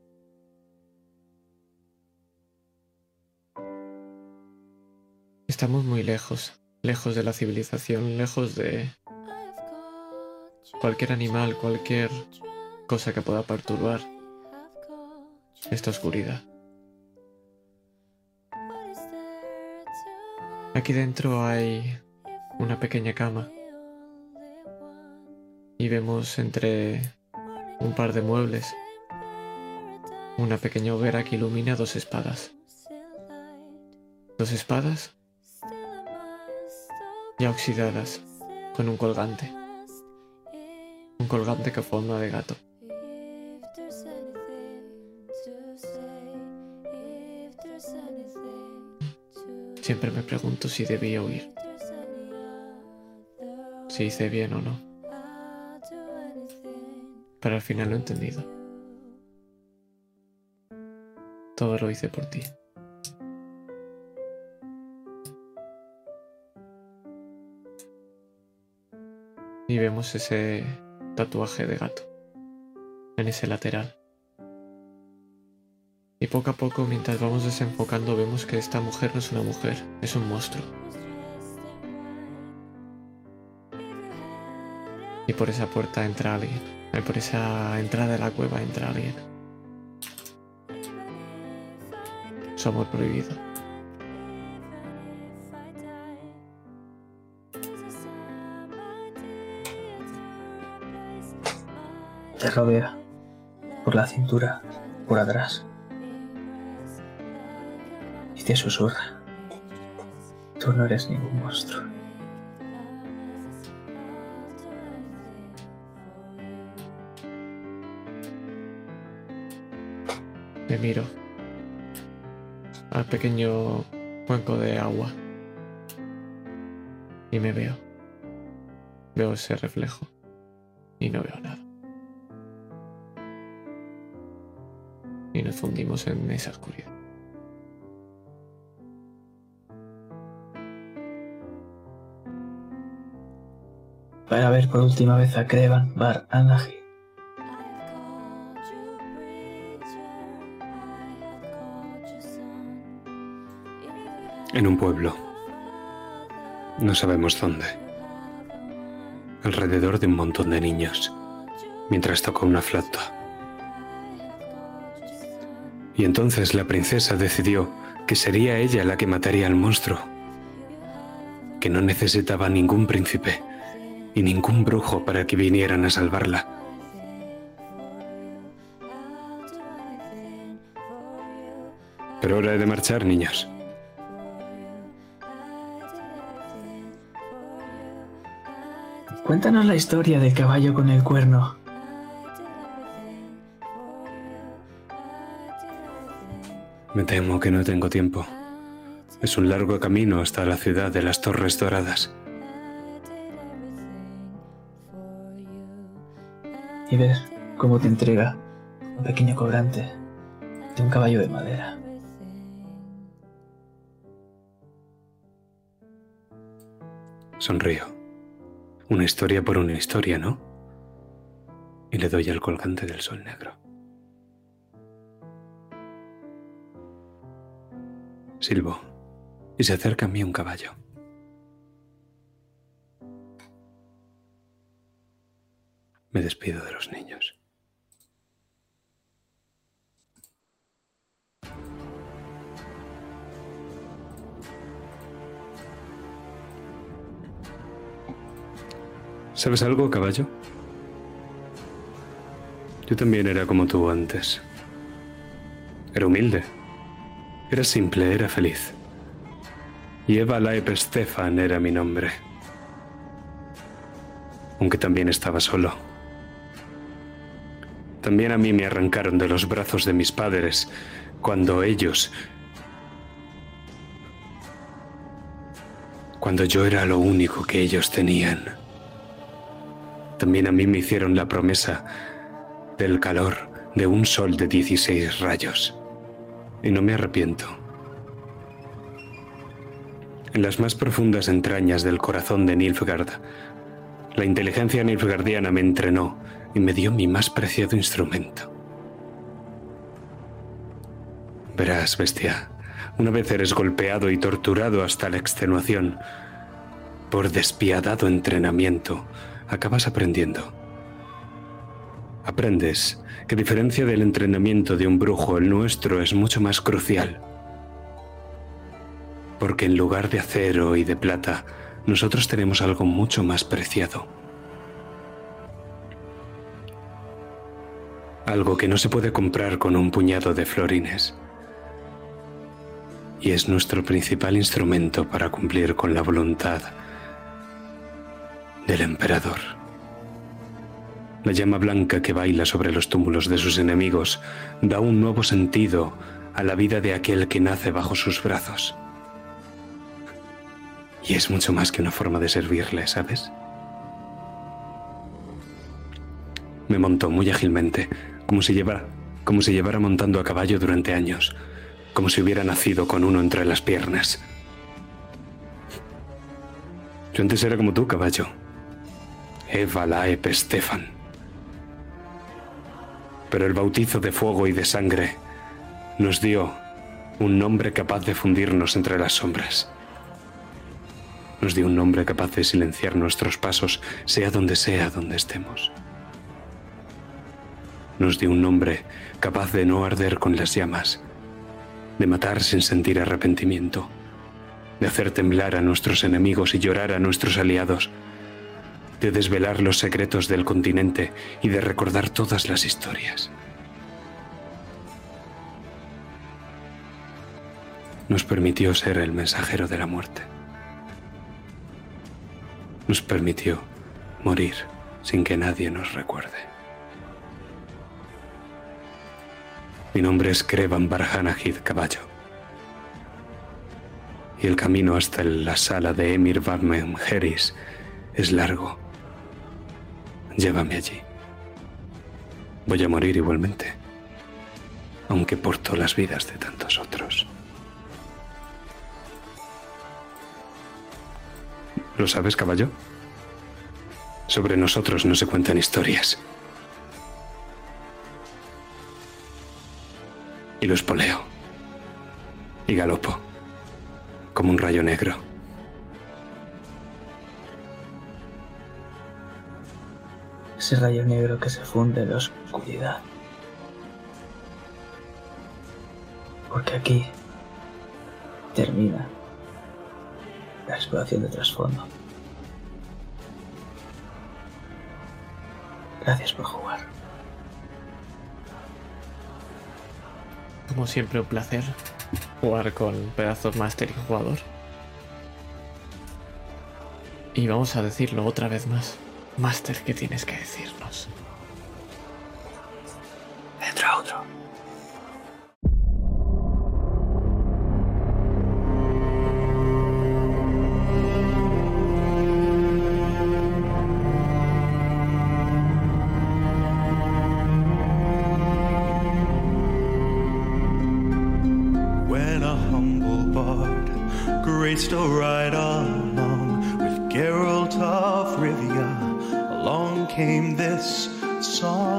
Estamos muy lejos, lejos de la civilización, lejos de cualquier animal, cualquier cosa que pueda perturbar esta oscuridad. Aquí dentro hay una pequeña cama y vemos entre un par de muebles una pequeña hoguera que ilumina dos espadas. Dos espadas ya oxidadas, con un colgante. Un colgante que forma de gato. Siempre me pregunto si debía huir. Si hice bien o no. Pero al final lo he entendido. Todo lo hice por ti. y vemos ese tatuaje de gato en ese lateral. Y poco a poco, mientras vamos desenfocando, vemos que esta mujer no es una mujer, es un monstruo. Y por esa puerta entra alguien. Y por esa entrada de la cueva entra alguien. Su amor prohibido. Te rodea. Por la cintura. Por atrás. Te susurra. Tú no eres ningún monstruo. Me miro al pequeño cuenco de agua y me veo. Veo ese reflejo y no veo nada. Y nos fundimos en esa oscuridad. Para ver por última vez a Krevan Bar Anahi. En un pueblo. No sabemos dónde. Alrededor de un montón de niños. Mientras toca una flauta. Y entonces la princesa decidió que sería ella la que mataría al monstruo. Que no necesitaba ningún príncipe y ningún brujo para que vinieran a salvarla. Pero hora de marchar, niños. Cuéntanos la historia del caballo con el cuerno. Me temo que no tengo tiempo. Es un largo camino hasta la ciudad de las Torres Doradas. Y ver cómo te entrega un pequeño cobrante de un caballo de madera. Sonrío. Una historia por una historia, ¿no? Y le doy al colgante del sol negro. Silbo. Y se acerca a mí un caballo. Me despido de los niños. ¿Sabes algo, caballo? Yo también era como tú antes. Era humilde. Era simple, era feliz. Y Eva Laep Stefan era mi nombre. Aunque también estaba solo. También a mí me arrancaron de los brazos de mis padres cuando ellos... Cuando yo era lo único que ellos tenían. También a mí me hicieron la promesa del calor de un sol de 16 rayos. Y no me arrepiento. En las más profundas entrañas del corazón de Nilfgaard, la inteligencia nilfgaardiana me entrenó y me dio mi más preciado instrumento. Verás, bestia, una vez eres golpeado y torturado hasta la extenuación, por despiadado entrenamiento, acabas aprendiendo. Aprendes que a diferencia del entrenamiento de un brujo, el nuestro es mucho más crucial. Porque en lugar de acero y de plata, nosotros tenemos algo mucho más preciado. Algo que no se puede comprar con un puñado de florines. Y es nuestro principal instrumento para cumplir con la voluntad del emperador. La llama blanca que baila sobre los túmulos de sus enemigos da un nuevo sentido a la vida de aquel que nace bajo sus brazos. Y es mucho más que una forma de servirle, ¿sabes? Me montó muy ágilmente, como si llevara, como si llevara montando a caballo durante años, como si hubiera nacido con uno entre las piernas. Yo antes era como tú, caballo. Eva Laep Stefan. Pero el bautizo de fuego y de sangre nos dio un nombre capaz de fundirnos entre las sombras. Nos dio un nombre capaz de silenciar nuestros pasos, sea donde sea donde estemos. Nos dio un nombre capaz de no arder con las llamas, de matar sin sentir arrepentimiento, de hacer temblar a nuestros enemigos y llorar a nuestros aliados, de desvelar los secretos del continente y de recordar todas las historias. Nos permitió ser el mensajero de la muerte. Nos permitió morir sin que nadie nos recuerde. Mi nombre es Krevan Barhanahid Caballo. Y el camino hasta la sala de Emir Barmen Heris es largo. Llévame allí. Voy a morir igualmente, aunque porto las vidas de tantos otros. ¿Lo sabes, caballo? Sobre nosotros no se cuentan historias. Y lo espoleo. Y galopo. Como un rayo negro. Ese rayo negro que se funde en la oscuridad. Porque aquí termina la exploración de trasfondo. Gracias por jugar. Como siempre, un placer jugar con pedazos Master y jugador. Y vamos a decirlo otra vez más. Master, ¿qué tienes que decirnos? Entra otro. Graced ride along with Geralt of Rivia, along came this song.